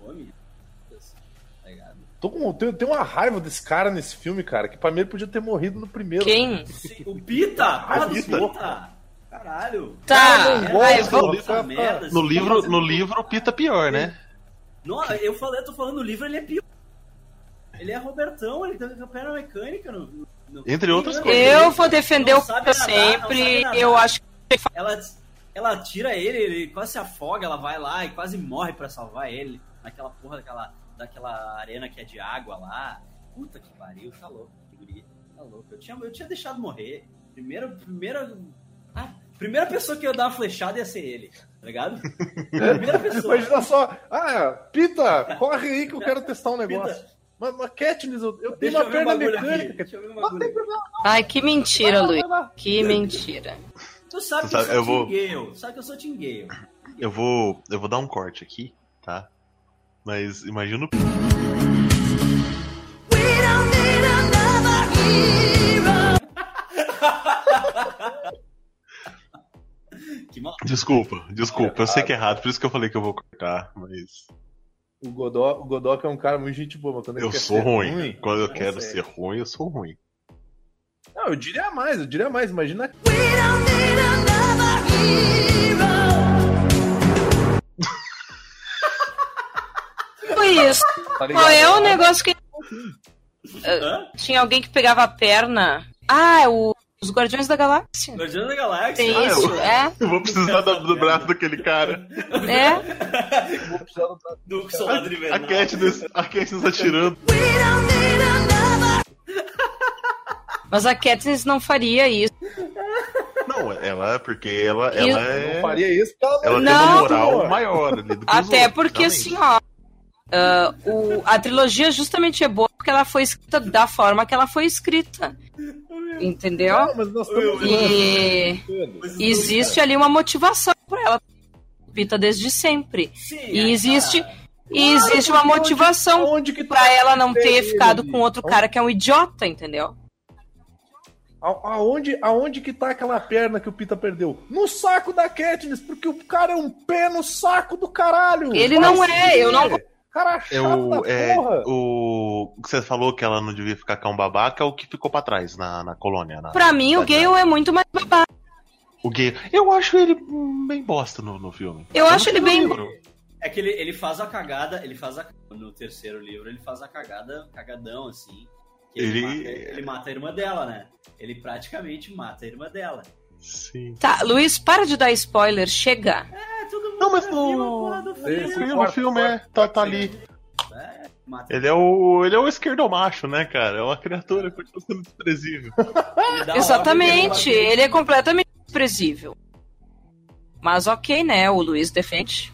fome. Tá? Tô com, tenho, tenho uma raiva desse cara nesse filme, cara, que pra mim ele podia ter morrido no primeiro. Quem? Sim, O Pita! Porra do Pita. Pita! Caralho! Tá, Cara, não vai, gosto. vamos. Essa merda, No livro, no livro, o Pita pior, né? Não, eu falei, eu tô falando no livro, ele é pior. Ele é Robertão, ele tem a perna mecânica no. no- Entre outras Não, coisas. Eu vou defender Não o sabe Pita sempre. Eu acho que Ela, ela tira ele, ele quase se afoga, ela vai lá e quase morre pra salvar ele. Naquela porra daquela, daquela arena que é de água lá. Puta que pariu, tá louco, que guria, tá louco. Eu tinha, eu tinha deixado morrer. Primeiro, primeira. Ah, primeira pessoa que eu ia dar uma flechada ia ser ele, tá ligado? [LAUGHS] Primeira pessoa. Imagina só, ah, Pita, corre aí que eu quero testar um negócio. Mas, mas Katniss, eu, eu tenho uma eu perna mecânica. Deixa eu ver Não tem problema, Ai, que mentira, vai Luiz. Que mentira. Tu sabe que Sabe, eu sou vou- Team Gale. Sabe que eu sou Team Gale. Eu vou, eu vou dar um corte aqui, tá? Mas imagina o We don't need another hero. [LAUGHS] Que mal. Desculpa, desculpa, eu sei que é errado, por isso que eu falei que eu vou cortar, mas O Godó, o Godó que é um cara muito gente boa, mas quando ele eu quer sou ser ruim. Quando eu quero ser ruim, eu sou ruim. Não, eu diria mais, eu diria mais. Imagina We don't need another hero. Isso. tá? Qual é o negócio que. Hã? Tinha alguém que pegava a perna. Ah, é o- os Guardiões da Galáxia. Guardiões da Galáxia. Tem Ah, isso, eu- é? [LAUGHS] Eu vou precisar do, do braço daquele cara. É? [LAUGHS] Vou precisar do- Do Soldado A Invernal. Katniss, a Katniss atirando. [LAUGHS] We don't need another. Mas a Katniss não faria isso. Não, ela, porque ela, ela Não é. faria isso porque ela Ela tem Não. uma moral maior ali do que os Até porque, assim, ó. Ah, o- a trilogia justamente é boa porque ela foi escrita da forma que ela foi escrita. Entendeu? Não, mas nós estamos E Mas e existe ali uma motivação pra ela. Pita desde sempre. Sim, E é, existe. cara. E existe uma porque motivação Onde que tá pra ela não ter ficado ali? com outro cara que é um idiota, entendeu? A- Aonde, aonde que tá aquela perna que o Pita perdeu? No saco da Katniss, porque o cara é um pé no saco do caralho. Ele Vai não é, eu não-. Cara chato Eu, é, porra. o, o que você falou que ela não devia ficar com um babaca é o que ficou pra trás na, na colônia. Na, Pra mim, o Gale é muito mais babaca. O gay. Eu acho ele bem bosta no, no filme. Eu acho ele bem- livro. É que ele, ele faz a cagada, ele faz a no terceiro livro, ele faz a cagada, cagadão assim. que ele, Ele- mata, ele mata a irmã dela, né? Ele praticamente mata a irmã dela. Sim. Tá, Luiz, para de dar spoiler, chega. É, todo mundo Não, mas no- filme. No filme é, tá, tá ali. É, Ele é o. Ele é o esquerdomacho, né, cara? É uma criatura que continua sendo desprezível. Exatamente, ele é completamente desprezível. Mas ok, né? O Luiz defende.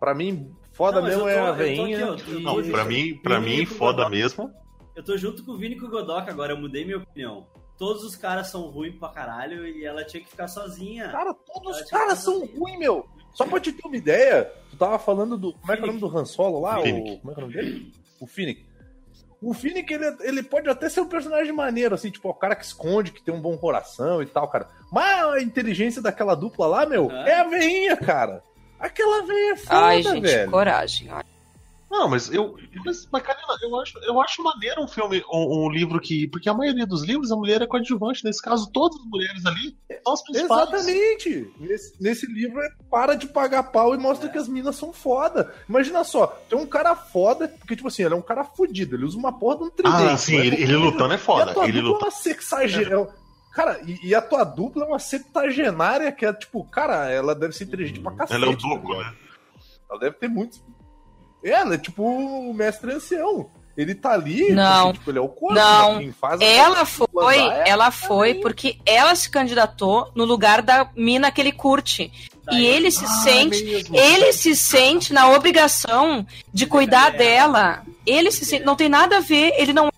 Pra mim, foda Não, mesmo eu é a veinha. Não, pra mim, pra mim, foda mesmo. Eu tô junto com o Vini e com o Godoka agora, eu mudei minha opinião. Todos os caras são ruins pra caralho e ela tinha que ficar sozinha. Cara, todos Ela os caras são ruins, meu. Só pra te ter uma ideia, tu tava falando do. Como é que é o nome do Han Solo lá? O, como é que é o nome dele? O Finnick. O Finnick, ele, ele pode até ser um personagem maneiro, assim, tipo, o cara que esconde, que tem um bom coração e tal, cara. Mas a inteligência daquela dupla lá, meu, Aham. é a veinha, cara. Aquela veinha é foda, Ai, gente, velho. coragem. Ai. Não, mas eu. Mas, mas Karina, eu acho, eu acho maneiro um filme, um, um livro que. Porque a maioria dos livros a mulher é coadjuvante. Nesse caso, todas as mulheres ali são as principais. Exatamente. Nesse, nesse livro é para de pagar pau e mostra que as minas são foda. Imagina só, tem um cara foda, porque, tipo assim, ele é um cara fudido, ele usa uma porra de um tridente. Ah, sim, né? ele, ele lutando é foda. Ele dupla luta. é uma sexagenária. Cara, e, e a tua dupla é uma septagenária que é tipo, cara, ela deve ser inteligente pra cacete. Ela é o tá ligado? né? Ela deve ter muitos. Ela é tipo o mestre ancião. Ele tá ali, Não. assim, tipo, ele é o corpo. Não. quem faz Ela foi, é ela foi porque ela se candidatou no lugar da mina que ele curte. E ele se Ah, sente, mesmo. ele se sente na obrigação de cuidar dela. Ele se sente, não tem nada a ver, ele não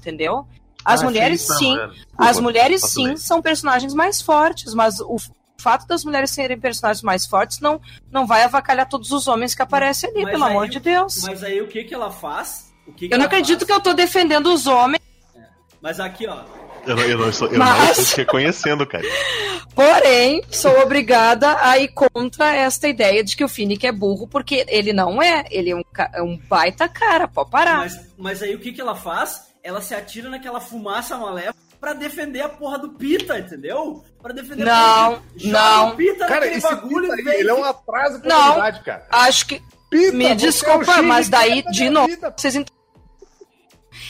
entendeu? As Ah, mulheres sim, sim, tá, as Desculpa, mulheres sim bem. são personagens mais fortes, mas o fato das mulheres serem personagens mais fortes não não vai avacalhar todos os homens que aparecem ali, Mas pelo aí- amor de Deus. Mas aí o que que ela faz? O que que Eu não acredito faz? que eu tô defendendo os homens, Mas aqui, ó. Eu, não- eu não estou, eu Mas- não estou te reconhecendo, cara. Porém, sou obrigada a ir contra esta ideia de que o Finnick é burro, porque ele não é. Ele é um, é um baita cara, pode parar. Mas, mas aí o que que ela faz? Ela se atira naquela fumaça malévola pra defender a porra do Pita, entendeu? Pra defender a Não, porra do... Joga não. o Pita Cara, naquele esse bagulho Pita aí, ele é um atraso pra Não. humanidade, cara. Acho que. Pita, Me é o desculpa, X mas daí, da de novo, vocês ent...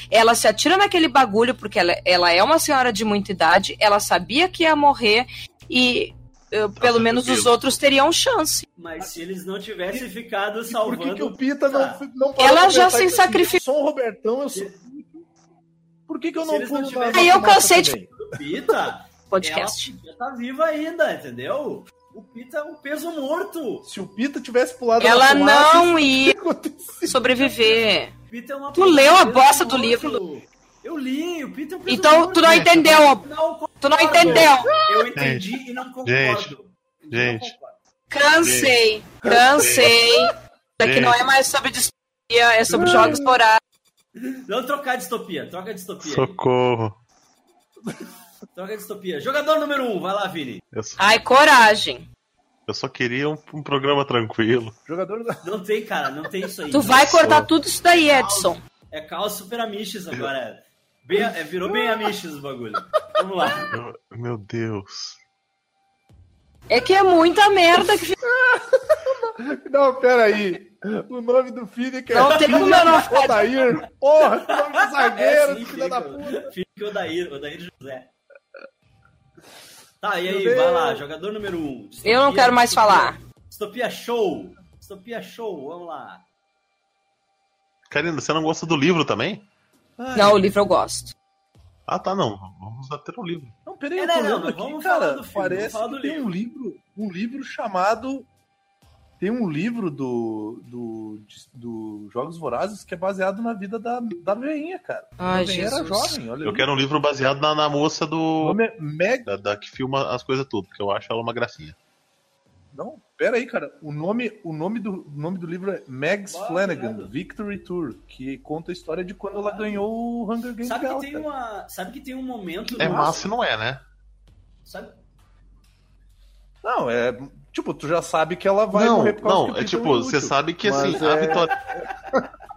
Ela se atira naquele bagulho porque ela, ela é uma senhora de muita idade, ela sabia que ia morrer e eh, pelo menos os outros teriam chance. Mas se eles não tivessem ficado E por salvando... que, que o Pita não, Tá. não Ela já se assim, sacrificou. Eu sou um Robertão, eu sou. Por que, que eu não não pulo na Aí eu cansei de- Pita, [LAUGHS] Podcast. ela podia tá viva ainda, entendeu? O Pita é um peso morto. Se o Pita tivesse pulado Ela na fumaça, não ia sobreviver. Pita é uma Tu leu a bosta do morto. livro? Eu li, o Pita é um peso Então morto. tu não entendeu. Não Tu não entendeu. Eu entendi e não concordo. Gente, não gente. concordo. Cansei. Cansei. Isso aqui não é mais sobre distopia, é sobre jogos vorazes. [LAUGHS] Não trocar distopia, troca distopia. Socorro. [LAUGHS] Troca distopia. Jogador número 1, um, vai lá, Vini. Só, Ai, coragem. eu só queria um, um programa tranquilo. Jogador. Não tem, cara, não tem isso aí. Tu vai cortar tudo isso daí, Edson. É caos super amiches agora. Bem, é, virou bem amiches o bagulho. Vamos lá. Eu- meu Deus. É que é muita merda que. [LAUGHS] Não, pera aí. O nome do filho que é Não tem como eu não ficar- Odair. Porra, que nome de zagueiro, É, sim, filha da puta. Fica o Odair, Odair José. Tá, e aí, Meu Deus. vai lá, jogador número 1. Um. Eu não quero mais falar. Distopia show. Distopia show, vamos lá. Karina, você não gosta do livro também? Não, o livro eu gosto. Ah, tá, não. Vamos até o livro. Não, peraí, É, eu não, tô não, lendo não, aqui, vamos falar cara. do filme, vamos parece falar do que tem um livro, um livro chamado. Tem um livro do, do, do Jogos Vorazes que é baseado na vida da, da veinha, cara. Ai, a veinha era jovem, olha. Eu aí. quero um livro baseado na, na moça O do. nome é Meg. Da, da que filma as coisas tudo, porque eu acho ela uma gracinha. Não, pera aí, cara. O nome, o nome, do, o nome do livro é Mags Flanagan, obrigado. Victory Tour, que conta a história de quando ela ganhou o Hunger Games Sabe que, tem cara. uma, sabe que tem um momento. É no- massa e não é, né? Sabe, Não, é. Tipo, tu já sabe que ela vai não, morrer por causa não, é tipo, você sabe que assim, Mas a, é- vitória,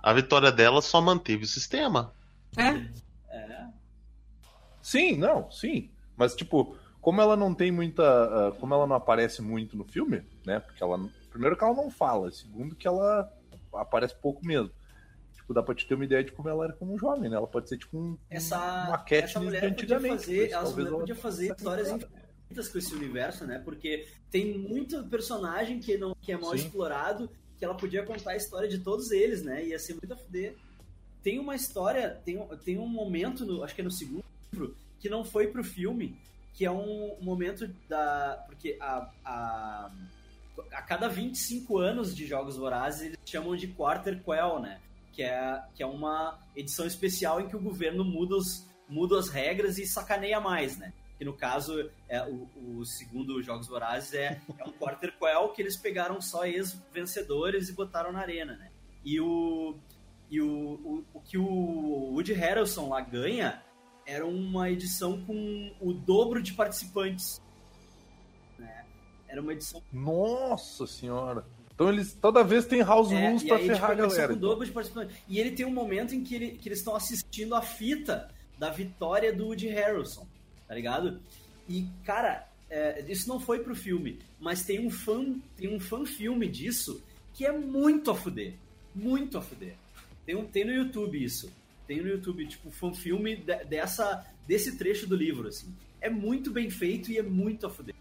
a vitória dela só manteve o sistema. É. é, Sim, não, sim. Mas, tipo, como ela não tem muita. ah, como ela não aparece muito no filme, né? Porque ela. Primeiro que ela não fala, segundo que ela aparece pouco mesmo. Tipo, dá pra te ter uma ideia de como ela era como jovem, né? Ela pode ser tipo um, essa, uma essa Katniss mulher de podia antigamente. fazer, mas essa mulher ela- podia fazer histórias infinitas com esse universo, né? Porque tem muito personagem que não que é mal Sim. explorado, que ela podia contar a história de todos eles, né? Ia ser muito a fuder. Tem uma história, tem, um- tem um momento, no, acho que é no segundo livro, que não foi pro filme, que é um momento da. Porque a. a a cada 25 anos de Jogos Vorazes, eles chamam de Quarter Quell, né? Que é, que é uma edição especial em que o governo muda, os, muda as regras e sacaneia mais, né? Que no caso, é, o, o segundo Jogos Vorazes é, é um Quarter Quell que eles pegaram só ex-vencedores e botaram na arena, né? E o, e o, o, o que o Woody Harrelson lá ganha era uma edição com o dobro de participantes. Né? Era uma edição Nossa senhora. Então eles toda vez tem house é, rules pra aí, ferrar tipo, a galera. com o dobro de participantes. E ele tem um momento em que, ele, que eles estão assistindo a fita da vitória do Woody Harrelson, tá ligado? E, cara, é, isso não foi pro filme, mas tem um fã, tem um fã filme disso que é muito a fuder. Muito a fuder. Tem, um, tem no YouTube isso. Tem no YouTube, tipo, fã filme de- dessa, desse trecho do livro, assim. É muito bem feito e é muito a fuder.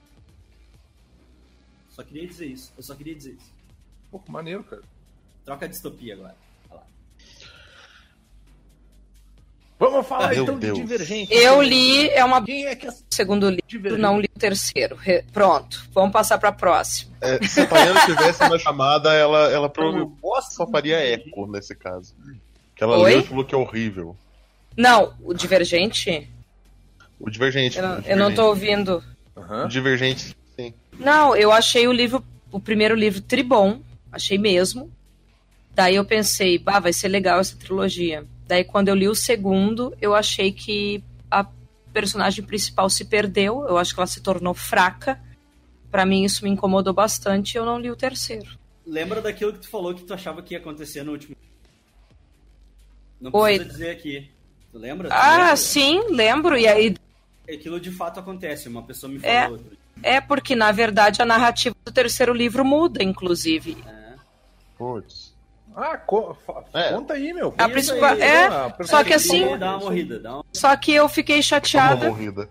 Só queria dizer isso. Eu só queria dizer isso. Pô, que maneiro, cara. Troca a distopia agora. Olha lá. Vamos falar Meu então Deus. de Divergente. Eu li, é uma Quem é que é segundo livro, Divergente? não li o terceiro. Re- Pronto, vamos passar pra próxima. É, se a Tayana tivesse uma chamada, ela, ela provavelmente só faria eco nesse caso. Que ela Oi? leu e falou que é horrível. Não, o Divergente? O Divergente. Eu, não- o eu não tô Divergente. ouvindo. O Divergente, sim. Não, eu achei o livro, o primeiro livro tribom, achei mesmo. Daí eu pensei, bah, vai ser legal essa trilogia. Daí quando eu li o segundo, eu achei que a personagem principal se perdeu, eu acho que ela se tornou fraca. Pra mim isso me incomodou bastante, e eu não li o terceiro. Lembra daquilo que tu falou que tu achava que ia acontecer no último. Não Oi. precisa dizer aqui. Tu lembra? Tu Ah, lembra? sim, lembro. E aí Aquilo de fato acontece. Uma pessoa me É. falou. outro dia. é porque na verdade a narrativa do terceiro livro muda, inclusive. É. Putz. Ah, co- É. conta aí, meu. A principal aí, é, Ah, só que assim, Dá uma morrida. Dá uma... só que eu fiquei Uma chateada. morrida.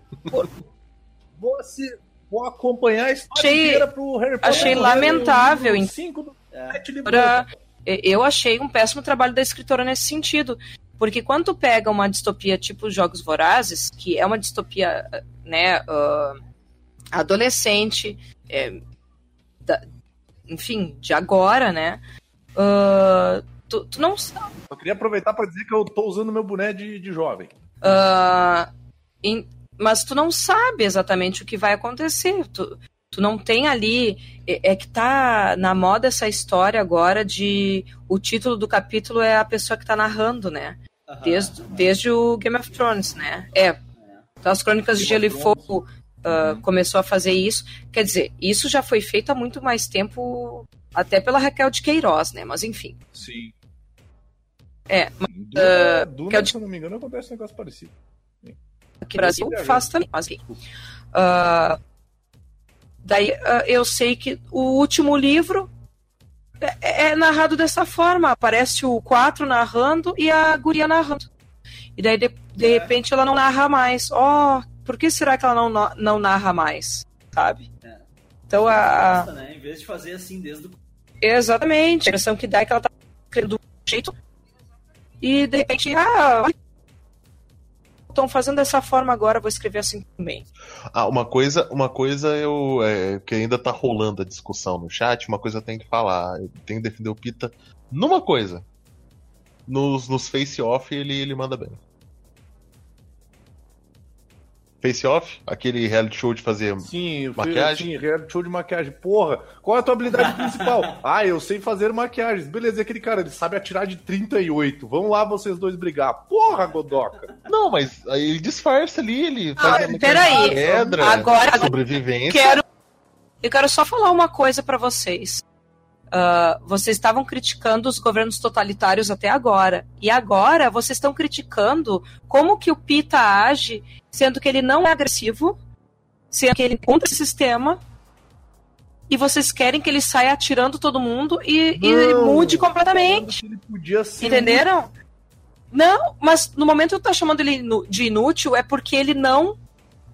Vou, assi- vou acompanhar a história Achei- inteira pro Harry Potter. achei lamentável, hein? cinco do É. sete livros. Pra- eu achei um péssimo trabalho da escritora nesse sentido. Porque quando tu pega uma distopia tipo Jogos Vorazes, que é uma distopia, né, ah, adolescente, é, da- enfim, de agora, né, ah, tu, tu não sabe. Eu queria aproveitar pra dizer que eu tô usando meu boné de, de jovem. em- mas tu não sabe exatamente o que vai acontecer. Tu, tu não tem ali. É, é que tá na moda essa história agora de. O título do capítulo é a pessoa que tá narrando, né? Desde, desde o Game of Thrones, né? É. Então, as Crônicas de Gelo e. Fogo ah, Uhum. começou a fazer isso. Quer dizer, isso já foi feito há muito mais tempo, até pela Raquel de Queiroz, né? Mas enfim. Sim. É, Duna, Duna, eu- se eu não me engano, acontece um negócio parecido. aqui no Brasil faz também. Mas, enfim. Ah, daí ah, eu sei que o último livro é, é narrado dessa forma. Aparece o 4 narrando e a guria narrando. E daí, de, de É. repente, ela não narra mais. Oh, por que será que ela não, não narra mais? Sabe? É. Então, a, Gosta, né? Em vez de fazer assim desde o. exatamente. A impressão que dá é que ela tá escrevendo do jeito. E, de repente, ah, olha, estão fazendo dessa forma agora, vou escrever assim também. Ah, uma coisa, uma coisa eu é, que ainda tá rolando a discussão no chat, uma coisa eu tenho que falar, eu tenho que defender o Pita numa coisa. Nos, nos face off ele, ele manda bem. Face Off, aquele reality show de fazer Sim, Maquiagem? Sim, reality show de maquiagem. Porra, qual é a tua habilidade [LAUGHS] principal? Ah, eu sei fazer maquiagens. Beleza, e aquele cara, ele sabe atirar de 38. Vamos lá vocês dois brigar. Porra, Godoca. Não, mas aí ele disfarça ali, ele faz a maquiagem peraí. pedra, Agora- sobrevivência. Quero, eu quero só falar uma coisa pra vocês. Ah, vocês estavam criticando os governos totalitários até agora. E agora vocês estão criticando como que o Pita age, sendo que ele não é agressivo, sendo que ele contra esse sistema. E vocês querem que ele saia atirando todo mundo e, e Não. mude completamente. Ele podia ser. Entenderam? Não, mas no momento que eu tô chamando ele de inútil é porque ele não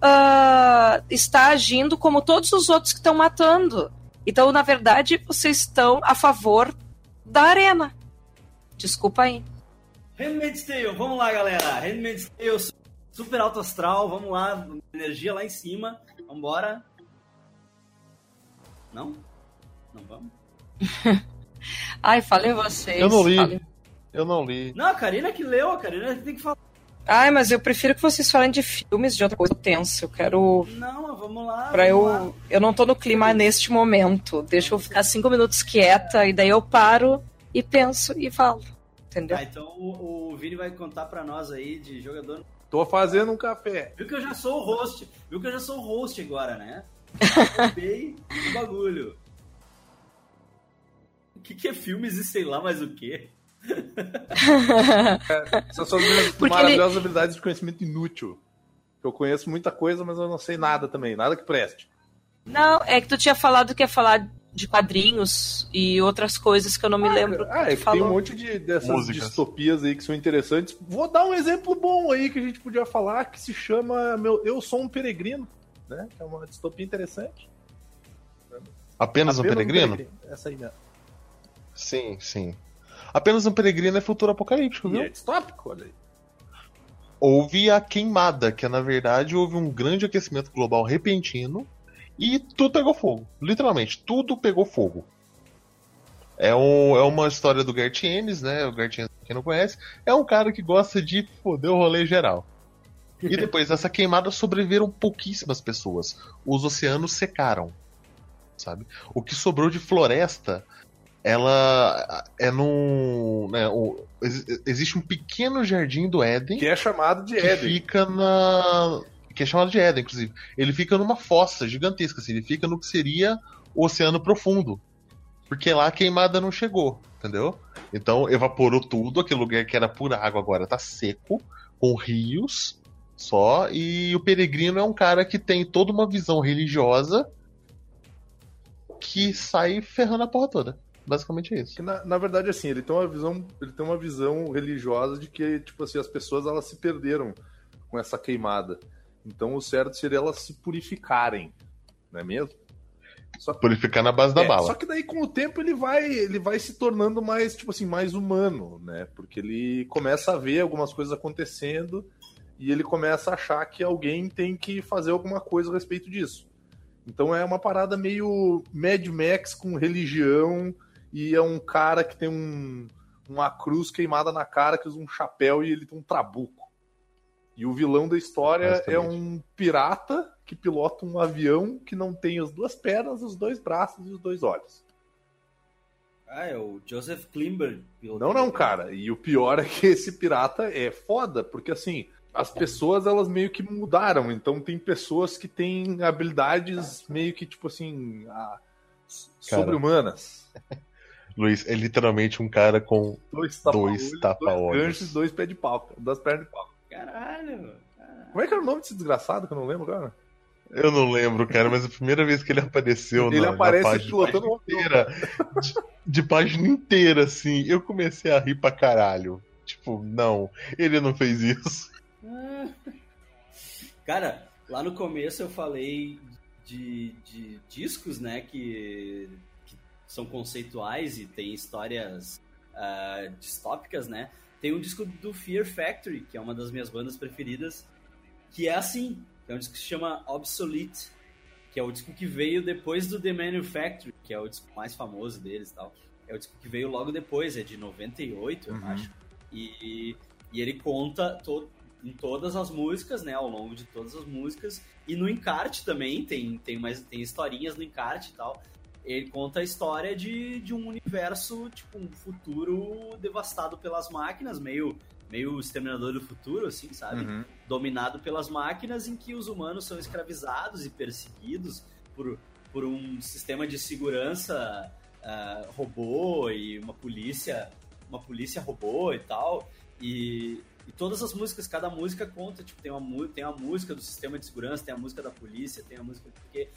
ah, está agindo como todos os outros que estão matando. Então, na verdade, vocês estão a favor da arena. Desculpa aí. Handmaid's Tale, vamos lá, galera. Handmaid's Tale, su- super alto astral, vamos lá, energia lá em cima, vambora. Não? Não vamos? [LAUGHS] Ai, falem vocês. Eu não li. falem. Eu não li. Não, a Karina que leu, a Karina tem que falar. Ai, mas eu prefiro que vocês falem de filmes, de outra coisa tensa. Eu quero. Não, vamos lá. Pra vamos lá. eu. Eu não tô no clima neste momento. Deixa eu ficar cinco minutos quieta e daí eu paro e penso e falo. Entendeu? Tá, então o, o Vini vai contar pra nós aí de jogador. Tô fazendo um café. Viu que eu já sou o host. Viu que eu já sou o host agora, né? [LAUGHS] Roubei o bagulho. O que, que é filmes e sei lá mais o que? Essas são as minhas Porque maravilhosas habilidades de conhecimento inútil. Eu conheço muita coisa, mas eu não sei nada também. Nada que preste. Não, é que tu tinha falado que ia falar de quadrinhos e outras coisas que eu não me lembro. Ah, é que tem falou. um monte de, dessas Músicas. distopias aí que são interessantes. Vou dar um exemplo bom aí que a gente podia falar, que se chama meu, Eu Sou um Peregrino, né? Que é uma distopia interessante. Apenas um Apenas peregrino? Essa aí mesmo. Sim, sim. Apenas um peregrino é futuro apocalíptico, E viu? é distópico, olha aí. Houve a queimada, que na verdade houve um grande aquecimento global repentino e tudo pegou fogo. Literalmente, tudo pegou fogo. É, um, é uma história do Gert Ennis, né? O Gert Ennis, quem não conhece, é um cara que gosta de foder o rolê geral. E depois dessa queimada sobreviveram pouquíssimas pessoas. Os oceanos secaram, sabe? O que sobrou de floresta, ela é num... Né, o- ex- existe um pequeno jardim do Éden Que é chamado de que Éden. fica na. que é chamado de Éden, inclusive. Ele fica numa fossa gigantesca, assim, ele fica no que seria o Oceano Profundo. Porque lá a queimada não chegou, entendeu? Então evaporou tudo, aquele lugar que era pura água agora tá seco, com rios só, e o peregrino é um cara que tem toda uma visão religiosa que sai ferrando a porra toda. Basicamente é isso. Na, na verdade, assim, ele tem uma visão, ele tem uma visão religiosa de que, tipo assim, as pessoas elas se perderam com essa queimada. Então o certo seria elas se purificarem, não é mesmo? Só que, Purificar na base da é, bala. só que daí com o tempo ele vai, ele vai se tornando mais, tipo assim, mais humano, né? Porque ele começa a ver algumas coisas acontecendo e ele começa a achar que alguém tem que fazer alguma coisa a respeito disso. Então é uma parada meio Mad Max com religião e é um cara que tem um, uma cruz queimada na cara, que usa um chapéu e ele tem um trabuco. E o vilão da história é um pirata que pilota um avião que não tem as duas pernas, os dois braços e os dois olhos. Ah, é o Joseph Klimber. Não, não, cara. E o pior é que esse pirata é foda, porque assim, as pessoas elas meio que mudaram. Então tem pessoas que têm habilidades meio que, tipo assim, a- sobre-humanas. [LAUGHS] Luiz, é literalmente um cara com Dois Dois tapa-olhos, tapa-olhos. dois ganchos e dois pés de pau. Das pernas de pau. Caralho. Como é que era o nome desse desgraçado que eu não lembro, cara? Eu não lembro, cara, mas a primeira vez que ele apareceu Ele na, aparece na página, pilotando página inteira, de, de página inteira, assim, eu comecei a rir pra caralho. Tipo, não, ele não fez isso. [LAUGHS] Cara, lá no começo eu falei de, de discos, né, que são conceituais e tem histórias ah, distópicas, né? Tem um disco do Fear Factory, que é uma das minhas bandas preferidas, que é assim. É um disco que se chama Obsolete, que é o disco que veio depois do The Manufactory, que é o disco mais famoso deles e tal. É o disco que veio logo depois, é de 98, eu Uhum. acho. E, e ele conta todo em todas as músicas, né? Ao longo de todas as músicas. E no encarte também, tem, tem, mais, tem historinhas no encarte e tal. Ele conta a história de, de um universo, tipo, um futuro devastado pelas máquinas, meio, meio exterminador do futuro, assim, sabe? Uhum. Dominado pelas máquinas, em que os humanos são escravizados e perseguidos por, por um sistema de segurança ah, robô e uma polícia, uma polícia robô e tal. E, e todas as músicas, cada música conta, tipo, tem uma, tem a música do sistema de segurança, tem a música da polícia, tem a música porque,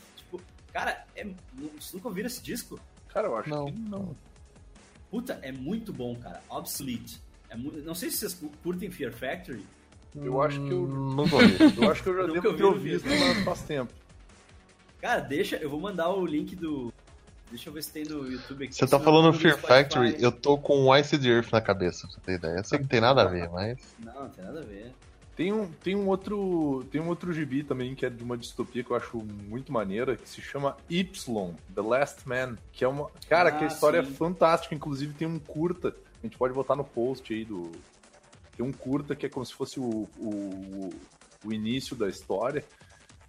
cara, é, vocês nunca ouviram esse disco? Cara, eu acho Não. que não. Puta, é muito bom, cara. Obsolete. É mu- não sei se vocês cu- curtem Fear Factory. Eu acho que eu, Não vou ver. [LAUGHS] eu acho que eu já devo vi ter ouvido, faz tempo. Cara, deixa, eu vou mandar o link do. Deixa eu ver se tem no YouTube aqui. Você tá falando Fear Spotify. Factory, eu tô com o Ice the Earth na cabeça, pra você ter ideia. Eu sei que não tem nada a ver, mas. Não, não tem nada a ver. Tem um, tem um outro tem um outro gibi também que é de uma distopia que eu acho muito maneira, que se chama Y, The Last Man, que é uma, cara, que a Ah, história sim. é fantástica, inclusive tem um curta, a gente pode botar no post aí do tem um curta que é como se fosse o, o, o início da história,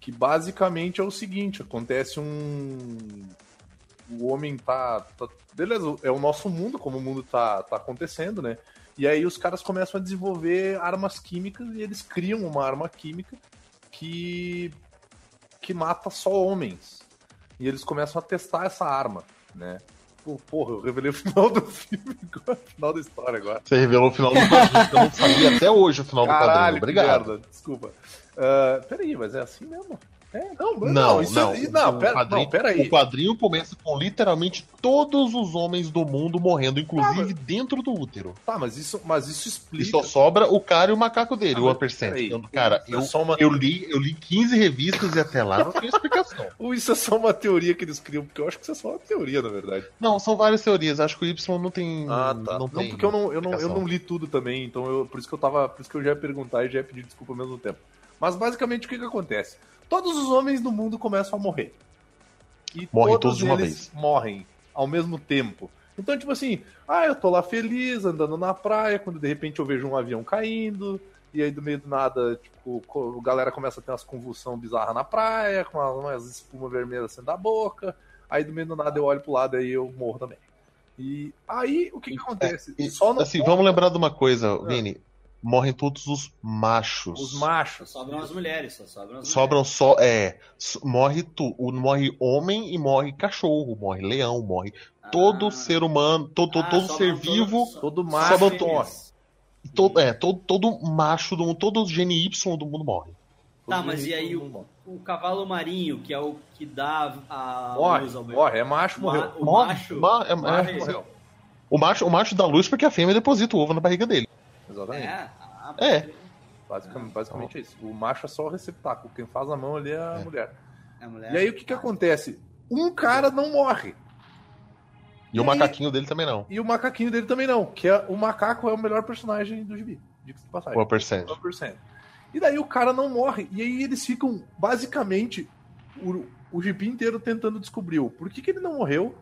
que basicamente é o seguinte, acontece um o homem tá, tá beleza, é o nosso mundo, como o mundo tá tá acontecendo, né? E aí os caras começam a desenvolver armas químicas e eles criam uma arma química que que mata só homens. E eles começam a testar essa arma, né? Pô, Porra, eu revelei o final do [LAUGHS] filme o final da história agora. Você revelou o final do quadrinho, eu não sabia até hoje o final do quadrinho. Caralho, que Obrigado. merda, desculpa. Ah, peraí, mas é assim mesmo? É, não, não, Não, isso, não. não, o pera, quadrinho, não, peraí. O quadrinho começa com literalmente todos os homens do mundo morrendo, inclusive dentro do útero. Tá, mas isso, mas isso E explica. só sobra o cara e o macaco dele, Ah, o Upper. Então, cara, é eu, uma- eu, li, eu li 15 revistas e até lá não tem explicação. [LAUGHS] Ou isso é só uma teoria que eles criam? Porque eu acho que isso é só uma teoria, na verdade. Não, são várias teorias. Acho que o Y não tem. Ah, tá. Não, Não, tem porque eu não, eu, não, eu não li tudo também, então eu, por isso que eu tava. Por isso que eu já ia perguntar e já ia pedir desculpa ao mesmo tempo. Mas basicamente o que, que acontece? Todos os homens do mundo começam a morrer. E Morrem todos, todos de uma eles vez. morrem ao mesmo tempo. Então, tipo assim, ah, eu tô lá feliz, andando na praia, quando de repente eu vejo um avião caindo, e aí do meio do nada, tipo, a galera começa a ter umas convulsões bizarras na praia, com umas, espuma vermelha saindo da boca, aí do meio do nada eu olho pro lado e aí eu morro também. E aí, o que que acontece? E, Só assim, vamos lembrar de uma coisa, Vini. Morrem todos os machos. os Só machos. sobram as mulheres, só sobram as Sobram só. É. Morre tu, o- morre homem e morre cachorro, morre leão, morre mulheres. todo Ah. ser humano, todo, todo, Ah, todo ser vivo. Todo macho Sobram morre. Todo, é, todo, todo macho do mundo, todo gene Y do mundo morre. Tá, Todo mas e aí o, o cavalo marinho, que é o que dá a Morre, luz ao bebê? morre, é macho, Ma- morreu. O Morre, macho, ma- é- morre. é- Morreu. O macho, o macho dá luz porque a fêmea deposita o ovo na barriga dele. Exatamente. É, ah, É. pode crer. Basicamente, basicamente é isso. O macho é só o receptáculo. Quem faz a mão ali é a É. mulher. É a mulher. E aí o que, que acontece? Um cara não morre. E, E o aí- macaquinho dele também não. E o macaquinho dele também não. Que é, o macaco é o melhor personagem do gibi. Diga-se de passagem. O Upper Cent. 1%. E daí o cara não morre. E aí eles ficam, basicamente, o, o gibi inteiro tentando descobrir o por que, que ele não morreu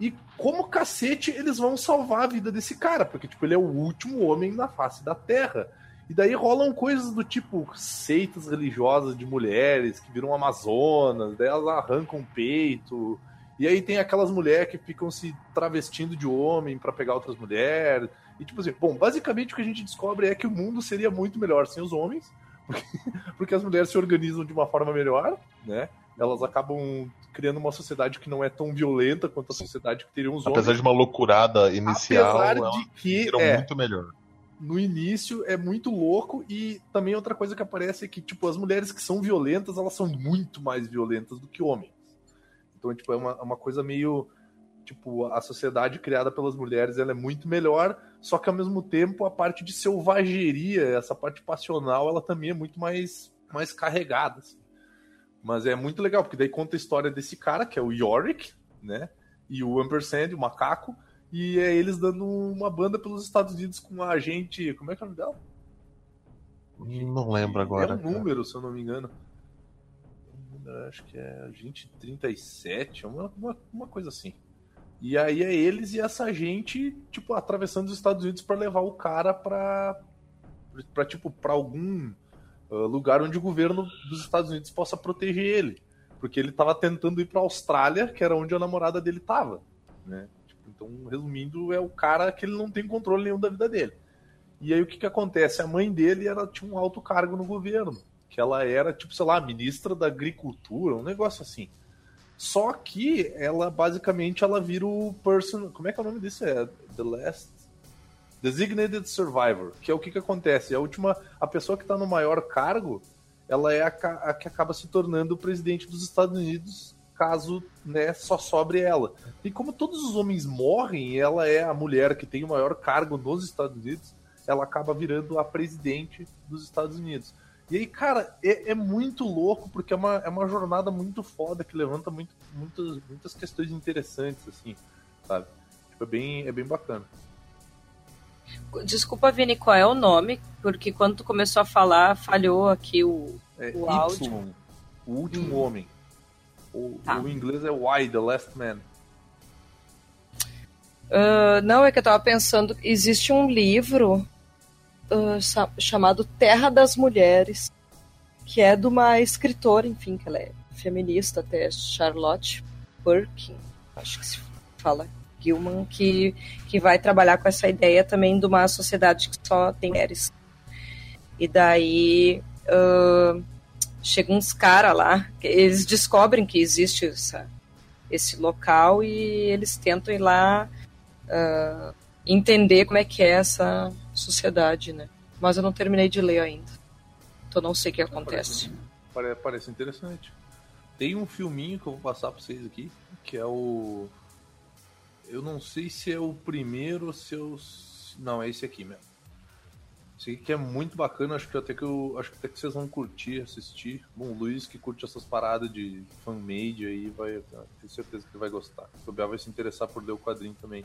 e como cacete eles vão salvar a vida desse cara. Porque, tipo, ele é o último homem na face da Terra. E daí rolam coisas do tipo seitas religiosas de mulheres que viram amazonas, daí elas arrancam o peito. E aí tem aquelas mulheres que ficam se travestindo de homem pra pegar outras mulheres. E tipo assim, bom, basicamente o que a gente descobre é que o mundo seria muito melhor sem os homens, [LAUGHS] porque, porque as mulheres se organizam de uma forma melhor, né? Elas acabam criando uma sociedade que não é tão violenta quanto a sociedade que teriam os Apesar homens. de uma loucurada inicial, Apesar elas de que é, muito melhor. no início é muito louco e também outra coisa que aparece é que tipo as mulheres que são violentas elas são muito mais violentas do que homens então tipo é uma, uma coisa meio tipo a sociedade criada pelas mulheres ela é muito melhor só que ao mesmo tempo a parte de selvageria essa parte passional ela também é muito mais mais carregada assim. Mas é muito legal porque daí conta a história desse cara que é o Yorick né e o Ampersand o macaco e é eles dando uma banda pelos Estados Unidos com a agente. Como é que é o nome dela? Não lembro agora. É um cara. número, se eu não me engano. Acho que é agente 37, uma, uma, uma coisa assim. E aí é eles e essa gente, tipo, atravessando os Estados Unidos para levar o cara pra para tipo para algum lugar onde o governo dos Estados Unidos possa proteger ele, porque ele estava tentando ir para Austrália, que era onde a namorada dele estava, né? Tipo, então, resumindo, é o cara que ele não tem controle nenhum da vida dele. E aí o que que acontece? A mãe dele era tinha um alto cargo no governo, que ela era tipo, sei lá, ministra da agricultura, um negócio assim. Só que ela basicamente ela vira o person, como é que é o nome disso? É The Last Designated Survivor, que é o que, que acontece. A última, a pessoa que está no maior cargo, ela é a, a que acaba se tornando o presidente dos Estados Unidos, caso né, só sobre ela. E como todos os homens morrem, ela é a mulher que tem o maior cargo nos Estados Unidos, ela acaba virando a presidente dos Estados Unidos. E aí, cara, é, é muito louco, porque é uma, é uma jornada muito foda que levanta muito, muitas, muitas questões interessantes, assim, sabe? Tipo, é bem, é bem bacana. Desculpa, Vini, qual é o nome? Porque quando tu começou a falar, falhou aqui o. É O Y, áudio. o último homem. O, Tá. o inglês é Y, The Last Man. Ah, não, é que eu tava pensando. Existe um livro cha- chamado Terra das Mulheres, que é de uma escritora, enfim, que ela é feminista até, Charlotte Perkin, acho que se fala. Gilman, que, que vai trabalhar com essa ideia também de uma sociedade que só tem mulheres. E daí ah, chegam uns caras lá, eles descobrem que existe essa, esse local e eles tentam ir lá ah, entender como é que é essa sociedade, né? Mas eu não terminei de ler ainda. Então não sei o que acontece. Pare- Parece interessante. Tem um filminho que eu vou passar pra vocês aqui, que é o. Eu não sei se é o primeiro ou se é o. Não, é esse aqui mesmo. Esse aqui que é muito bacana, acho que até que eu. Acho que até que vocês vão curtir, assistir. Bom, o Luiz que curte essas paradas de fan-made aí, vai. Tenho certeza que ele vai gostar. O Biel vai se interessar por ler o quadrinho também.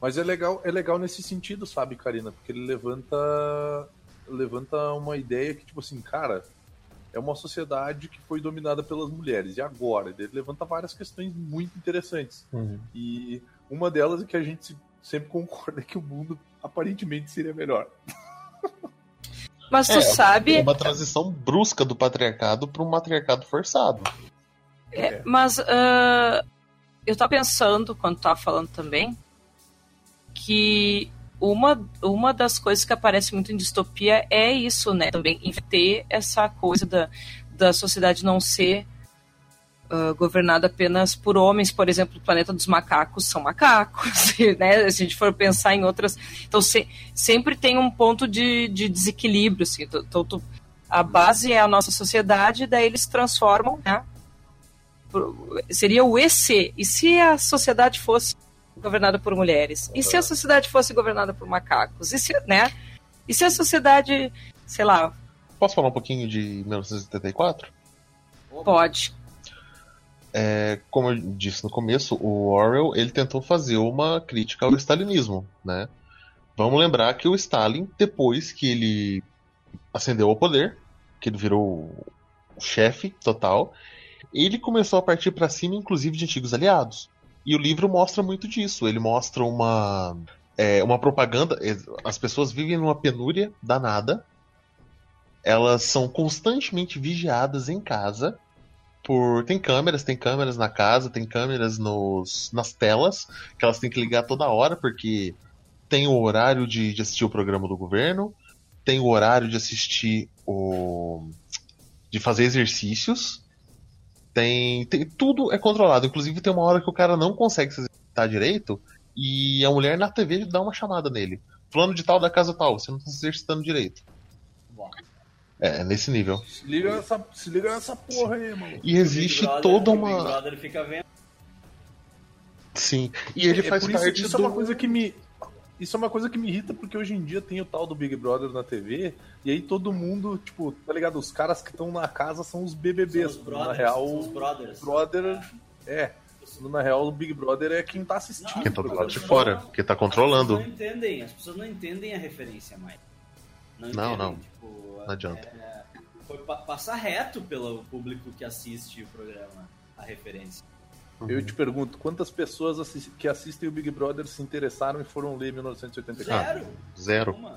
Mas é legal, é legal nesse sentido, sabe, Karina? Porque ele levanta. Levanta uma ideia que, tipo assim, cara, é uma sociedade que foi dominada pelas mulheres. E agora? Ele levanta várias questões muito interessantes. E uma delas é que a gente se- sempre concorda que o mundo aparentemente seria melhor. Mas tu É, sabe, Uma transição brusca do patriarcado para um matriarcado forçado. É, mas ah, eu tava pensando, quando tava falando também, que uma, uma das coisas que aparece muito em distopia é isso, né? Também em ter essa coisa da, da sociedade não ser ah, governada apenas por homens, por exemplo, o planeta dos macacos são macacos, [LAUGHS] né? Se a gente for pensar em outras. Então se- sempre tem um ponto de, de desequilíbrio, assim. Então, tu- a base é a nossa sociedade, daí eles transformam, né? Seria o EC. E se a sociedade fosse governada por mulheres? E se a sociedade fosse governada por macacos? E se, né? E se a sociedade, sei lá, Posso falar um pouquinho de 1974? pode. É, como eu disse no começo, o Orwell ele tentou fazer uma crítica ao stalinismo, né? Vamos lembrar que o Stalin, depois que ele ascendeu ao poder, que ele virou o chefe total, ele começou a partir para cima, inclusive de antigos aliados. E o livro mostra muito disso. Ele mostra uma é, uma propaganda. As pessoas vivem numa penúria danada. Elas são constantemente vigiadas em casa por tem câmeras, tem câmeras na casa, tem câmeras nos, nas telas que elas têm que ligar toda hora porque tem o horário de, de assistir o programa do governo, tem o horário de assistir o de fazer exercícios, tem, tem tudo é controlado. Inclusive tem uma hora que o cara não consegue se exercitar direito e a mulher na TV dá uma chamada nele. Fulano de tal da casa tal, você não está se exercitando direito. É, nesse nível. Se liga nessa, se liga nessa porra aí, mano. E existe Big Brother- toda Big uma. Brother fica vendo. Sim. E ele É faz por isso, parte isso do. é uma coisa que me isso é uma coisa que me irrita porque hoje em dia tem o tal do Big Brother na TV e aí todo mundo, tipo, tá ligado? Os caras que estão na casa são os São BBBs. os na brothers. real, são os brothers. brother é. Na real, o Big Brother é quem tá assistindo. Quem tá do lado de fora, que tá controlando. As pessoas não entendem, as pessoas não entendem a referência mais. Não, entendem, não. tipo, Não adianta. é, foi pa- passar reto pelo público que assiste o programa, a referência. Eu te pergunto, quantas pessoas que assistem o Big Brother se interessaram e foram ler 1984? Zero. Zero. Uma.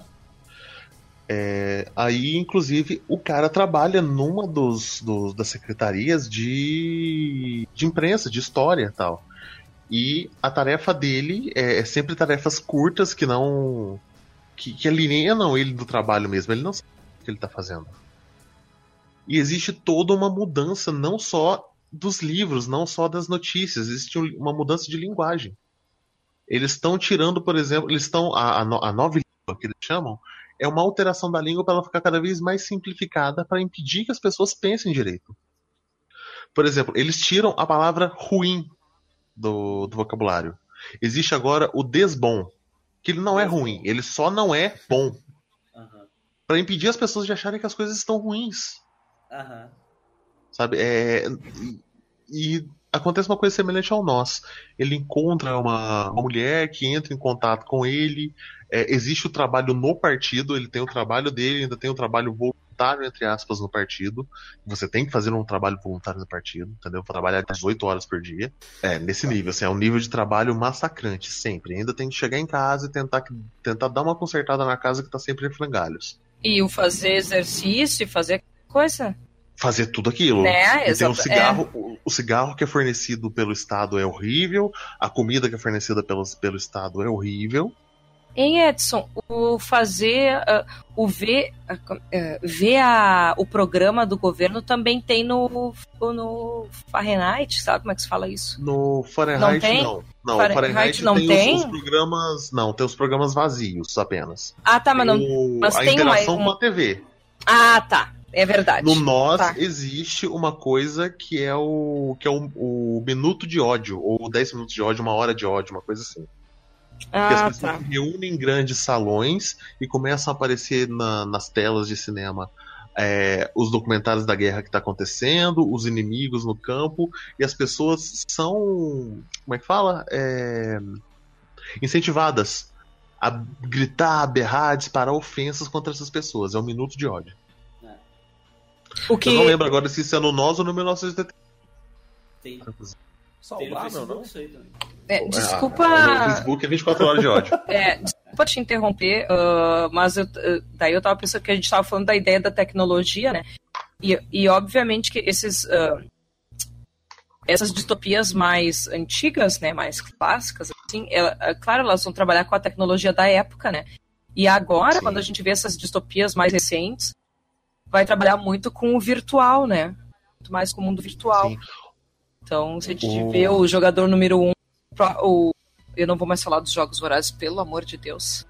É, aí, inclusive, o cara trabalha numa dos, dos das secretarias de, de imprensa, de história e tal. E a tarefa dele é, é sempre tarefas curtas que não. que, que alienam ele do trabalho mesmo. Ele não sabe que ele está fazendo. E existe toda uma mudança, não só dos livros, não só das notícias, existe um- uma mudança de linguagem. Eles estão tirando, por exemplo, eles estão. A, a, no- a nova língua que eles chamam é uma alteração da língua para ela ficar cada vez mais simplificada para impedir que as pessoas pensem direito. Por exemplo, eles tiram a palavra ruim do, do vocabulário. Existe agora o desbom, que ele não é ruim, ele só não é bom. Para impedir as pessoas de acharem que as coisas estão ruins. Aham. Sabe? É, e, e acontece uma coisa semelhante ao nós. Ele encontra uma, uma mulher que entra em contato com ele. é, existe o trabalho no partido, ele tem o trabalho dele, ainda tem o trabalho voluntário, entre aspas, no partido. Você tem que fazer um trabalho voluntário no partido, entendeu? Trabalhar 18 horas por dia. É, nesse nível, assim, é um nível de trabalho massacrante, sempre. Ainda tem que chegar em casa e tentar, tentar dar uma consertada na casa que tá sempre em frangalhos. E o fazer exercício e fazer coisa. fazer tudo aquilo. Né, tem o exato, cigarro, o, o cigarro que é fornecido pelo Estado é horrível, a comida que é fornecida pelo, pelo Estado é horrível. Em Edson, o fazer, ah, o ver, eh, ver a, o programa do governo também tem no, no Fahrenheit, sabe como é que se fala isso? No Fahrenheit Não tem? não. Não, Fahrenheit Fahrenheit não tem, tem? Os, os programas. Não, tem os programas vazios apenas. Ah, tá, mas não. O- mas a tem uma- interação uma- com a TV. Ah, tá. É verdade. No nós Tá. existe uma coisa que é o que é o, o minuto de ódio, ou 10 minutos de ódio, uma hora de ódio, uma coisa assim. Que as Ah, pessoas tá. se reúnem em grandes salões e começam a aparecer na- nas telas de cinema é, os documentários da guerra que está acontecendo, os inimigos no campo, e as pessoas são. Como é que fala? É, incentivadas a gritar, a berrar, a disparar ofensas contra essas pessoas. É um minuto de ódio. O que Eu não lembro agora se isso é no nós ou no 1970. Tem, Saudável, não? aí também. É, desculpa, Ah, no Facebook é 24 horas de ódio. [LAUGHS] é, desculpa te interromper, ah, mas eu, daí eu tava pensando que a gente tava falando da ideia da tecnologia, né? E, e obviamente que esses ah, essas distopias mais antigas, né, mais clássicas, assim, ela- ah, claro, elas vão trabalhar com a tecnologia da época, né? E agora, Sim. quando a gente vê essas distopias mais recentes, vai trabalhar muito com o virtual, né? Muito mais com o mundo virtual. Sim. Então, se a gente O- vê o jogador número um, pro- o, eu não vou mais falar dos jogos vorazes, pelo amor de Deus.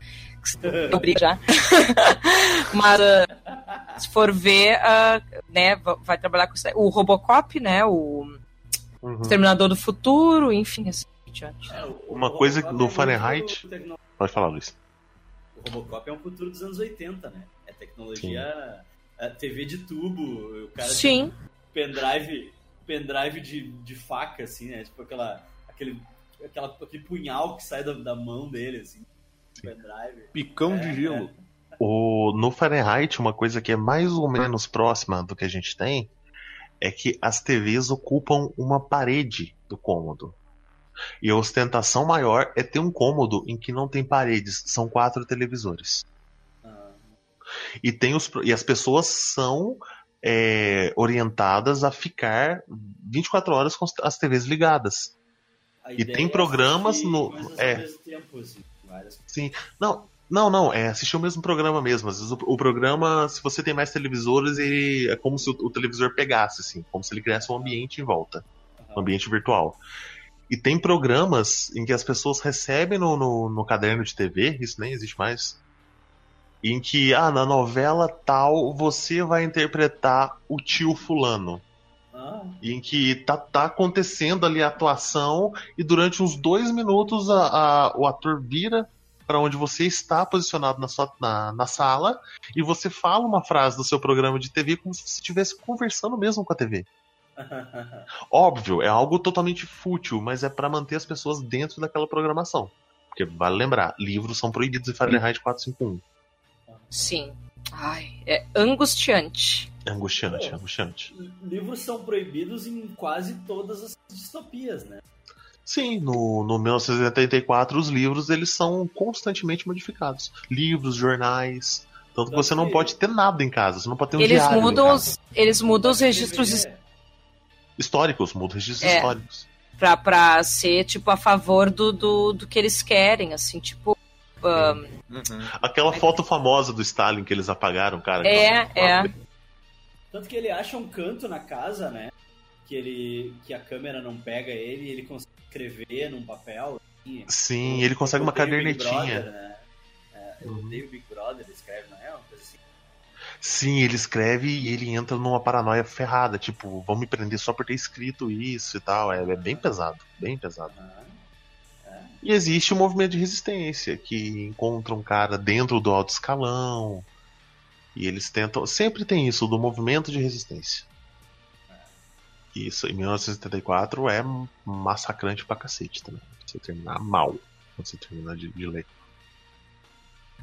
Eu [LAUGHS] brigo já. [LAUGHS] Mas ah, se for ver, ah, né, va- vai trabalhar com o Robocop, né, o Uhum. Exterminador do Futuro, enfim, assim diante. É, o- Uma o coisa Robocop do é Fahrenheit- tecno- Pode falar, Luiz. O Robocop é um futuro dos anos 80, né? É tecnologia. É TV de tubo, o cara Sim, pendrive, pendrive de, de faca, assim, né? Tipo aquela, aquele, aquela, aquele punhal que sai da, da mão dele, assim. Pendrive. Picão É, de gelo. O, no Fahrenheit, uma coisa que é mais ou menos próxima do que a gente tem é que as TVs ocupam uma parede do cômodo. E a ostentação maior é ter um cômodo em que não tem paredes, são quatro televisores. Ah, E, tem os, e as pessoas são é, orientadas a ficar 24 horas com as TVs ligadas. E tem é programas no- é. Tempo, assim, várias Sim. Não, não, não, é assistir o mesmo programa mesmo. Às vezes o, o programa, se você tem mais televisores, ele é como se o, o televisor pegasse, assim, como se ele criasse um ambiente em volta, um ambiente virtual. E tem programas em que as pessoas recebem no, no, no caderno de TV, isso nem existe mais, em que, ah, na novela tal, você vai interpretar o tio fulano. Ah, em que tá, tá acontecendo ali a atuação e durante uns dois minutos a- a- o ator vira para onde você está posicionado na, sua, na, na sala e você fala uma frase do seu programa de TV como se você estivesse conversando mesmo com a TV. [LAUGHS] Óbvio, é algo totalmente fútil, mas é para manter as pessoas dentro daquela programação. Porque vale lembrar, livros são proibidos em Fahrenheit 451. sim. Ai, é angustiante. É angustiante, é É. angustiante. livros são proibidos em quase todas as distopias, né? Sim, no, no 1984 os livros eles são constantemente modificados. Livros, jornais, Tanto que você não que- pode ter nada em casa, você não pode ter um Eles diário em mudam casa. os, eles mudam os registros DVD. históricos, muda registros É. históricos. pra, pra ser, tipo, a favor do, do, do que eles querem, assim, tipo. ahn, Uhum. Aquela foto famosa do Stalin que eles apagaram, cara. é, é. Tanto que ele acha um canto na casa, né? Que ele. que a câmera não pega ele e ele consegue escrever num papel. assim. Sim, ele consegue uma cadernetinha. Brother, né? É, eu Uhum. odeio Big Brother, ele escreve, não é? Uma coisa assim. Sim, ele escreve e ele entra numa paranoia ferrada, tipo, vão me prender só por ter escrito isso e tal. É, é bem pesado, bem pesado. Ah, E existe o movimento de resistência, que encontra um cara dentro do alto escalão. E eles tentam. Sempre tem isso, do movimento de resistência. Isso, em 1974 é massacrante pra cacete também. Você terminar mal. Quando você terminar de, de ler.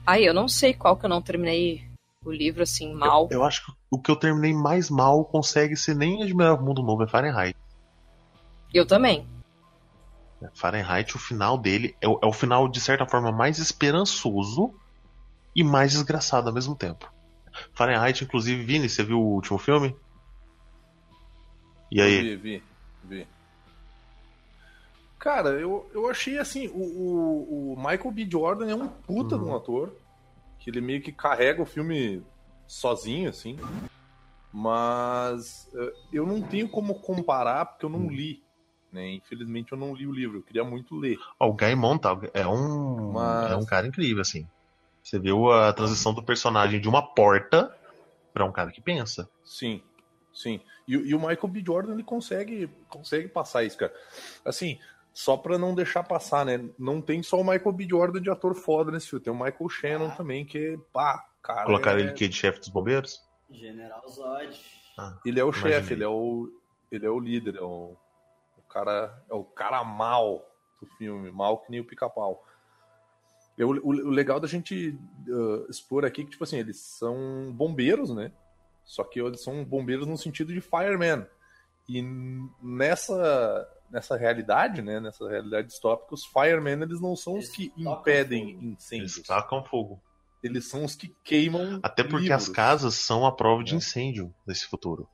Ai, eu não sei qual que eu não terminei o livro assim, mal. Eu acho que o que eu terminei mais mal consegue ser nem Admirável Mundo Novo, é Fahrenheit. Eu também. Fahrenheit, o final dele é o, é o final, de certa forma, mais esperançoso e mais desgraçado ao mesmo tempo. Fahrenheit, inclusive, Vini, você viu o último filme? E aí? Vi, vi, vi. Cara, eu, eu achei assim, o, o, o Michael B. Jordan é um puta de um ator, que ele meio que carrega o filme sozinho, assim. Mas eh, eu não tenho como comparar, porque eu não li. Né? Infelizmente eu não li o livro, eu queria muito ler. Ó, o Guy Montal é um, Mas- é um cara incrível, assim. Você viu a transição do personagem de uma porta pra um cara que pensa. Sim, sim. E, o- e o Michael B. Jordan ele consegue, consegue passar isso, cara. Assim, só pra não deixar passar, né? Não tem só o Michael B. Jordan de ator foda nesse filme, tem o Michael Shannon também, que, pá, cara. Colocaram é- ele que de chefe dos bombeiros? General Zod. Ele é o chefe, ele é o, ele é o líder, é o, o cara, é o cara mal do filme, mal que nem o pica-pau. É O, o- o legal da gente uh, expor aqui é que, tipo assim, eles são bombeiros, né? Só que eles são bombeiros no sentido de fireman. E nessa, nessa realidade, né? Nessa realidade distópica, os firemen, eles não são os Eles que tocam impedem fogo. incêndios. Eles tacam fogo. Eles são os que queimam Até porque livros. as casas são a prova de É. incêndio nesse futuro.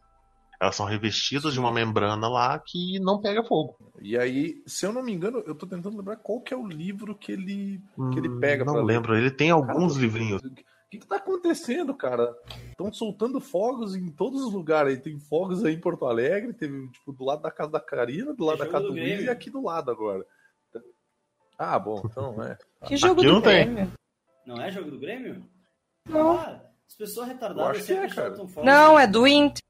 Elas são revestidas de uma membrana lá que não pega fogo. E aí, se eu não me engano, eu tô tentando lembrar qual que é o livro que ele que ele pega Hum, Não pra ler. lembro, ele tem alguns Cara, livrinhos. O que, que tá acontecendo, cara? Estão soltando fogos em todos os lugares. aí. Tem fogos aí em Porto Alegre, teve tipo do lado da casa da Karina, do lado É da casa do Luiz e aqui do lado agora. Ah, bom, então é. Que jogo Aqui do não tem. Grêmio? Não é jogo do Grêmio? Não. Ah, as pessoas retardadas é, sempre cara. soltam fogos. Não, é do Inter,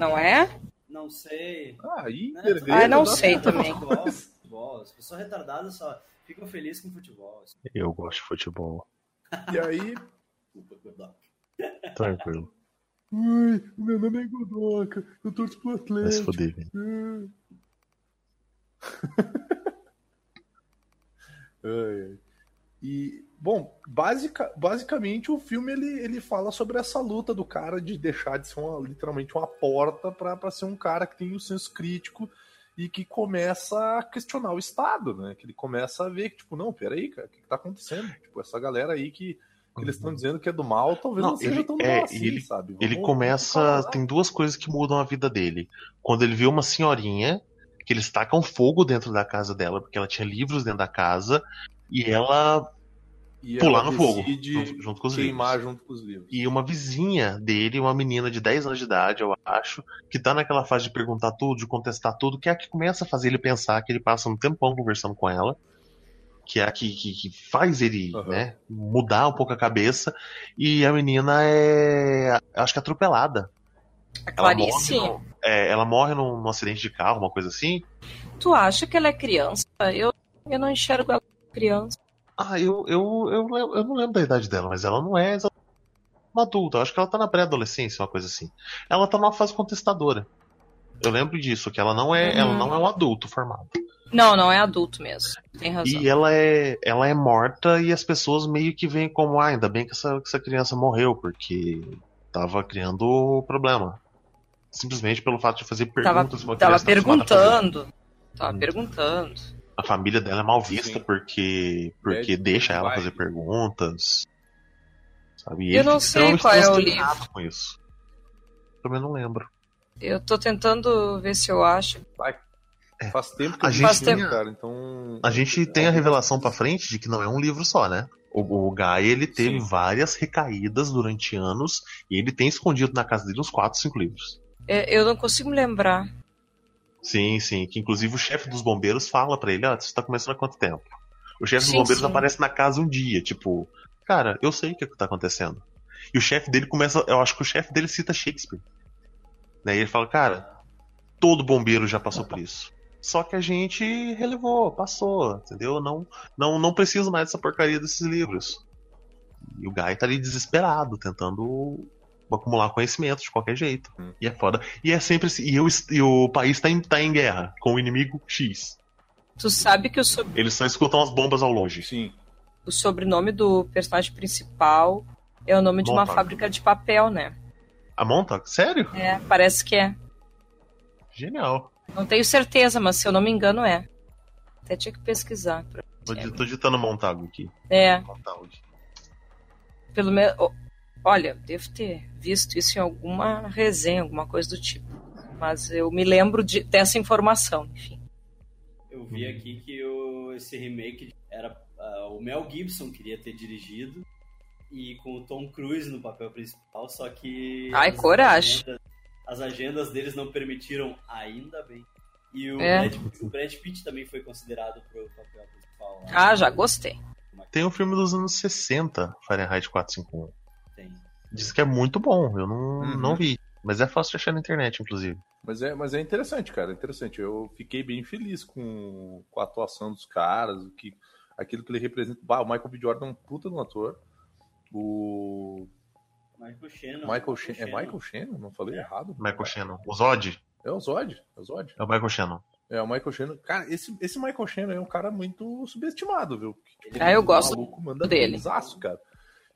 não é? Não sei. Ah, Inter, Né? Grêmio, Ah, não dá sei também. Futebol, futebol. As pessoas retardadas só ficam felizes com futebol. assim. Eu gosto de futebol. [LAUGHS] E aí. Tranquilo. Ai, meu nome é Godoca, eu torço pro Vai se Atlético. foder, velho. Ai, ai. E, bom, basica, basicamente o filme ele, ele fala sobre essa luta do cara de deixar de ser uma, literalmente uma porta pra ser um cara que tem o senso crítico e que começa a questionar o Estado, né? Que ele começa a ver que, tipo, não, peraí, cara, o que, que tá acontecendo? Tipo, essa galera aí que, que eles estão dizendo que é do mal, talvez não, Não, seja ele- tão é, mal assim, ele- sabe? Ele Vamos- começa. vamos falar. Tem duas coisas que mudam a vida dele. Quando ele vê uma senhorinha, que eles tacam fogo dentro da casa dela, porque ela tinha livros dentro da casa, e ela E pular ela no fogo, decide junto, junto com os queimar livros. junto com os livros. E uma vizinha dele, uma menina de 10 anos de idade, eu acho, que tá naquela fase de perguntar tudo, de contestar tudo, que é a que começa a fazer ele pensar que ele passa um tempão conversando com ela. Que é a que, que, que faz ele Aham. né, mudar um pouco a cabeça. E a menina é. Acho que atropelada. A Ela morre, no- é, ela morre num, num acidente de carro, uma coisa assim. tu acha que ela é criança? Eu, eu não enxergo ela criança. Ah, eu, eu, eu, eu não lembro da idade dela, mas ela não é uma adulta. Eu acho que ela tá na pré-adolescência, uma coisa assim. Ela tá numa fase contestadora. Eu lembro disso, que ela não é, Uhum. ela não é um adulto formado. Não, não é adulto mesmo. Tem razão. E ela é, ela é morta e as pessoas meio que veem como, ah, ainda bem que essa, que essa criança morreu, porque tava criando problema. Simplesmente pelo fato de fazer Tava, perguntas. uma tava criança tá acostumada a fazer. perguntando. Tava Hum. perguntando. A família dela é mal vista Sim. porque, porque Médico, deixa ela vai. fazer perguntas. Sabe? E Eu não sei qual é o transtornado com isso. Também não lembro. Eu tô tentando ver se eu acho. Faz tempo que A gente tem- cara, então... A gente tem a revelação pra frente de que não é um livro só, né? O, o Guy, ele teve Sim. várias recaídas durante anos e ele tem escondido na casa dele uns 4, 5 livros. É, eu não consigo me lembrar. Sim, sim. Que inclusive o chefe dos bombeiros fala pra ele: Ah, você tá começando há quanto tempo? O chefe dos bombeiros sim. aparece na casa um dia, tipo, cara, eu sei o que, é que tá acontecendo. E o chefe dele começa. Eu acho que o chefe dele cita Shakespeare. Né? E ele fala, cara, todo bombeiro já passou por isso. Só que a gente relevou, passou, entendeu? Não, não, não preciso mais dessa porcaria desses livros. E o Guy tá ali desesperado, tentando acumular conhecimento de qualquer jeito. Hum. E é foda. E é sempre assim. E, eu, e o país tá em, tá em guerra com o inimigo X. Tu sabe que o, sob- Eles só escutam as bombas ao longe. Sim. o sobrenome do personagem principal é o nome de uma Montauk. fábrica de papel, né? A Montauk? Sério? É, parece que é. Genial. Não tenho certeza, mas se eu não me engano é. Até tinha que pesquisar. pra- Tô, tô digitando Montagu aqui. É, Montagu. pelo menos. Olha, devo ter visto isso em alguma resenha, alguma coisa do tipo. Mas eu me lembro de- dessa informação, enfim. Eu vi aqui que o, esse remake era. ah, o Mel Gibson queria ter dirigido. E com o Tom Cruise no papel principal, só que. Ai, as coragem. agendas- as agendas deles não permitiram, ainda bem. E o, É. Brad, o Brad Pitt também foi considerado pro papel principal. Ah, já gostei. Tem um filme dos anos 60, Fahrenheit 451. Tem. Diz que é muito bom, eu não, Uhum. não vi. Mas é fácil de achar na internet, inclusive. Mas é, mas é interessante, cara, é interessante. Eu fiquei bem feliz com, com a atuação dos caras, o que, aquilo que ele representa. Bah, o Michael B. Jordan é um puta de um ator. O Michael Shannon. Michael Shannon. É Michael Shannon? Não falei errado? Michael Shannon. O Zod É o Zod. É o Zod. é o Michael Shannon. É o Michael Shannon. Cara, esse, esse Michael Shannon é um cara muito subestimado, viu? Ah, eu gosto maluco manda dele. benzaço, cara.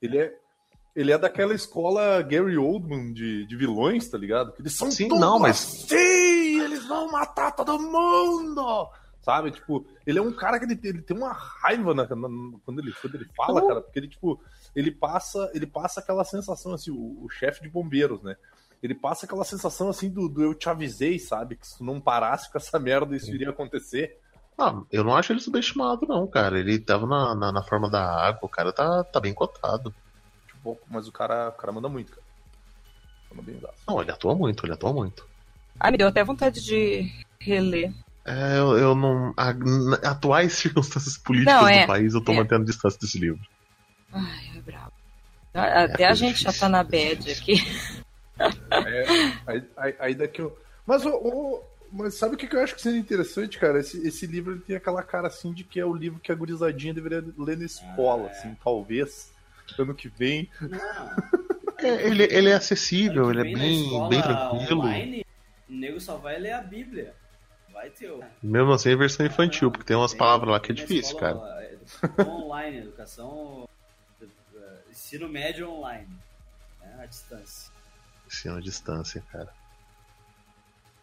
Ele é, ele é daquela escola Gary Oldman de, de vilões, tá ligado? Que eles são Sim, não, mas- assim, eles vão matar todo mundo! Sabe? Tipo, ele é um cara que ele, ele tem uma raiva na- na- quando, ele, quando ele fala, Uhum. cara, porque ele, tipo, ele passa, ele passa aquela sensação, assim, o, o chefe de bombeiros, né? Ele passa aquela sensação assim do, do eu te avisei, sabe? Que se tu não parasse com essa merda, isso iria acontecer. Ah, eu não acho ele subestimado, não, cara. Ele tava na, na, na forma da água, o cara tá, tá bem cotado. Tipo, mas o cara, o cara manda muito, cara. Manda bem. Não, ele atua muito, ele atua muito. Ah, me deu até vontade de reler. É, eu, eu não. A, na- atuais [LAUGHS] circunstâncias políticas Não, é. do país, eu tô É. mantendo distância desse livro. Ai, é brabo. A- Até a coisa gente já difícil. tá na bad aqui. É, aí, aí, aí daqui eu. Mas, o, o- mas sabe o que, que eu acho que seria interessante, cara? Esse, esse livro ele tem aquela cara assim de que é o livro que a gurizadinha deveria ler na escola, Ah, é. assim, talvez. Ano que vem. É, ele, ele é acessível, ele é bem, bem tranquilo. Online, o nego só vai ler a Bíblia. Vai ter. Mesmo assim, é versão infantil, porque tem umas Tem- palavras lá que é difícil, cara. escola, é, educação [LAUGHS] online, educação. eh, Ensino médio online. Né, à distância. Ensino à distância, cara.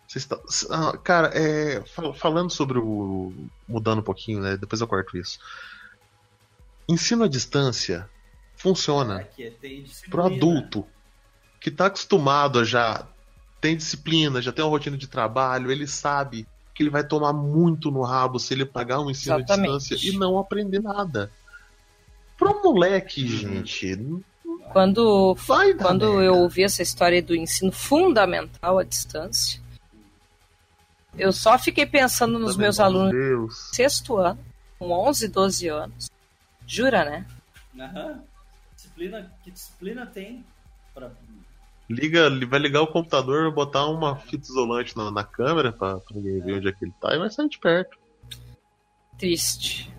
Vocês tão- ah, cara, é, fal- falando sobre o. Mudando um pouquinho, né? Depois eu corto isso. Ensino à distância funciona Aqui é, pro adulto que tá acostumado a já. Tem disciplina, já tem uma rotina de trabalho, ele sabe que ele vai tomar muito no rabo se ele pagar um ensino Exatamente. à distância e não aprender nada. Pro moleque, gente, Quando, quando merda. eu ouvi essa história do ensino fundamental à distância, eu só fiquei pensando nos meus Meu alunos Deus. do sexto ano, com 11, 12 anos. Jura, né? Aham. Disciplina, que disciplina tem? Pra... Liga, vai ligar o computador, botar uma fita isolante na, na câmera pra, pra ninguém ver onde é que ele tá e vai sair de perto. Triste.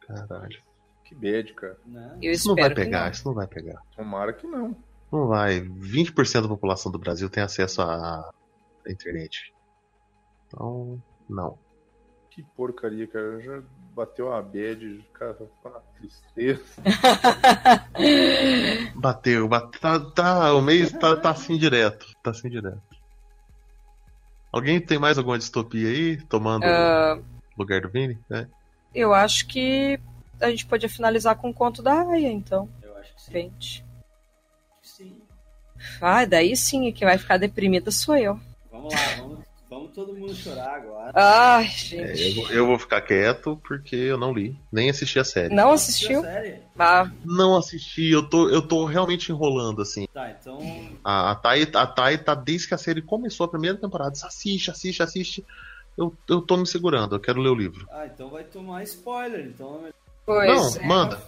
Caralho. Que bad, cara. Né? Eu Isso não vai pegar, não. isso não vai pegar. Tomara que não. Não vai. 20% da população do Brasil tem acesso à internet. Então, não. Que porcaria, cara. Já bateu a bad, cara, uma tristeza. [LAUGHS] Bateu, bate, tá, tá, o mês tá, tá assim direto. Tá assim direto. Alguém tem mais alguma distopia aí? Tomando o lugar do Vini? É. eu acho que a gente podia finalizar com o conto da Aya, então. Eu repente. Sim. Ah, daí sim, que vai ficar deprimida sou eu. Vamos lá, vamos, vamos todo mundo chorar agora. Ai, É, gente. eu, vou, eu vou ficar quieto porque eu não li, nem assisti a série. Não Assistiu assistiu? a série? Ah, Não assisti, eu tô, eu tô realmente enrolando, assim. Tá, então. A, a, Thay, a Thay tá desde que a série começou a primeira temporada. diz, Assiste, assiste, assiste. Eu, eu tô me segurando, eu quero ler o livro. Ah, então vai tomar spoiler. Então pois Não, é. manda.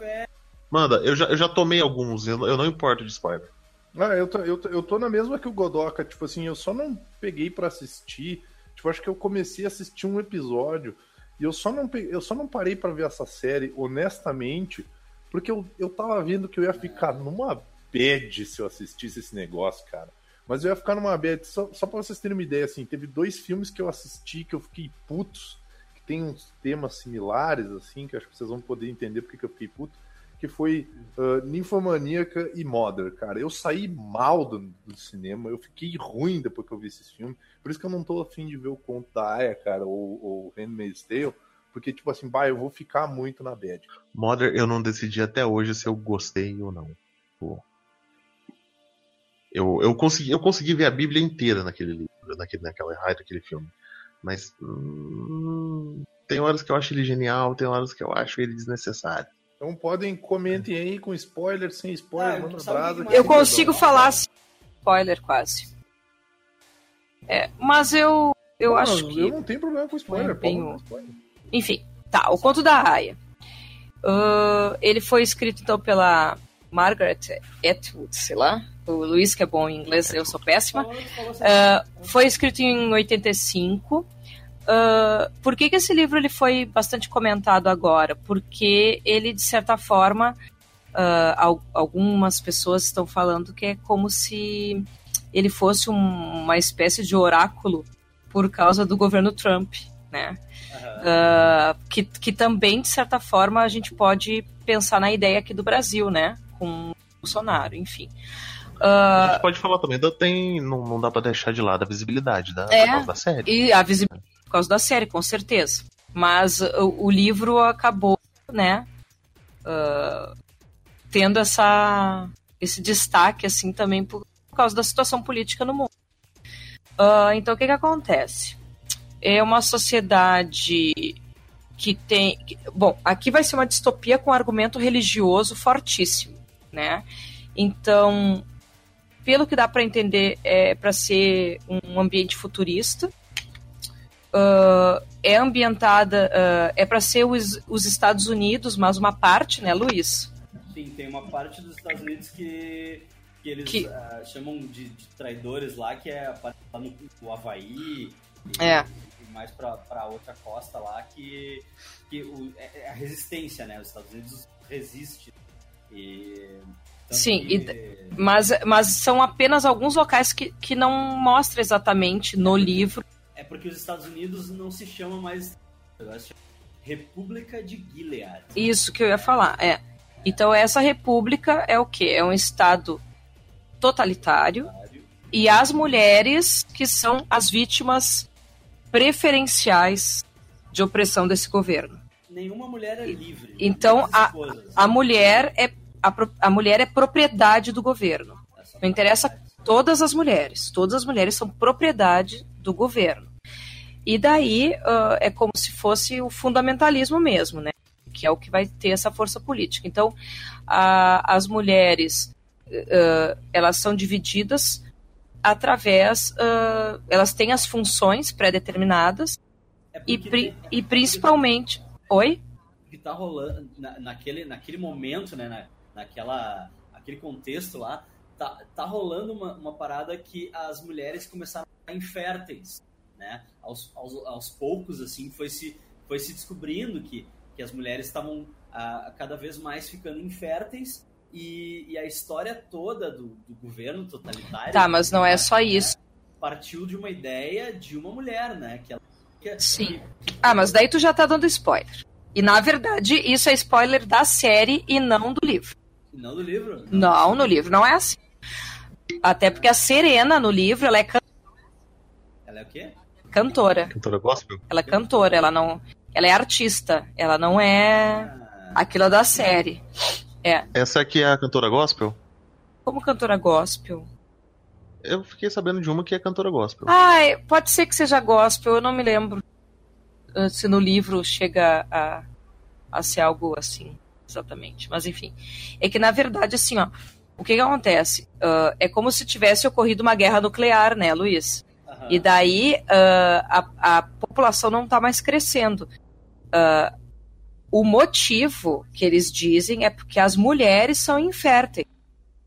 Manda, eu já, eu já tomei alguns, eu, eu não importo de spoiler. Ah, eu tô, eu, tô, eu tô na mesma que o Godoka, tipo assim, eu só não peguei pra assistir. Tipo, acho que eu comecei a assistir um episódio e eu só não, peguei, eu só não parei pra ver essa série, honestamente, porque eu, eu tava vendo que eu ia ficar numa bad se eu assistisse esse negócio, cara. Mas eu ia ficar numa bad, só, só pra vocês terem uma ideia, assim, teve dois filmes que eu assisti que eu fiquei putos, que tem uns temas similares, assim, que acho que vocês vão poder entender porque que eu fiquei puto que foi uh, Ninfomaníaca e Mother, cara. Eu saí mal do, do, cinema, eu fiquei ruim depois que eu vi esses filmes. Por isso que eu não tô afim de ver o conto da Aya, cara, ou, ou Handmaid's Tale, porque, tipo assim, bah, eu vou ficar muito na bad. Mother, eu não decidi até hoje se eu gostei ou não. Pô. Eu, eu, consegui, eu consegui ver a Bíblia inteira naquele livro, naquele, naquela raio daquele filme. Mas hum, tem horas que eu acho ele genial, tem horas que eu acho ele desnecessário. Então podem, comentem aí com spoiler, sem spoiler, Ah, brasa. Eu consigo falar sem spoiler quase. É, mas eu eu Não, acho Eu que não tenho problema com spoiler, Foi bem pode o- mandar spoiler. Enfim, tá, o conto da Aya. Ah, ele foi escrito então pela Margaret Atwood, sei lá. O Luiz que é bom em inglês, eu sou péssima. Ah, foi escrito em 85. Ah, por que, que esse livro ele foi bastante comentado agora? Porque ele, de certa forma, al- algumas pessoas estão falando que é como se ele fosse um- uma espécie de oráculo por causa do governo Trump, né? Ah, que, que também, de certa forma, a gente pode pensar na ideia aqui do Brasil, né? Com o Bolsonaro, enfim. A Ah, gente pode falar também, tem, não, não dá pra deixar de lado a visibilidade da, É. da série. e a visibilidade por causa da série, com certeza. Mas o, o livro acabou, né? ah, tendo essa, esse destaque, assim, também por, por causa da situação política no mundo. Ah, então, o que que acontece? É uma sociedade que tem... que- bom, aqui vai ser uma distopia com argumento religioso fortíssimo, né? Então, pelo que dá para entender, é para ser um ambiente futurista. Ah, é ambientada, ah, é para ser os, os Estados Unidos, mas uma parte, né, Luiz? Sim, tem uma parte dos Estados Unidos que, que eles Que- ah, chamam de, de traidores lá, que é a parte lá no, no Havaí e, É. e mais pra outra costa lá, que, que o, é, é a resistência, né? Os Estados Unidos resiste. E, Sim, e Mas, mas são apenas alguns locais que, que não mostra exatamente no livro. É porque os Estados Unidos não se chama mais República de Gilead. Isso que eu ia falar, é. Então essa república é o quê? É um estado totalitário e as mulheres que são as vítimas preferenciais de opressão desse governo. Nenhuma mulher é livre. Então, As esposas. A mulher é a, a mulher é propriedade do governo. Não interessa todas as mulheres. Todas as mulheres são propriedade do governo. E daí ah, é como se fosse o fundamentalismo mesmo, né? Que é o que vai ter essa força política. Então, a- as mulheres ah, elas são divididas através, ah, elas têm as funções pré-determinadas É e, pri- e principalmente, oi? que tá rolando na- naquele, naquele momento, né, na, naquela aquele contexto lá, tá, tá rolando uma, uma parada que as mulheres começaram a ficar inférteis, né? Aos, aos, aos poucos, assim, foi se, foi se descobrindo que, que as mulheres estavam cada vez mais ficando inférteis e, e a história toda do, do governo totalitário Tá, mas não é só isso. partiu de uma ideia de uma mulher, né? Que ela, que, Sim. que- Ah, mas daí tu já tá dando spoiler. E na verdade, isso é spoiler da série e não do livro. não do livro. Não, no livro não é assim. Até porque a Serena no livro, ela é can- Ela é o quê? cantora. Cantora gospel? Ela é cantora, ela não, ela é artista, ela não é Ah, aquilo da série. É. Essa aqui é a cantora gospel? Como cantora gospel. Eu fiquei sabendo de uma que é cantora gospel. Ah, pode ser que seja gospel, eu não me lembro uh, se no livro chega a, a ser algo assim, exatamente. Mas enfim. É que na verdade, assim, ó, o que, que acontece? Uh, é como se tivesse ocorrido uma guerra nuclear, né, Luiz? Aham. E daí ah, a, a população não está mais crescendo. Ah, o motivo que eles dizem é porque as mulheres são inférteis.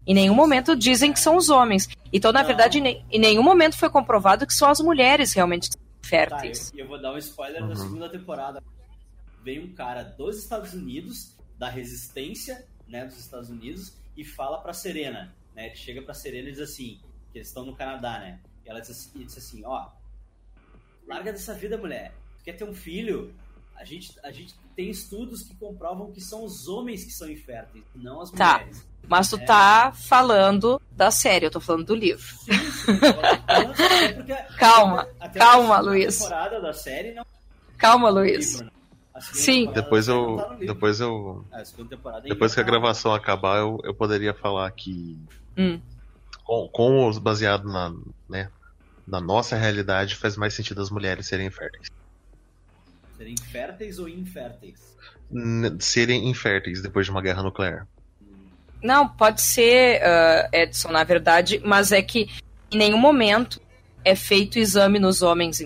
Em nenhum momento dizem que são os homens. Então, na Não. verdade, em ne- em nenhum momento foi comprovado que são as mulheres realmente são Tá, eu, inférteis. eu vou dar um spoiler da Uhum. segunda temporada. Vem um cara dos Estados Unidos, da resistência, né, dos Estados Unidos, e fala pra Serena, né? Chega pra Serena e diz assim, que eles estão no Canadá, né? E ela diz assim, diz assim, ó, larga dessa vida, mulher. Tu quer ter um filho? A gente, a gente tem estudos que comprovam que são os homens que são inférteis, não as Tá. mulheres. Mas tu É. tá falando da série, eu tô falando do livro. Sim, sim. Até porque- [LAUGHS] Calma, até calma, a segunda Luiz. série não Calma, Luiz. livro, né? Sim. Depois eu. Depois eu. Temporada Depois que a gravação acabar, eu, eu poderia falar que. Hum. Com, com os baseado na, né, na nossa realidade, faz mais sentido as mulheres serem inférteis. Serem férteis ou inférteis? N- serem inférteis depois de uma guerra nuclear. Não, pode ser, ah, Edson, na verdade, mas é que em nenhum momento é feito exame nos homens.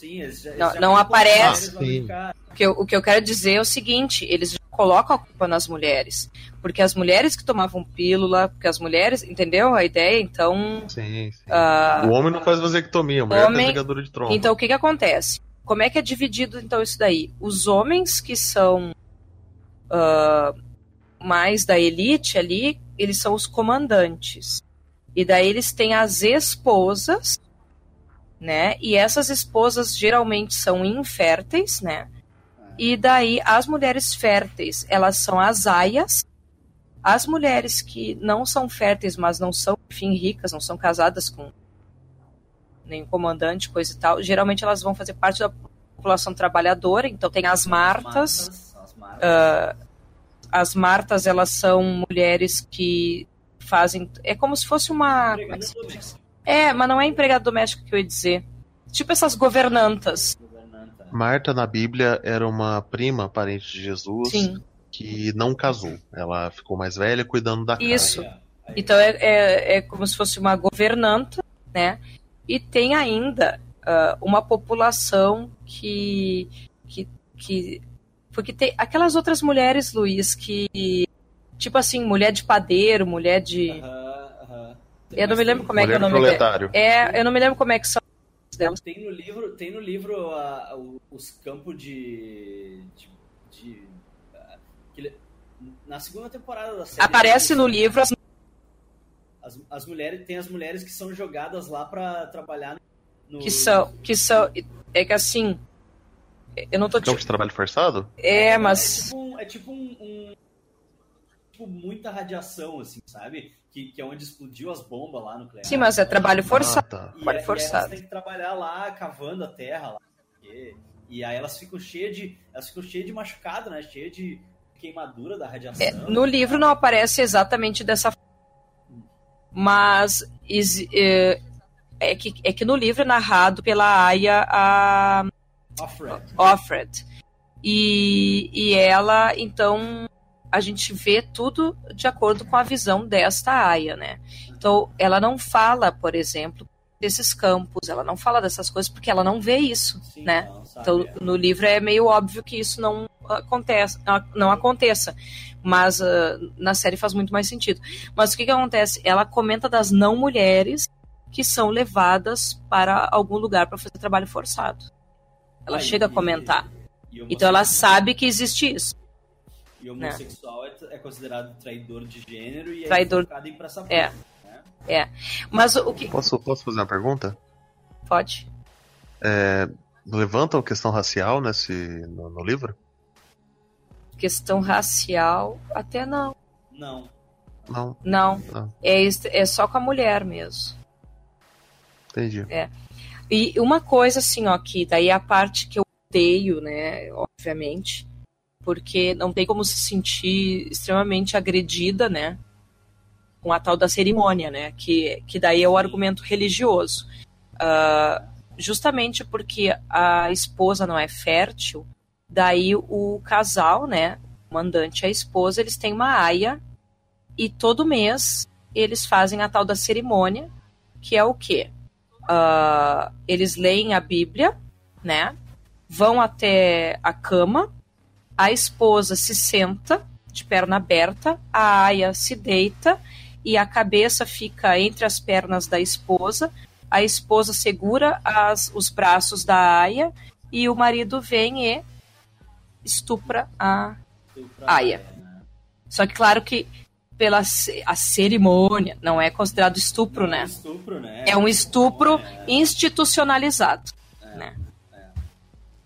Sim, eles já, Não- eles já não colocam aparece. ficar- O que, eu, o que eu quero dizer é o seguinte: eles já colocam a culpa nas mulheres. Porque as mulheres que tomavam pílula, porque as mulheres, entendeu a ideia? Então, Sim, sim. ah, o homem não faz vasectomia, a mulher homem- tem ligadura de trompa. então o que, que acontece? Como é que é dividido então isso daí? Os homens que são ah, mais da elite ali, eles são os comandantes. E daí eles têm as esposas, né? E essas esposas geralmente são inférteis, né? E daí as mulheres férteis, elas são as aias. As mulheres que não são férteis, mas não são, enfim, ricas, não são casadas com nenhum comandante, coisa e tal, geralmente elas vão fazer parte da população trabalhadora. Então tem as martas. As martas, as martas. ah, as martas, elas são mulheres que fazem. É como se fosse uma. como é que se É, mas não é empregado doméstico que eu ia dizer. Tipo essas governantas. governanta. Marta na Bíblia era uma prima parente de Jesus Sim. que não casou. Ela ficou mais velha cuidando da casa. Isso. Ó, aí. Então é, é, é como se fosse uma governanta, né? E tem ainda ah, uma população que, que, que. Porque tem aquelas outras mulheres, Luiz, que. Tipo assim, mulher de padeiro, mulher de. Aham. Eu não me lembro como é que é o nome proletário. É, eu não me lembro como é que são delas. Tem no livro, tem no livro o- os campos de. de, de, ah, que na segunda temporada da série. Aparece no livro as As, as mulheres, tem as mulheres que são jogadas lá pra trabalhar no. que são. Que são. É que assim. Eu não tô. Campo Te... de trabalho forçado? É, É mas. tipo um. É tipo um, um- tipo, muita radiação, assim, sabe? Que, que é onde explodiu as bombas lá nucleares. Sim, mas é trabalho forçado. Ah, tá. E, trabalho e forçado. elas têm que trabalhar lá, cavando a terra lá. E, e aí elas ficam cheias de. Elas ficam cheias de machucado, né? Cheias de queimadura da radiação. É, no livro não aparece exatamente dessa forma. Mas exi- é, é que, é que no livro é narrado pela Aya a Offred. Offred. E, e ela, então, a gente vê tudo de acordo com a visão desta Aya, né? Então, ela não fala, por exemplo, desses campos, ela não fala dessas coisas porque ela não vê isso, Sim, né? Então, É. no livro é meio óbvio que isso não acontece, não aconteça. Mas ah, na série faz muito mais sentido. Mas o que, que acontece? Ela comenta das não mulheres que são levadas para algum lugar para fazer trabalho forçado. Ela chega a e- comentar. e Então ela sabe que existe isso. E homossexual é, é considerado traidor de gênero e Traidor- é colocado em praça É. pública, né? Mas o que. Posso, posso fazer uma pergunta? Pode. Levantam a questão racial nesse, no, no livro? Questão racial, até não. Não. Não, Não. Não. É, é só com a mulher mesmo. entendi. E uma coisa assim, ó, que daí é a parte que eu odeio, né, obviamente, porque não tem como se sentir extremamente agredida, né? Com a tal da cerimônia, né? Que, que daí é o argumento religioso. Uh, justamente porque a esposa não é fértil, daí o casal, né? O mandante e a esposa, eles têm uma aia e todo mês eles fazem a tal da cerimônia, que é o quê? Uh, eles leem a Bíblia, né? Vão até a cama, a esposa se senta de perna aberta, a aia se deita e a cabeça fica entre as pernas da esposa. A esposa segura as, os braços da aia e o marido vem e estupra a aia. Só que claro que pela a cerimônia não é considerado estupro, né? Estupro, né? É um estupro É, institucionalizado, né?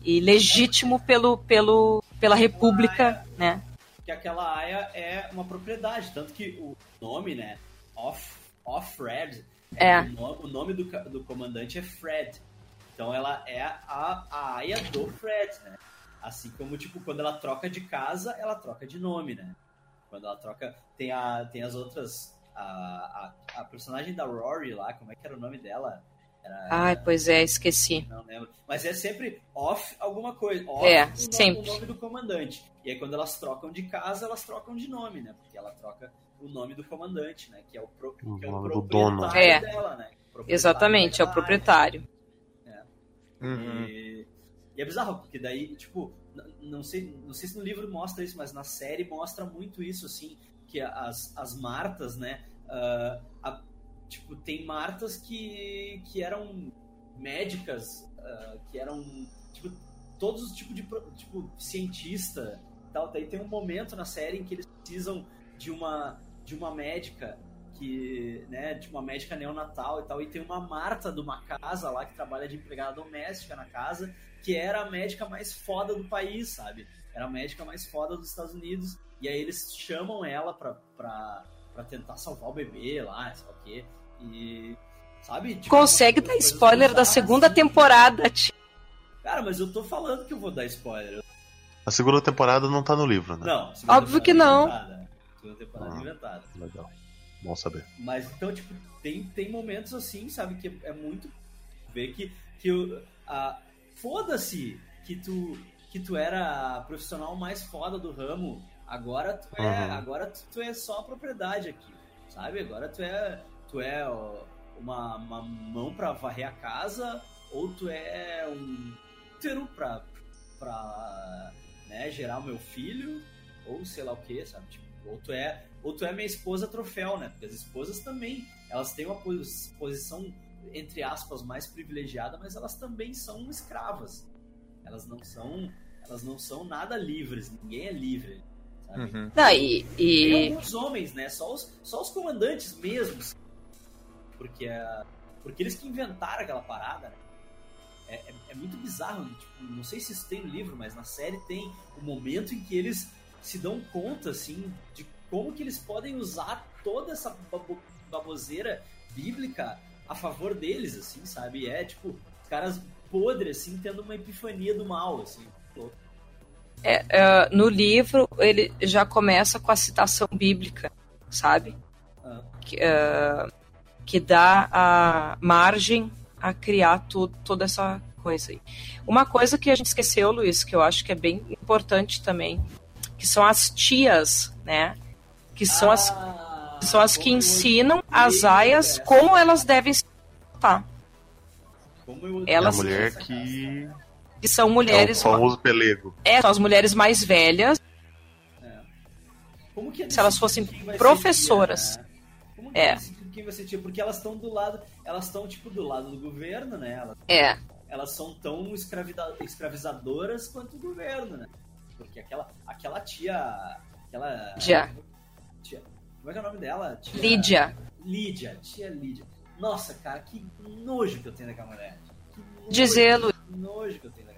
E legítimo pelo, pelo, pela República, né? que aquela aia é uma propriedade, tanto que o nome, né, Off, Off Fred, É. o, no- o nome do, do comandante é Fred. Então ela é a, a aia do Fred, né? Assim como, tipo, quando ela troca de casa, ela troca de nome, né? Quando ela troca. Tem, a, tem as outras. A, a, a personagem da Rory lá, como é que era o nome dela? Era, Ai, pois é, esqueci. não lembro. Mas é sempre off alguma coisa. Off É, o, sempre. o nome do comandante. E aí quando elas trocam de casa, elas trocam de nome, né? Porque ela troca o nome do comandante, né? Que é o, pro, O que é o nome do dono. proprietário É. dela, né? Proprietário Exatamente, é o proprietário. Uhum. e, e é bizarro, porque daí, tipo, não sei, não sei se no livro mostra isso, mas na série mostra muito isso, assim, que as, as Martas, né? ah, a- tipo, tem Martas que, que eram médicas, ah, que eram, tipo, todos os tipos de, tipo, cientista tal. Daí tem um momento na série em que eles precisam de uma, de uma médica que, né, de uma médica neonatal e tal, e tem uma Marta de uma casa lá que trabalha de empregada doméstica na casa, que era a médica mais foda do país, sabe? Era a médica mais foda dos Estados Unidos, e aí eles chamam ela pra, pra, pra tentar salvar o bebê lá, sei lá o quê, e... Sabe? Tipo, Consegue dar spoiler da segunda assim. temporada, tio. Cara, mas eu tô falando que eu vou dar spoiler. A segunda temporada não tá no livro, né? Não, segunda Óbvio que não. inventada. Segunda temporada Ah. inventada. Legal. Bom saber. Mas então, tipo, tem, tem momentos assim, sabe, que é muito. Ver que, que o- a, foda-se que tu, que tu era a profissional mais foda do ramo, agora tu é, Uhum. agora tu, tu é só a propriedade aqui, sabe? Agora tu é, tu é uma, uma mão pra varrer a casa, ou tu é um útero pra, pra né, gerar o meu filho, ou sei lá o que, sabe? Tipo, ou tu é ou tu é minha esposa troféu, né? Porque as esposas também, elas têm uma pos- posição, entre aspas, mais privilegiada, mas elas também são escravas. Elas não são, elas não são nada livres, ninguém é livre? Uhum. Não, e, Tem e alguns homens, né? Só os, só os comandantes mesmos. Porque, é, porque eles que inventaram aquela parada, né? É, é- é muito bizarro. Tipo, não sei se isso tem no livro, mas na série tem o momento em que eles se dão conta, assim, de como que eles podem usar toda essa babo- baboseira bíblica a favor deles, assim, sabe? E é, tipo, os caras podres, assim, tendo uma epifania do mal, assim. É, é, no livro ele já começa com a citação bíblica, sabe? Ah. Que, é, que dá a margem a criar tudo, toda essa coisa aí. Uma coisa que a gente esqueceu, Luiz, que eu acho que é bem importante também, que são as tias, né? Que são as Ah, são as que ensinam as aias como elas devem se comportar. Como eu É Elas- a mulher que. Que são É o mulheres, famoso pelego. é, são as mulheres mais velhas, Como que é Se elas fossem professoras. tia, né? Como que É. é quem vai ser tia? Porque elas estão do lado, elas estão tipo do lado do governo, né? Elas, é, elas são tão escravida- escravizadoras quanto o governo, né? Porque aquela, aquela tia, aquela Já. tia, como é que é o nome dela? Tia, Lídia. Lídia, tia Lídia. Nossa, cara, que nojo que eu tenho daquela mulher. Que nojo, Dizer, Lu- que nojo que eu tenho daquela mulher.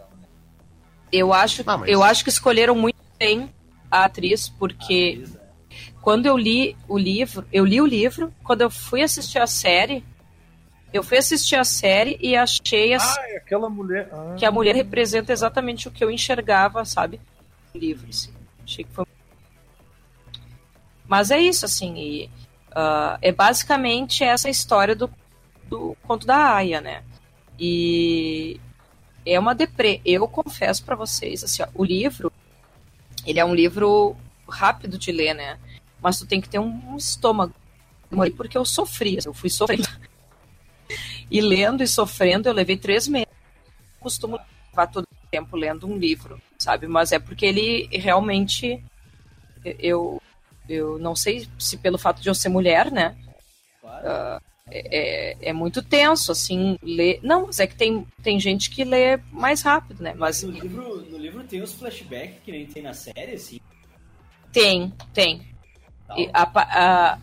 Eu acho, Não, mas- eu acho que escolheram muito bem a atriz, porque quando eu li o livro, eu li o livro, quando eu fui assistir a série, eu fui assistir a série e achei assim, Ah, é aquela mulher. Ah. que a mulher representa exatamente o que eu enxergava, sabe? livro, assim. Achei que foi. Mas é isso, assim, e, ah, é basicamente essa história do, do conto da Aya, né? E é uma deprê. Eu confesso pra vocês, assim, ó, o livro, ele é um livro rápido de ler, né? Mas tu tem que ter um, estômago. Porque eu sofri, eu fui sofrendo. [LAUGHS] E lendo e sofrendo, eu levei três meses. Eu costumo levar todo o tempo lendo um livro, sabe? Mas é porque ele realmente. Eu, eu não sei se pelo fato de eu ser mulher, né? Claro. É, é- é muito tenso, assim, ler. Não, mas é que tem, tem gente que lê mais rápido, né? Mas no, livro, no livro tem os flashbacks que nem tem na série, assim. tem, tem. E a a-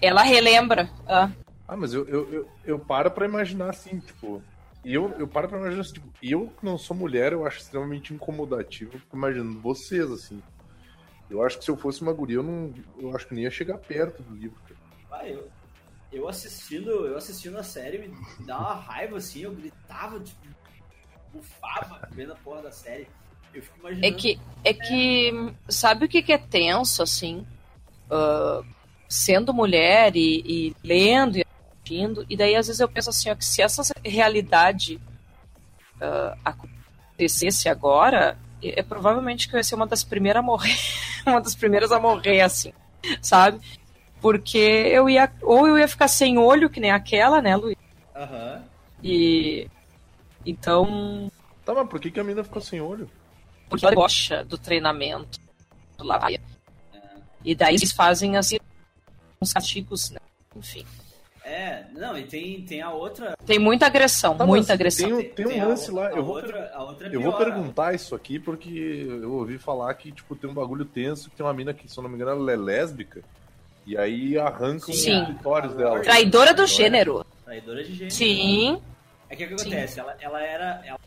ela relembra. ah, Ah, mas eu, eu, eu, eu paro pra imaginar assim, tipo. Eu, eu paro pra imaginar assim, tipo, eu que não sou mulher, eu acho extremamente incomodativo. Fico imaginando vocês, assim. Eu acho que se eu fosse uma guria, eu não. Eu acho que nem ia chegar perto do livro. cara. Ah, eu, eu assistindo, eu assistindo a série me, dá uma raiva assim, eu gritava, tipo, bufava vendo a porra da série. Eu fico imaginando. É que, é que sabe o que, que é tenso, assim? Ah, sendo mulher e, e lendo e assistindo, e daí às vezes eu penso assim, ó, que se essa realidade ah, acontecesse agora, é, é provavelmente que eu ia ser uma das primeiras a morrer, [LAUGHS] uma das primeiras a morrer, assim, sabe? Porque eu ia, ou eu ia ficar sem olho, que nem aquela, né, Luiz? Aham. E então Tá, mas por que, que a mina ficou sem olho? porque ela gosta do treinamento do Lavaia. E daí eles fazem assim uns castigos, né? Enfim. É, não, e tem, tem a outra. Tem muita agressão, Tá, muita agressão. Tem, tem um a lance o- lá, a eu vou, outra, a outra é eu vou pior, perguntar isso aqui porque eu ouvi falar que, tipo, tem um bagulho tenso, que tem uma mina que, se eu não me engano, ela é lésbica. E aí arrancam Sim. os clitóris dela. Traidora do gênero. Traidora de gênero. Sim. É que o que acontece? Ela, ela era. Ela,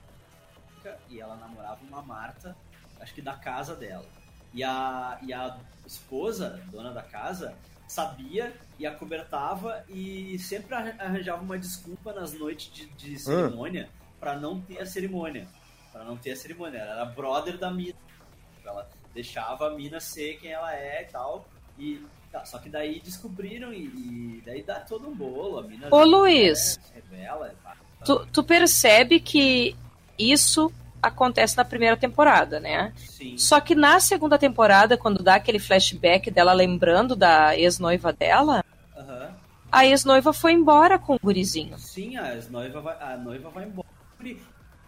e ela namorava uma Marta, acho que da casa dela. E a, e a esposa, dona da casa, sabia e acobertava e sempre arran- arranjava uma desculpa nas noites de, de cerimônia pra não ter a cerimônia. Pra não ter a cerimônia. Ela era brother da mina. Ela deixava a mina ser quem ela é e tal. E. tá, só que daí descobriram e, e daí dá todo um bolo. A mina Ô, Luiz. revela. é. Tu, tu percebe que isso acontece na primeira temporada, né? Sim. Só que na segunda temporada, quando dá aquele flashback dela lembrando da ex-noiva dela, a ex-noiva foi embora com o gurizinho. Sim, a noiva vai, a noiva vai embora.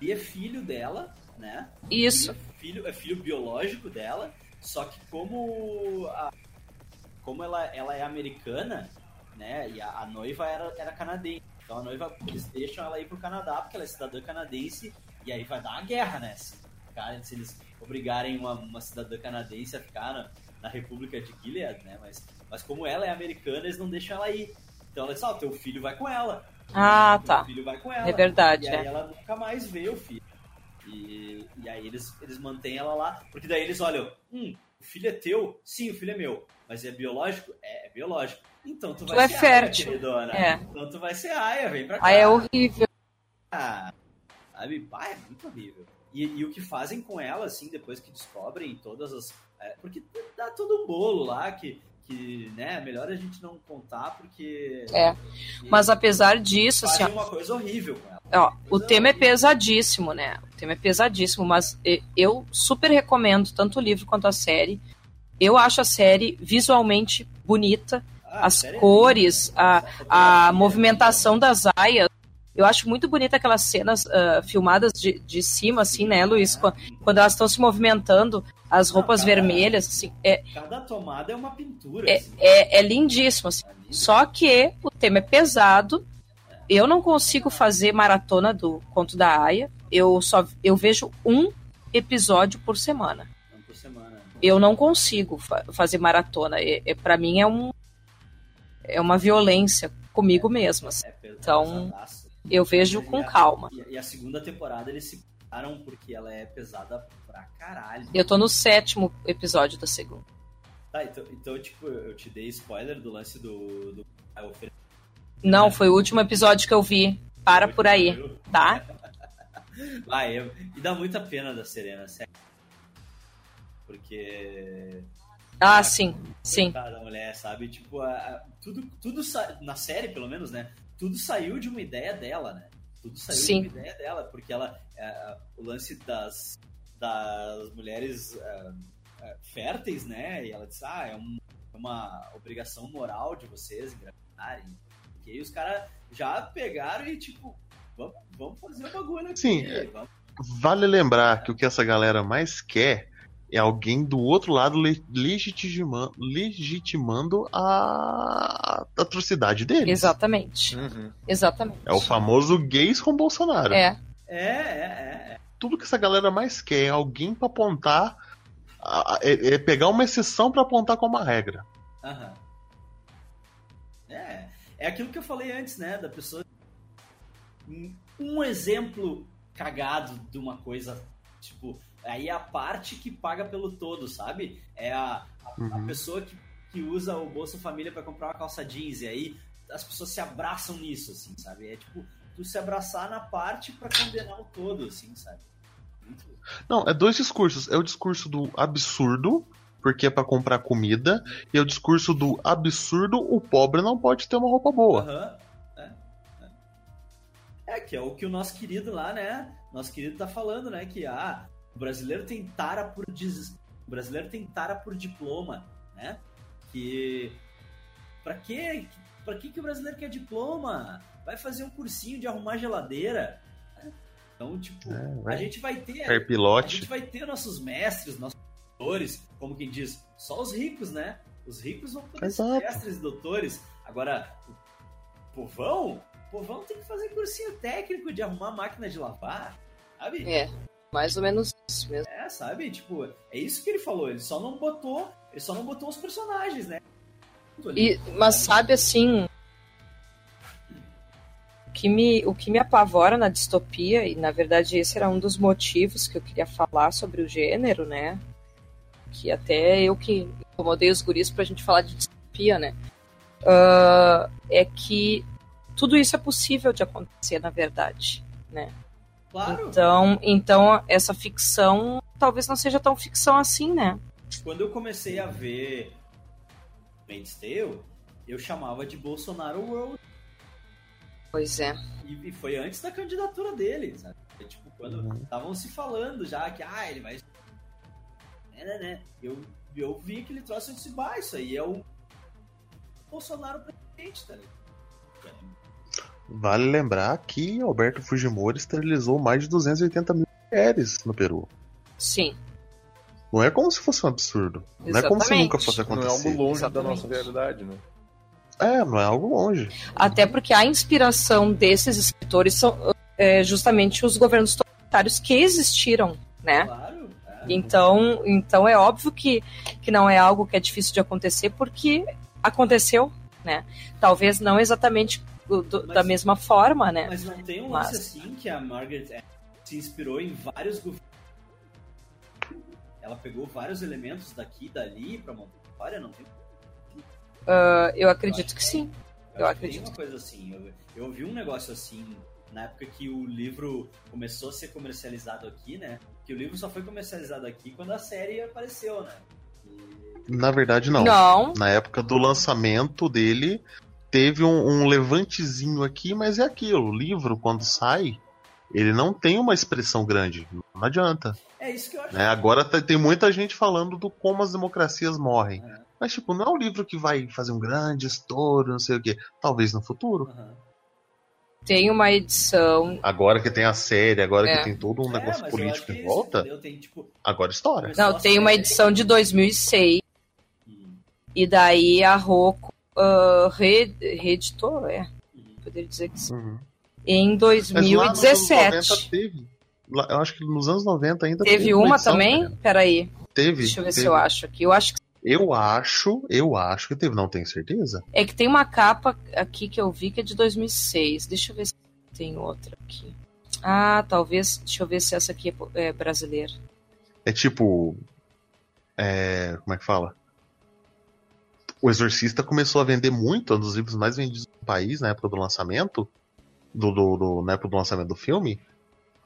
E é filho dela, né? Isso. É filho, é filho biológico dela. Só que como a- como ela, ela é americana, né? E a, a noiva era, era canadense. Então a noiva, eles deixam ela ir pro Canadá porque ela é cidadã canadense. E aí vai dar uma guerra, né? Se, cara, se eles obrigarem uma, uma cidadã canadense a ficar na, na República de Gilead, né? Mas, mas como ela é americana, eles não deixam ela ir. Então ela diz, ó, teu filho vai com ela. Ah, Teu tá. filho vai com ela. É verdade, E aí é. ela nunca mais vê o filho. E, e aí eles, eles mantêm ela lá, porque daí eles olham, hum, o filho é teu? Sim, o filho é meu. Mas é biológico? É, é biológico. Então tu vai Tu é ser fértil. Aia, queridona. É. Então tu vai ser Aia, vem pra cá. Ah, é horrível. Ah, sabe? É muito horrível. E, e o que fazem com ela, assim, depois que descobrem todas as. é, porque dá todo um bolo lá que, que, né, melhor a gente não contar, porque. É. Mas apesar disso, assim, ó, uma coisa horrível com ela. Ó, o tema é pesadíssimo, né? O tema é pesadíssimo, mas eu super recomendo tanto o livro quanto a série. Eu acho a série visualmente bonita, Ah, as sério? cores, a, a fotografia. movimentação das aias. Eu acho muito bonita aquelas cenas ah, filmadas de, de cima, assim, né, Luiz? Qu- Quando elas estão se movimentando, as roupas cara. vermelhas, assim, é, Cada tomada é uma pintura. é, assim. é, é lindíssimo. assim. Só que o tema é pesado. Eu não consigo fazer maratona do Conto da Aya. Eu só eu vejo um episódio por semana. Eu não consigo fa- fazer maratona. É, é, para mim é um é uma violência comigo mesma. assim. É Então. Eu vejo com a- calma. E, a segunda temporada eles se pararam porque ela é pesada pra caralho. Eu tô no sétimo episódio da segunda. Tá, então, então, tipo, eu te dei spoiler do lance do. do Não, foi o último episódio que eu vi. Para por aí, tá? [LAUGHS] Ah, é, e dá muita pena da Serena, sério. Porque. Ah, sim, sim. Cada mulher, sabe? Tipo, a- a- tudo, tudo sa- na série, pelo menos, né? Tudo saiu de uma ideia dela, né? Tudo saiu Sim. de uma ideia dela, porque ela. é, o lance das, das mulheres é, é, férteis, né? E ela disse, ah, é um- é uma obrigação moral de vocês engravidarem. E aí os caras já pegaram e, tipo, vamos, vamos fazer o bagulho aqui. Sim? Vamos- Vale lembrar que o que essa galera mais quer é alguém do outro lado le- legitima- legitimando a atrocidade deles. Exatamente. Uhum. Exatamente. É o famoso gays com Bolsonaro. É, É, é, é. Tudo que essa galera mais quer é alguém pra apontar. a- a- É, é pegar uma exceção pra apontar como uma regra. Aham. É, é aquilo que eu falei antes, né? Da pessoa. Um exemplo cagado de uma coisa, tipo, aí é a parte que paga pelo todo, sabe? É a, a, a Uhum. pessoa que, que usa o Bolsa Família pra comprar uma calça jeans, e aí as pessoas se abraçam nisso, assim, sabe? É tipo, tu se abraçar na parte pra condenar o todo, assim, sabe? Muito... Não, é dois discursos. É o discurso do absurdo, porque é pra comprar comida, e é o discurso do absurdo, o pobre não pode ter uma roupa boa. Aham. É, é. É, que é o que o nosso querido lá, né? Nosso querido tá falando, né? Que ah, o brasileiro tem tara por des... o brasileiro tem tara por diploma, né? Que pra quê? Pra que que o brasileiro quer diploma? Vai fazer um cursinho de arrumar geladeira. né? Então, tipo, É, a gente vai ter Ser a gente vai ter nossos mestres, nossos doutores, como quem diz, só os ricos, né? Os ricos vão poder ser Exato. mestres e doutores. Agora, o povão, o povão tem que fazer cursinho técnico de arrumar máquina de lavar, sabe? é. Mais ou menos isso mesmo. É, sabe? Tipo, é isso que ele falou. Ele só não botou, ele só não botou os personagens, né? E, mas sabe assim. O que, me, o que me apavora na distopia, e na verdade esse era um dos motivos que eu queria falar sobre o gênero, né? Que até eu que incomodei os guris pra gente falar de distopia, né? Ah, é que tudo isso é possível de acontecer, na verdade. Claro, Então, então essa ficção talvez não seja tão ficção assim, né? quando eu comecei a ver Handmaid's Tale, eu chamava de Bolsonaro World. Pois é. E, e foi antes da candidatura dele, sabe? É, tipo, quando Uhum. estavam se falando já que, ah, ele vai. Né, né, né. Eu, eu vi que ele trouxe esse bah, isso aí é o Bolsonaro presidente, tá ligado? Vale lembrar que Alberto Fujimori esterilizou mais de 280 mil mulheres no Peru. Sim. Não é como se fosse um absurdo. Não é como se Exatamente. nunca fosse Não é acontecer. algo longe da Exatamente. nossa realidade, né? É, não é algo longe. Até porque a inspiração desses escritores são é, justamente os governos totalitários que existiram, né? Claro. é. Então, então é óbvio que, que não é algo que é difícil de acontecer porque aconteceu, né? Talvez não exatamente do- do- da Mas- mesma forma, né? Mas não tem um lance Mas- assim que a Margaret se inspirou em vários governos. Ela pegou vários elementos daqui e dali pra montar a história, não tem Ah, eu acredito que sim. Eu que acredito. Tem uma coisa assim. Eu, eu ouvi um negócio assim na época que o livro começou a ser comercializado aqui, né? Que o livro só foi comercializado aqui quando a série apareceu, né? E- Na verdade, não. Não, Na época do lançamento dele, teve um, um levantezinho aqui, mas é aquilo. O livro, quando sai, ele não tem uma expressão grande. Não adianta. É isso que eu acho. né? Agora tá- tem muita gente falando do como as democracias morrem. É. Mas, tipo, não é um livro que vai fazer um grande estouro, não sei o quê. Talvez no futuro. Aham. tem uma edição. Agora que tem a série, agora É. que tem todo um É, negócio acho político é em volta? Tem, tipo, agora começou Não, tem uma edição de 2006 Hum, e daí a Roku ah, re- reeditou, é, hum. poderia dizer que sim. Uhum. Em Mas lá nos anos 2017. 90 teve. Eu acho que nos anos 90 ainda Teve uma uma edição, também? cara. Peraí, Teve. deixa eu ver se teve. eu acho aqui. Eu acho que Eu acho, eu acho que teve, não tenho certeza. é que tem uma capa aqui que eu vi que é de 2006. Deixa eu ver se tem outra aqui. Ah, talvez. Deixa eu ver se essa aqui é é brasileira. É tipo. É, como é que fala? O Exorcista começou a vender muito, é um dos livros mais vendidos do país na época do lançamento. Do, do, do- na época do lançamento do filme.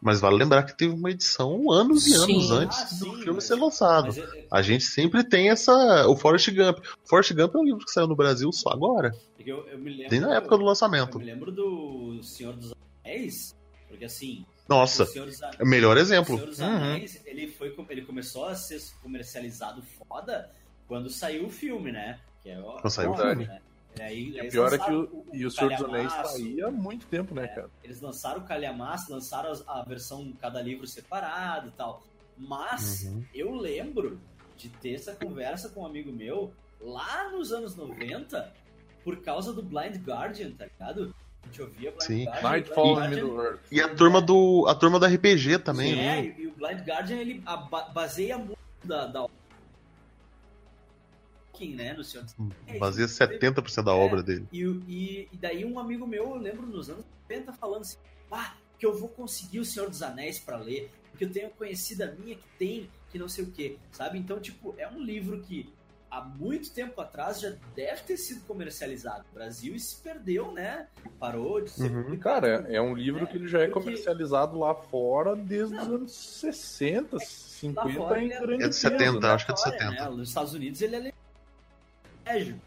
Mas vale lembrar que teve uma edição anos e anos Sim. antes Ah, do sim, filme mas- ser lançado. Mas é- A gente sempre tem essa. O Forrest Gump. Forrest Gump é um livro que saiu no Brasil só agora. é eu, eu me lembro. Nem na época do Eu lançamento. me lembro do Senhor dos Anéis, porque assim. Nossa, o Anéis, é o melhor o exemplo. Senhor dos Uhum. Anéis, ele, foi, ele começou a ser comercializado foda quando saiu o filme, né? Que é o, o filme. né? E aí, E o pior é que lançaram o, e o Senhor dos Anéis calhamaço, saía há muito tempo, né, cara? Eles lançaram o calhamaço, lançaram a versão cada livro separado e tal. Mas Uhum. eu lembro de ter essa conversa com um amigo meu lá nos anos 90 por causa do Blind Guardian, tá ligado? A gente ouvia Blind Sim. Guardian. Nightfall Blind in Guardian- Earth. E a turma do. A turma do RPG também, Sim, né? é, e, o Blind Guardian ele baseia muito da, da Tolkien, né, no Senhor dos Anéis. Fazia 70% da É. obra dele. E, e, e daí um amigo meu, eu lembro nos anos 90, falando assim, ah, que eu vou conseguir o Senhor dos Anéis pra ler, porque eu tenho conhecida minha que tem, que não sei o que, sabe? Então, tipo, é um livro que há muito tempo atrás já deve ter sido comercializado no Brasil e se perdeu, né? Parou de ser Uhum. Cara, é um livro que ele já é Porque- comercializado lá fora desde os Não. anos 60, Lá 50 fora em ele é- grande É de peso, 70, né? acho que é de História, 70. Né? Nos Estados Unidos ele é colégio.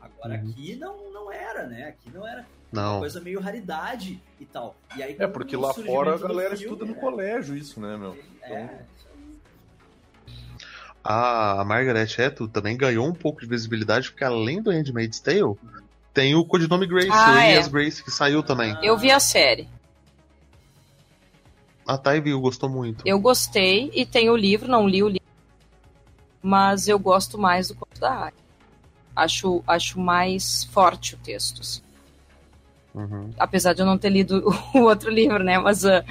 Agora Uhum. aqui não, não era, né? Aqui não era Não. coisa meio raridade e tal. E aí, É, porque lá fora a galera filme, estuda no né? colégio isso, né, meu? É, A, a Margaret Atwood também ganhou um pouco de visibilidade, porque além do Handmaid's Tale, tem o codinome Grace, Ah, o é. Elias Grace, que saiu também. Eu vi a série. A Thay viu, gostou muito. Eu gostei e tem o livro, não li o livro. Mas eu gosto mais do conto da área. Acho, acho mais forte o texto. assim. Uhum. Apesar de eu não ter lido [LAUGHS] o outro livro, né? Mas ah,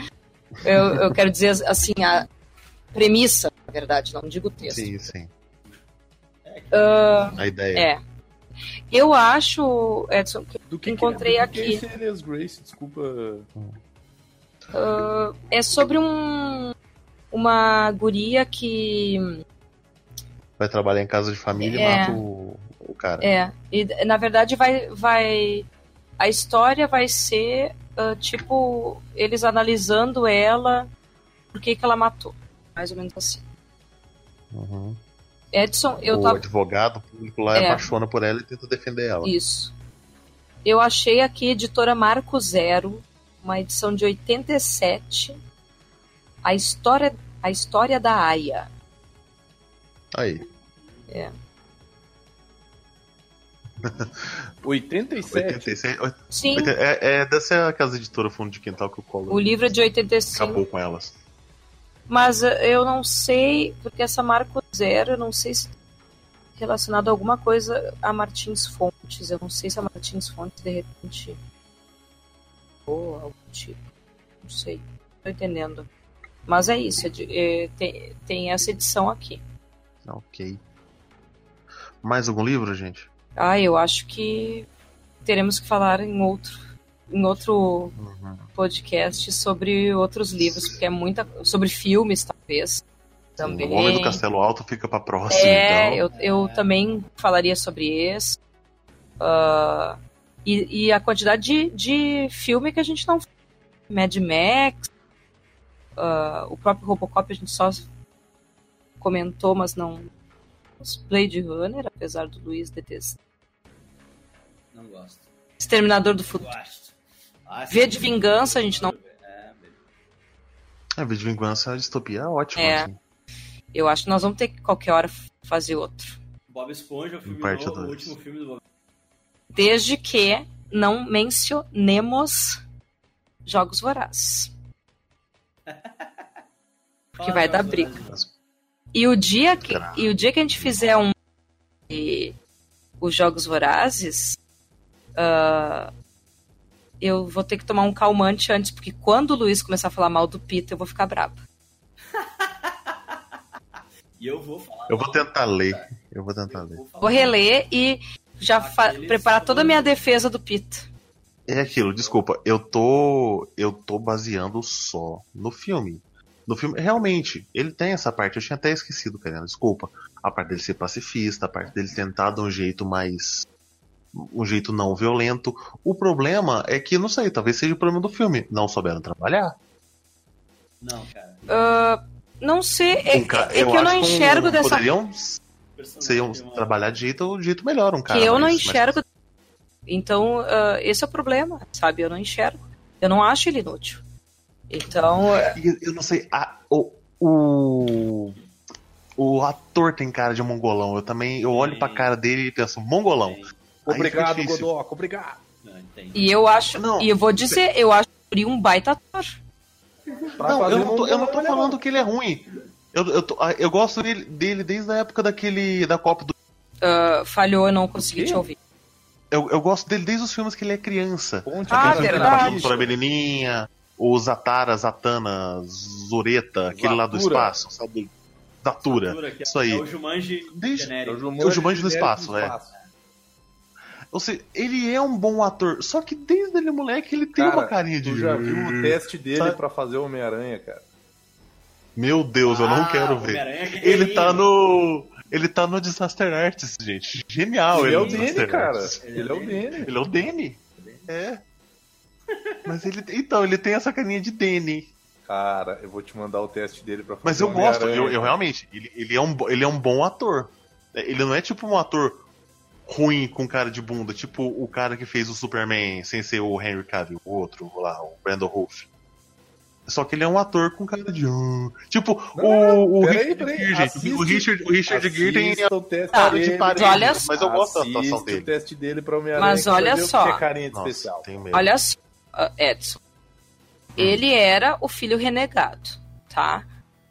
eu, eu quero dizer assim, a premissa, na verdade, não digo o texto. Sim, sim. Ah, A ideia. é. Eu acho, Edson, que Do que Encontrei que, do aqui. Que é Grace, desculpa. ah, é sobre um uma guria que Vai trabalhar em casa de família e É. mata o, o cara. É, e na verdade vai, vai. A história vai ser ah, tipo eles analisando ela, por que, que ela matou. Mais ou menos assim. Uhum. Edson, eu o tava. advogado público lá É. apaixona por ela e tenta defender ela. Isso. Eu achei aqui, editora Marco Zero, uma edição de 87. A história, a história da Aya. Aí. [LAUGHS] 87. 86. Sim, É, é, deve ser aquelas editoras fundo de quintal que o Collor o livro é de 85. acabou com elas. Mas eh, eu não sei, porque essa Marco Zero, eu não sei se relacionado a alguma coisa a Martins Fontes. Eu não sei se a Martins Fontes de repente ou algum tipo. Não sei. Tô entendendo. Mas é isso, é de- é, tem, tem essa edição aqui. Ok. Mais algum livro, gente? Ah, eu acho que teremos que falar em outro, em outro Uhum. podcast sobre outros livros, porque é muita. sobre filmes, talvez. Também. O Homem do Castelo Alto fica pra próxima, É, então. eu, eu também falaria sobre esse. Ah, e, e a quantidade de, de filme que a gente não. Mad Max, ah, o próprio Robocop a gente só comentou, mas não. Os Blade Runner, apesar do Luiz detestar. Não gosto. Exterminador do Futuro. Gosto. Ah, V de Vingança, a gente não. É, A Vida de Vingança, a distopia é ótima. É. assim. Eu acho que nós vamos ter que qualquer hora fazer outro. Bob Esponja, o filme novo, o dois. último filme do Bob Desde que não mencionemos Jogos Vorazes. [LAUGHS] Que vai dar briga. E o dia que, e o dia que a gente fizer um de os Jogos Vorazes, ah, eu vou ter que tomar um calmante antes, porque quando o Luiz começar a falar mal do Peter, eu vou ficar brava. E eu vou falar. Eu vou tentar ler. Eu vou tentar Eu ler. vou Vou reler e já preparar toda a minha defesa do Peter. É aquilo, desculpa, eu tô. Eu tô baseando só no filme. No filme, realmente, ele tem essa parte, eu tinha até esquecido, cara, desculpa. A parte dele ser pacifista, a parte dele tentar de um jeito mais. um jeito não violento. O problema é que, não sei, talvez seja o problema do filme. Não souberam trabalhar. Não, cara. Ah, não sei, é, Um ca- é que eu não que um- enxergo dessa Poderiam Personagem ser um- de uma- trabalhar de jeito, de jeito melhor um cara. que eu não mais- enxergo. Então, ah, esse é o problema, sabe? Eu não enxergo. Eu não acho ele inútil. Então, ah, E Eu não sei. a- o, o. O ator tem cara de mongolão. Eu também. Eu olho pra cara dele e penso, mongolão. Obrigado. Godoc, obrigado. Não, e eu acho, Não. e eu vou dizer, eu acho ele um baita ator. Pra Não, eu não tô, eu não tô falando que ele é ruim. Eu, eu, tô- eu gosto dele, dele desde a época daquele. da Copa do. Ah, falhou, eu não consegui te ouvir. Eu, eu gosto dele desde os filmes que ele é criança. Ponte, Ah, verdade. Para Menininha, o Zatara, Zatana, Zureta, aquele lá do espaço, sabe? Que é- Isso aí. É o Jumanji Desde- É o Jumanji, É o Jumanji no genérico espaço, é. Ou seja, ele é um bom ator, só que desde ele moleque ele tem Cara, uma carinha de. Tu já viu o teste dele pra fazer o Homem-Aranha, cara? Meu Deus, eu não Ah, quero ver. Que Ele tá no. Ele tá no Disaster Artist, gente. Genial, ele é no o Danny, cara. Artist. Ele é o Danny. Ele é o Danny. É. Mas ele. Então, ele tem essa carinha de Danny. Cara, eu vou te mandar o teste dele pra fazer Mas eu o gosto, eu, eu realmente. Ele, ele, é um, ele é um bom ator. Ele não é tipo um ator ruim com cara de bunda, tipo o cara que fez o Superman sem ser o Henry Cavill, o outro lá, o Brandon Rolfe. Só que ele é um ator com cara de. "Ah". Tipo, Não, o, o peraí, Richard peraí, Gere, gente. assiste- o Richard, o Richard Gere tem Assista o teste cara dele. de parede, Olha mas eu gosto da atuação dele. o teste dele pra Homem-Aranha. Mas olha só. que é carinha de Nossa, especial. tenho medo. Olha só, Edson. Ele era o filho renegado, tá?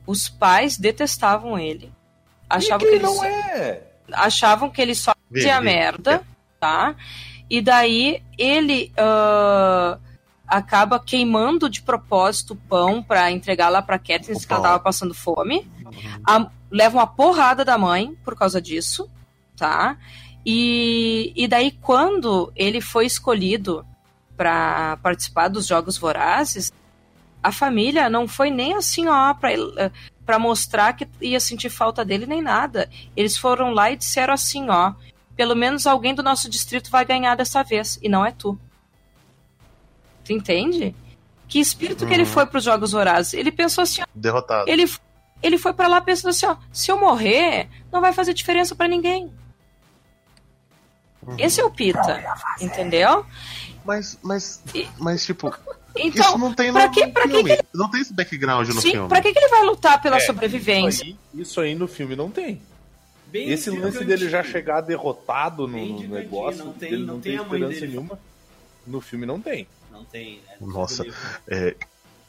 Os pais detestavam ele. Achavam que quem ele não só, é? achavam que ele só fazia vê. merda, tá? E daí ele ah, acaba queimando de propósito o pão pra entregar lá pra Katniss O que ela tava passando fome. A- leva uma porrada da mãe por causa disso, tá? E, e daí, quando ele foi escolhido para participar dos Jogos Vorazes, a família não foi nem assim, ó, pra, ele- pra mostrar que ia sentir falta dele nem nada. Eles foram lá e disseram assim, ó, pelo menos alguém do nosso distrito vai ganhar dessa vez, e não é tu. Tu entende? Que espírito que ele Uhum. foi pros Jogos Vorazes? Ele pensou assim, ó, Derrotado. ele, ele foi pra lá pensando assim, ó, se eu morrer, não vai fazer diferença pra ninguém. Uhum. Esse é o Pita, entendeu? Mas, mas, mas tipo, isso Então, não tem pra no que- pra que filme. Não tem esse background no sim, filme. pra que, que ele vai lutar pela É, sobrevivência? Isso aí, isso aí no filme não tem. Bem Esse lance gigante. dele já chegar derrotado no, no negócio, não tem- não não, tem tem a mãe esperança dele. nenhuma. No filme não tem. Não tem. né? Nossa. É,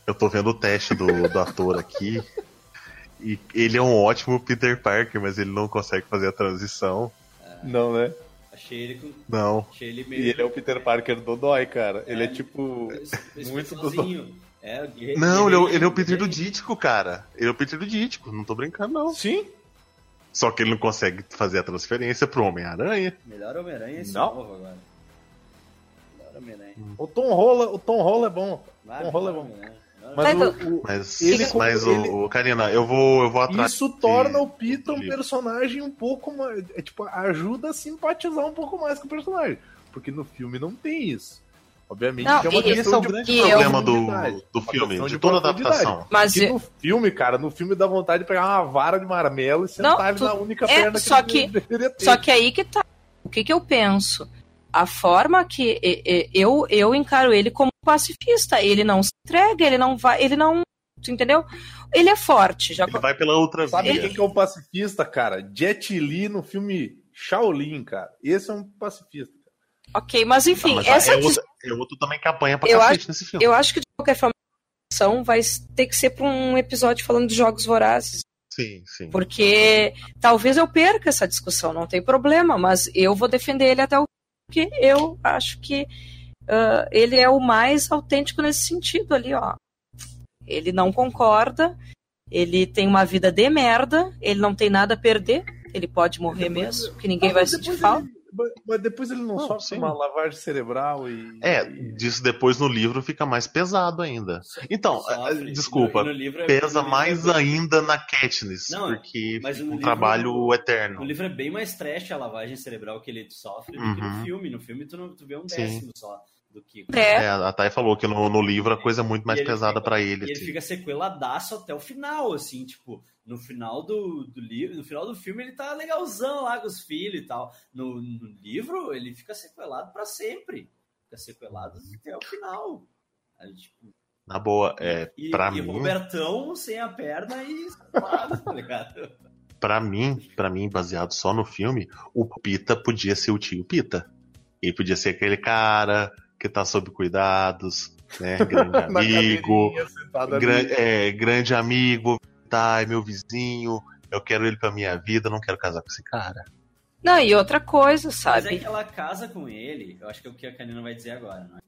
eu tô vendo o teste do, do ator aqui. E ele é um ótimo Peter Parker, mas ele não consegue fazer a transição. Não, né? Achei ele com. Não. Achei ele meio. E ele é o Peter Parker Dodói, cara. Ele é, É. tipo. Muito personazinho. É, o guerre- Não, ele é, o- ele é o Peter do. Dítico, cara. Ele é o Peter do Dítico, não tô brincando, não. Sim. Só que ele não consegue fazer a transferência pro Homem-Aranha. Melhor Homem-Aranha é esse Não. novo agora. Melhor Homem-Aranha. O Tom Rola, o Tom Rola é bom. Vai, Tom Holland é bom. Mas Vai, o- o- Mas, Ele- mas ele- o, o Karina, eu vou, eu vou atrás. Isso torna o de- Peter um de- personagem um pouco mais. É, tipo, ajuda a simpatizar um pouco mais com o personagem. Porque no filme não tem isso. Obviamente Não, que é uma e- questão Esse é o de grande eu- problema do, profundidade. do Uma filme, de de toda adaptação. Mas Que eu- no filme, cara, no filme dá vontade de pegar uma vara de marmelo e sentar Não, ele tu- na única é, perna que só ele que- deveria ter. Só que aí que tá. O que que eu penso? A forma que eu eu encaro ele como pacifista. Ele não se entrega, ele não vai, ele não, tu entendeu? Ele é forte. Já Ele vai pela outra Sabe via. quem que é o pacifista, cara? Jet Li no filme Shaolin, cara. Esse é um pacifista. ok, mas enfim, Não, mas essa é, outro, é outro também que apanha pra Eu cacete nesse filme. eu acho que de qualquer forma a discussão vai ter que ser para um episódio falando de jogos vorazes. Sim, sim. Porque talvez eu perca essa discussão, não tem problema, mas eu vou defender ele até o porque eu acho que ah, ele é o mais autêntico nesse sentido ali, ó. Ele não concorda, ele tem uma vida de merda, ele não tem nada a perder, ele pode morrer mesmo, que ninguém Ah, vai sentir depois falta. ele- mas- depois ele não, Não, sofre sim. uma lavagem cerebral e. É, disso depois no livro fica mais pesado ainda. Então, Sofre. eh, desculpa, no- no livro é- pesa no livro mais é ainda na Katniss, Não, porque mas no um livro- trabalho No eterno. livro é bem mais trash a lavagem cerebral que ele sofre do que no Uhum. filme. No filme tu, não, tu vê um Sim. décimo só. Do que. É, É, a Thay falou que no, no livro a coisa é muito mais ele pesada pra ele. E ele assim. ele. fica sequeladaço até o final, assim, tipo, no final do, do livro, no final do filme ele tá legalzão lá com os filhos e tal. No, no livro, ele fica sequelado pra sempre. Fica sequelado até o final. Aí, tipo, Na boa, é, e, pra e mim, Robertão sem a perna e sequelado, tá ligado? pra mim, pra mim, baseado só no filme, o Pita podia ser o tio Pita. Ele podia ser aquele cara que tá sob cuidados, né? [LAUGHS] Grande amigo, gran- é, grande amigo, tá, é meu vizinho, eu quero ele pra minha vida, não quero casar com esse cara. Não, e outra coisa, Mas é sabe? que ela casa com ele, eu acho que é o que a Canina vai dizer agora, não é?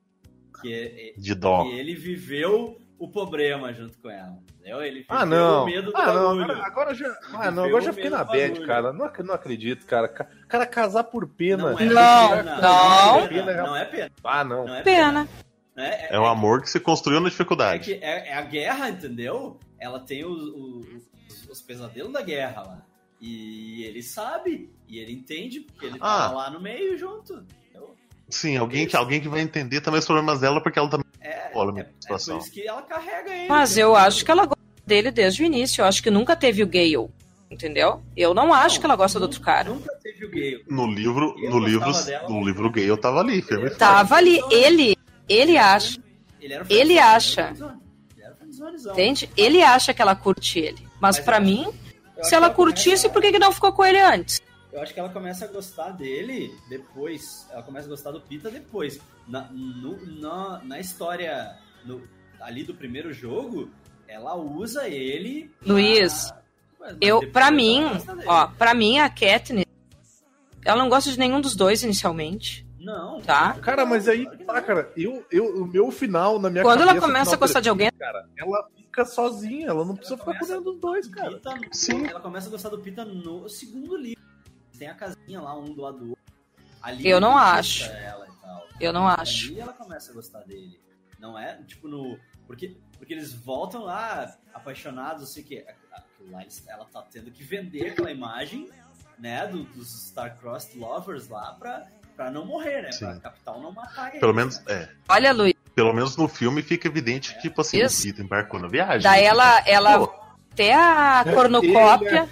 Que, é- é- De dó. que ele viveu o problema junto com ela, entendeu? Ele Ah, não. medo do Ah, não. Agora, agora já. Ah, não. Agora já fiquei na bad, cara. Não, não acredito, cara. Ca- Cara, casar por pena. Não é Não, pena, não. é pena, não é pena. Ah, não. Não é Pena. É, É um amor que se construiu na É, dificuldade. que é, é a guerra, entendeu? Ela tem os, os, os pesadelos da guerra lá. E ele sabe, e ele entende, porque ele Ah. tá lá no meio junto. Sim, alguém que, alguém que vai entender também os problemas dela, porque ela também É, é, é por isso que ela carrega ele. Mas eu acho que ela gosta dele desde o início. Eu acho que nunca teve o Gale. Entendeu? Eu não acho que ela gosta do outro cara. Nunca teve o gay. No livro, Eu no livro, dela. no livro gay eu tava ali, firme. Tava ali. Ele, ele acha. Ele, era Ele acha. Ele era friendzone. Ele era friendzonezão. Entende? Ele acha que ela curte ele. Mas, Mas pra eu- mim, se ela curtisse, por que, que não ficou com ele antes? Eu acho que ela começa a gostar dele depois. Ela começa a gostar do Pita depois. Na, no- na, na história no- ali do primeiro jogo, ela usa ele. pra- Luiz, Mas Eu, pra ela mim, ó, pra mim a Katniss, ela não gosta de nenhum dos dois inicialmente. Não. Tá. Cara, mas aí, tá, cara, eu, eu, o meu final na minha Quando ela cabeça, começa final a gostar de alguém, cara, ela fica sozinha, ela não precisa Ela ficar começa- cuidando dos dois, cara. Pita, Sim. Ela começa a gostar do Pita no segundo livro. Tem a casinha lá, um do lado do outro. Ali Eu não ele acho. conquista Ela e tal. eu não acho. Ali ela começa a gostar dele. Não é, tipo, no. Porque, porque eles voltam lá apaixonados, sei que. aquilo Lá, ela tá tendo que vender aquela imagem, né, do- dos Star-Crossed Lovers lá pra, pra não morrer, né? Pra Sim. capital não matar eles. Pelo menos, né? é. Olha, Luiz, Pelo menos no filme fica evidente que, tipo assim, Isso. o embarcou na viagem. daí né? ela, ela Pô, até a Ele cornucópia,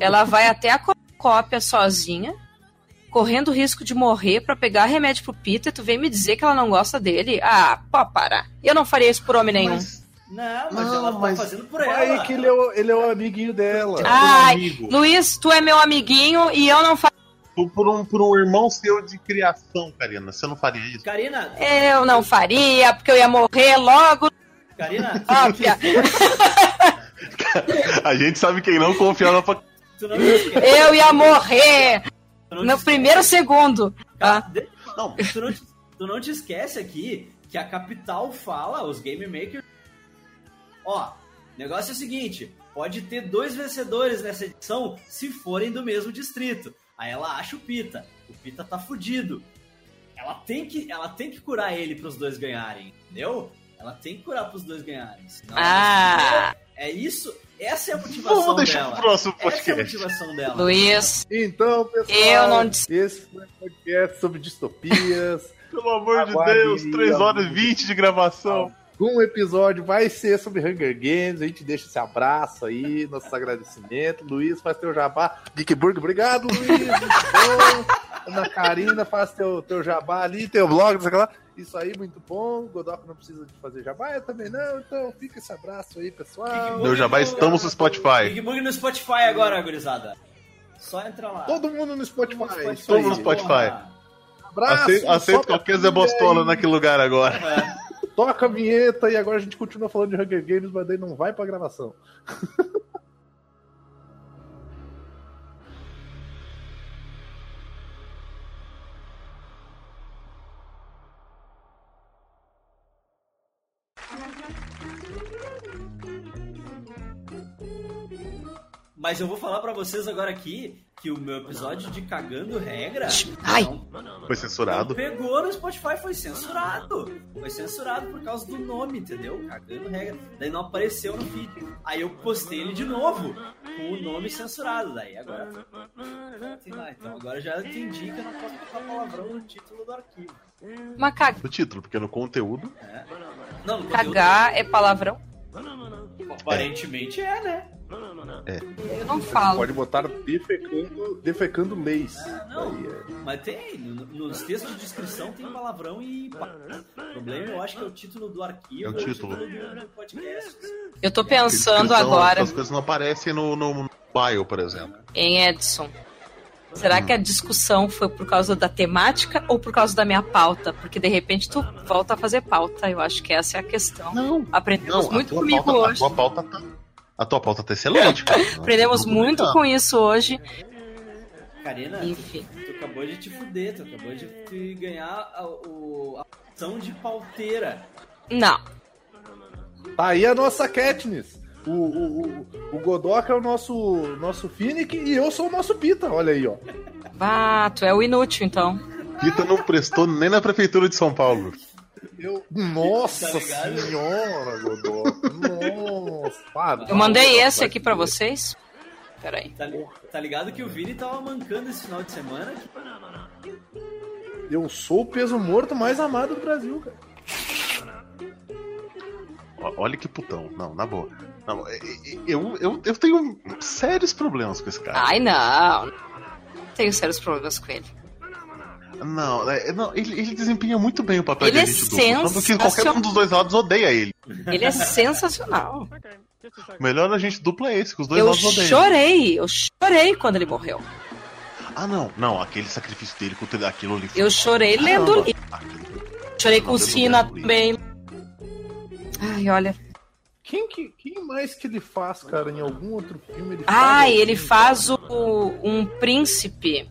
ela vai até a cornucópia sozinha, correndo o risco de morrer pra pegar remédio pro Peter, tu vem me dizer que ela não gosta dele? Ah, pode parar. Eu não faria isso por homem nenhum. mas- Não, mas Não, ela tá mas- fazendo por ela. Aí que ele é, o, ele é o amiguinho dela. Ai, amigo. Luiz, tu é meu amiguinho e eu não faço. Por, por um, por um irmão seu de criação, Karina, você não faria isso? Karina, Eu não faria, porque eu ia morrer logo. Karina, Óbvia. [LAUGHS] A gente sabe quem não confiava pra. Esquece. Eu ia morrer no primeiro segundo. Tá? Não. tu, não te, tu não te esquece aqui que a capital fala, os game makers. Ó, negócio é o seguinte: pode ter dois vencedores nessa edição se forem do mesmo distrito. Aí ela acha o Pita. O Pita tá fudido. Ela tem que, ela tem que curar ele pros dois ganharem, entendeu? Ela tem que curar pros dois ganharem. Ah, É isso. Essa é a motivação Vamos deixar dela. pro próximo Essa é a podcast. motivação dela. Luiz, Então, pessoal, Eu não esse foi um podcast sobre distopias. [LAUGHS] Pelo amor de Deus, aí 3 horas e algum- 20 de gravação. Um episódio vai ser sobre Hunger Games. A gente deixa esse abraço aí, nossos agradecimentos. Luiz, faz teu jabá. Geekburg, obrigado, Luiz. Muito bom. [LAUGHS] Ana Karina, faz teu, teu jabá ali, teu blog, não sei o que lá. Isso aí, muito bom. Godoka não precisa de fazer jabá, eu também não. Então fica esse abraço aí, pessoal. Meu jabá, estamos no Spotify. Big Bug no Spotify agora, gurizada. Só entra lá. Todo mundo no Spotify. Todo mundo Todo aí. mundo no Spotify. Abraço, Aceito, aceito qualquer Zé Bostola naquele lugar agora. É. Toca a vinheta e agora a gente continua falando de Hunger Games, mas daí não vai pra gravação. [LAUGHS] Mas eu vou falar pra vocês agora aqui que o meu episódio de Cagando Regra Ai. não, Foi não censurado. pegou no Spotify, foi censurado. Foi censurado por causa do nome, entendeu? Cagando Regra. Daí não apareceu no feed. Aí eu postei ele de novo com o nome censurado. Daí agora Sei lá, então agora já entendi que eu não posso botar palavrão no título do arquivo. Uma cag... No título, porque no conteúdo. É. Não, no conteúdo- cagar é palavrão? Aparentemente é, né? Eu não falo. Pode botar defecando, defecando leis. Não, Aí é- mas tem. no- Nos textos de descrição tem palavrão e. O problema eu acho que é o título do arquivo. É o título. do, podcast. Eu tô pensando agora As coisas não aparecem no, no, bio, por exemplo. em Edson. Será que a discussão foi por causa da temática ou por causa da minha pauta? Porque de repente tu volta a fazer pauta. Eu acho que essa é a questão. Não, Aprendemos não, muito comigo pauta, hoje. A tua pauta tá, a tua pauta tá excelente, cara. Aprendemos muito com isso hoje. Karina, tu, Enfim. tu acabou de te fuder, tu acabou de te ganhar a, o, a ação de pauteira. Não. Tá aí a nossa Katniss. O, o, o, o Godoka é o nosso, nosso Finnick e eu sou o nosso Pita. Olha aí, ó. Ah, tu é o inútil, então. Pita não prestou nem na prefeitura de São Paulo. Eu... Nossa [LAUGHS] Tá senhora, Godoka. Nossa. Para. Eu mandei esse aqui pra fuder. vocês. Peraí. Tá, li- tá ligado que o Vini tava mancando esse final de semana? Eu sou o peso morto mais amado do Brasil, cara. Olha que putão. Não, na boa. Não, é- é- eu, eu, eu tenho sérios problemas com esse cara. Ai, não. Tenho sérios problemas com ele. Não, é- não ele, ele desempenha muito bem o papel Ele de é agente duplo. Tanto que qualquer sensacional. um dos dois lados odeia ele. Ele é sensacional. O melhor agente duplo é esse, que os dois Eu lados odeiam. chorei, eu chorei quando ele morreu. Ah, não, não, aquele sacrifício dele com aquilo ali. Eu chorei lendo o Caramba, livro. Chorei com o Lendo Sina também. Ai, olha. Quem, que, quem mais que ele faz, cara? Em algum outro filme ele Ah, faz ele faz o, um príncipe.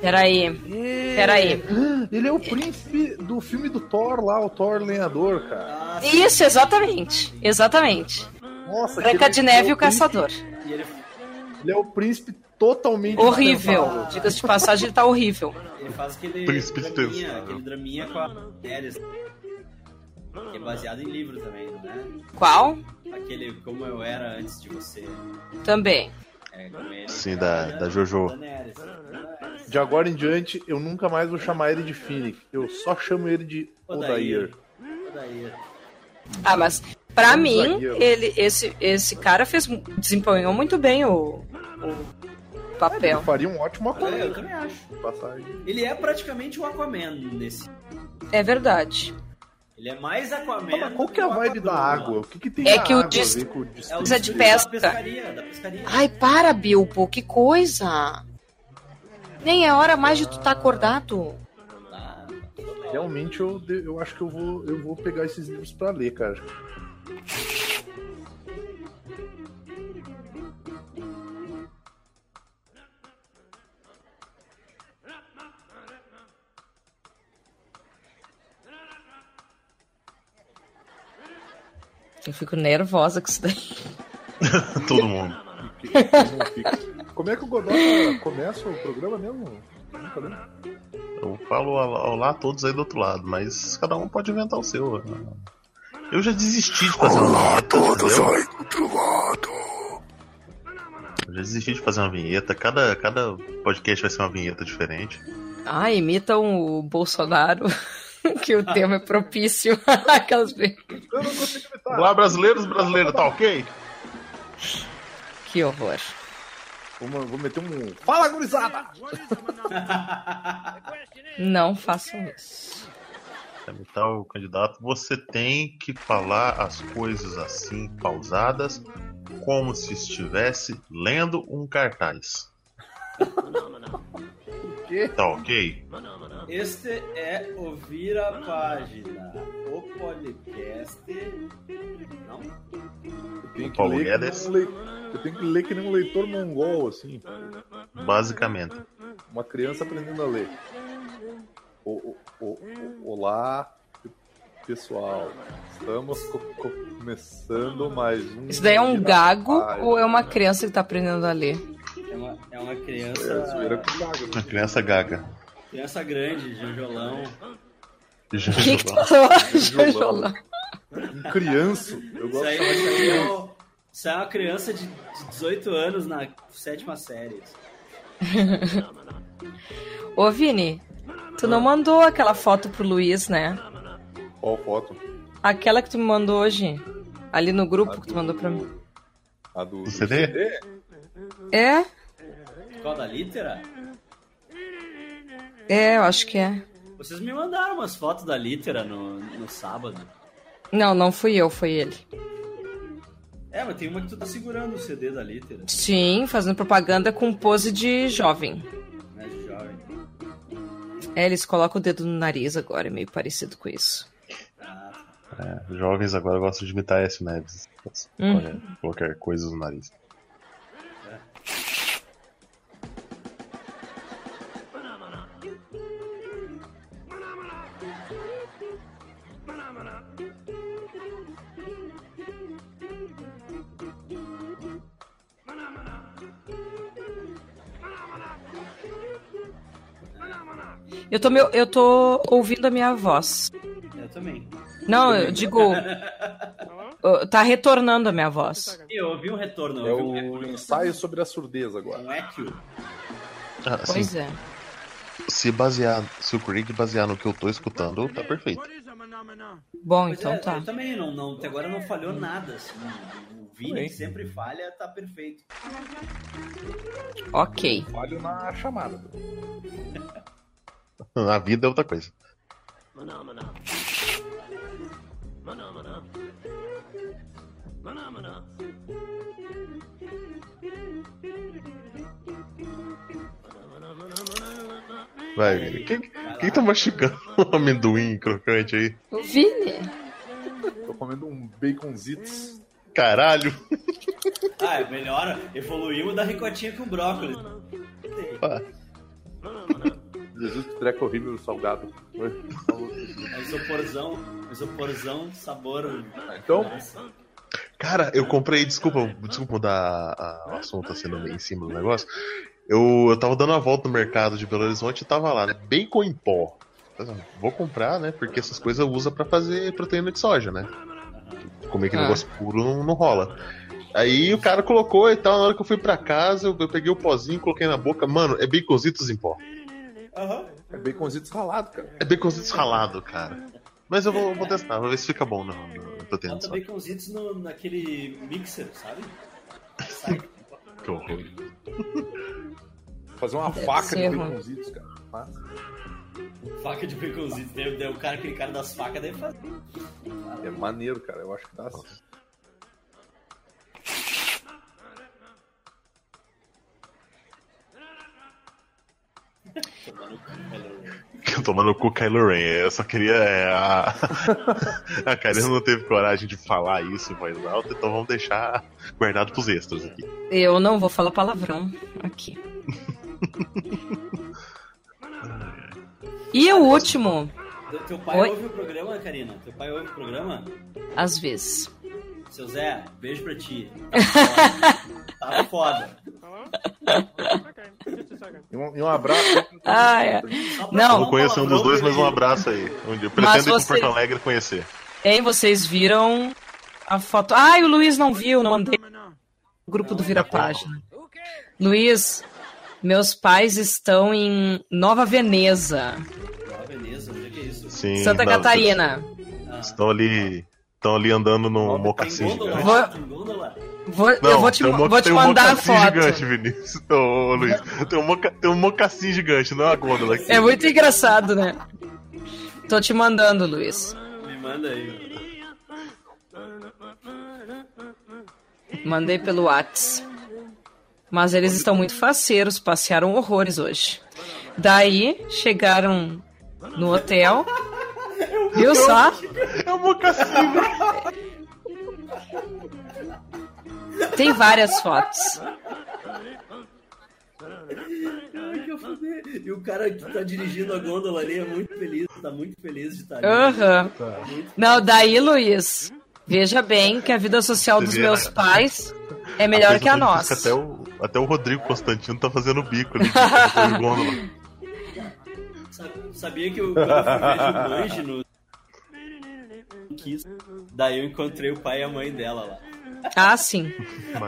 Peraí. É. Peraí. Ele é o príncipe do filme do Thor lá, o Thor lenhador, cara. Isso, exatamente. Exatamente. Nossa, Branca de Neve ele e é o Caçador. ele, é o príncipe totalmente Horrível. Diga-se de passagem, ele tá horrível. ele faz aquele Príncipe draminha, despensável. aquele draminha com a Daenerys. Que é baseado em livro também, não é? Qual? Aquele Como Eu Era Antes de Você. Também. É. Sim, da, da Jojo. De agora em diante, eu nunca mais vou chamar ele de Finnick. Eu só chamo ele de Odair. Odair. Ah, mas pra Um mim, ele, esse, esse cara fez, desempenhou muito bem o, o papel. Ele faria um ótimo É, Aquaman. eu também acho. Passagem. Ele é praticamente o Aquaman nesse. É verdade. Ele é mais Aquaman. Mas qual que é a vibe Aquaman da água? O que, que tem É que o água dis- a ver com o É o de pesca. Da pescaria, da pescaria. Ai, para, Bilbo, que coisa! Nem é hora mais de tu estar acordado. Ah, Realmente eu, eu acho que eu vou, eu vou pegar esses livros pra ler, cara. Eu fico nervosa com isso daí. [LAUGHS] Todo mundo. Como é que o Godoka começa o programa mesmo? Eu falo olá olá a todos aí do outro lado, mas cada um pode inventar o seu. Eu já desisti de fazer uma vinheta. entendeu? do outro lado. Eu já desisti de fazer uma vinheta. Cada, cada podcast vai ser uma vinheta diferente. Ah, imitam o Bolsonaro, [LAUGHS] que o tema é propício. [LAUGHS] Aquelas... Eu não consigo. Olá, brasileiros, brasileiro, tá ok? Que horror. Vou, vou meter um. Fala, gurizada! Não façam isso. Pra imitar o candidato, você tem que falar as coisas assim, pausadas, como se estivesse lendo um cartaz. quê? Tá ok? Este é o Vira Página, o podcast. Não? Eu tenho, que Paulo ler que nem Guedes. um lei- eu tenho que ler que nem um leitor mongol, assim. Basicamente. Uma criança aprendendo a ler. O, o- o- o- olá, pessoal. Estamos co- co- começando mais um. Isso daí é um gago Página. ou é uma criança que tá aprendendo a ler? É uma, é uma É, criança. gago. Uma criança gaga. Criança grande, janjolão. Já O que, que. Jojolão? Um criança. Eu Isso gosto aí, de isso de aí é, criança. o- isso aí é uma criança de, de 18 anos na sétima série. Ô, Vini, tu não mandou aquela foto pro Luiz, né? Qual foto? Aquela que tu me mandou hoje. Ali no grupo que tu mandou pra mim. A do, do CD? É? Qual da litera? É, eu acho que é. Vocês me mandaram umas fotos da litera no, no sábado. Não, não fui eu, foi ele. É, mas tem uma que tu tá segurando o CD da litera, Sim, fazendo propaganda com pose de jovem. né, de jovem. É, eles colocam o dedo no nariz agora, é meio parecido com isso. Ah, É, jovens agora gostam de imitar S. Neves. Hum. Qualquer, qualquer coisa no nariz. Eu tô, meu, eu tô ouvindo a minha voz. eu também. Não, eu digo. [LAUGHS] uh, tá retornando a minha voz. Eu ouvi um retorno, É eu ouvi um o ensaio sobre a surdez agora. Um eco. Ah, assim, Pois é. se basear, se o Craig basear no que eu tô escutando, tá perfeito. Bom, Pois então é, tá. Eu também, não, não, até agora não falhou nada. Assim, o Vini, Bem. que sempre falha, tá perfeito. Ok. Falho na chamada. [LAUGHS] [LAUGHS] Na vida é outra coisa. Vai, Vini. Quem, quem tá machucando [LAUGHS] um amendoim crocante aí? O Vini? Tô comendo um baconzitos. Caralho! [LAUGHS] Ah, é melhor. Evoluímos da ricotinha com brócolis. Ah, Jesus, que treco horrível salgado. É isoporzão, isoporzão, sabor. Então, Nossa. Cara, eu comprei, desculpa, desculpa mudar o assunto sendo meio em cima do negócio. Eu, eu tava dando uma volta no mercado de Belo Horizonte e tava lá, né? Bacon em pó. Vou comprar, né? Porque essas coisas usa pra fazer proteína de soja, né? Comer aquele Ah. negócio puro não, não rola. Aí o cara colocou e tal, na hora que eu fui pra casa, eu, eu peguei o pozinho, coloquei na boca. Mano, é baconzitos em pó. Aham. é baconzitos ralado, cara. É baconzitos ralado, cara. Mas eu vou, vou testar, vou ver se fica bom na, na proteína de Bota soja. baconzitos no, naquele mixer, sabe? [LAUGHS] Sai. Que horror. Fazer uma Deve faca ser de baconzitos, cara. Faca de baconzitos. O cara, aquele cara das facas deve fazer. É maneiro, cara. Eu acho que dá assim. Tomando o cu Kylo Ren. Eu só queria. é, a [LAUGHS] a Karina não teve coragem de falar isso em voz alta, então vamos deixar guardado pros extras aqui. Eu não vou falar palavrão aqui. E o último, Teu- Teu pai Oi? ouve o programa, Karina? Teu pai ouve o programa? às vezes. Seu Zé, beijo pra ti. Tá [LAUGHS] foda. Tá foda. E um, e um abraço. Ah, é. Não. Não conheço um dos dois, mas um abraço aí. Eu pretendo ir vocês- Porto Alegre conhecer. Hein, vocês viram a foto. Ai, o Luiz não viu, não mandei no grupo do Vira Página. Luiz, meus pais estão em Nova Veneza, Ah, beleza, onde é que é isso? Sim, Santa não, Catarina. Ah, Estão ali. Estão ali andando no Tem tem mocassim gigante. Vou- gôndola? Vou, Não, eu vou te, um mo- vou te tem um mandar a foto. gigante, Vinícius. Ô, ô, Luiz. Tem um, moca, tem um mocassim gigante, não é uma gôndola aqui. É muito engraçado, né? Tô te mandando, Luiz. Me manda aí. Mandei pelo Whats. Mas eles estão muito faceiros, passearam horrores hoje. Daí, chegaram no hotel. Viu só? É um mocassim, né? Tem várias fotos. E o cara que tá dirigindo a gôndola ali é muito feliz, tá muito feliz de estar ali. Aham. Não, daí, Luiz, veja bem que a vida social dos meus né? pais é melhor que a nossa. Até o, até o Rodrigo Constantino tá fazendo bico ali. [LAUGHS] gôndola. Sa- Sabia que eu, quando eu fui ver no daí eu encontrei o pai e a mãe dela lá. Ah, sim.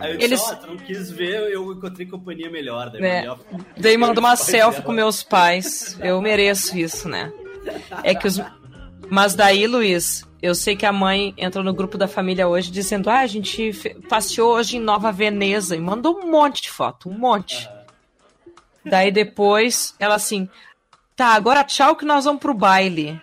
Aí eu Eles- disse, ó, tu não quis ver, eu encontrei companhia melhor. Daí É. Daí manda uma selfie dela. com meus pais. Eu mereço isso, né? É que os. Mas daí, Luiz, eu sei que a mãe entrou no grupo da família hoje dizendo: ah, a gente passeou hoje em Nova Veneza e mandou um monte de foto, um monte. Daí depois, ela assim: tá, agora tchau que nós vamos pro baile.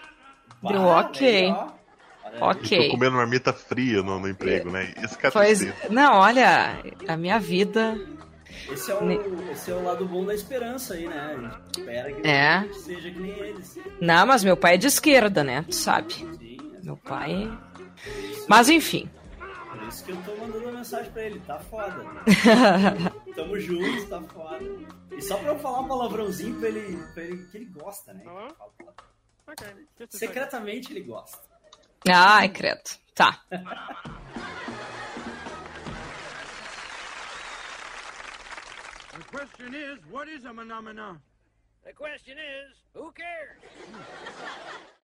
Deu Bah, ok. ó. Olha aí. Ok. Tô comendo marmita fria no, no emprego, né? Esse cara Pois, não, olha, a minha vida. Esse é, Ne- o, esse é o lado bom da esperança aí, né? A gente espera que É. a gente seja que nem eles. Não, mas meu pai é de esquerda, né? Tu sabe. Sim, é Meu pai. Mas enfim. Isso que eu tô mandando uma mensagem pra ele. Tá foda. [LAUGHS] Tamo juntos, tá foda. E só pra eu falar um palavrãozinho pra ele, pra ele que ele gosta, né? Secretamente ele gosta. Ai, credo. Tá. [LAUGHS] The question is, what is a phenomena? The question is, who cares? [LAUGHS]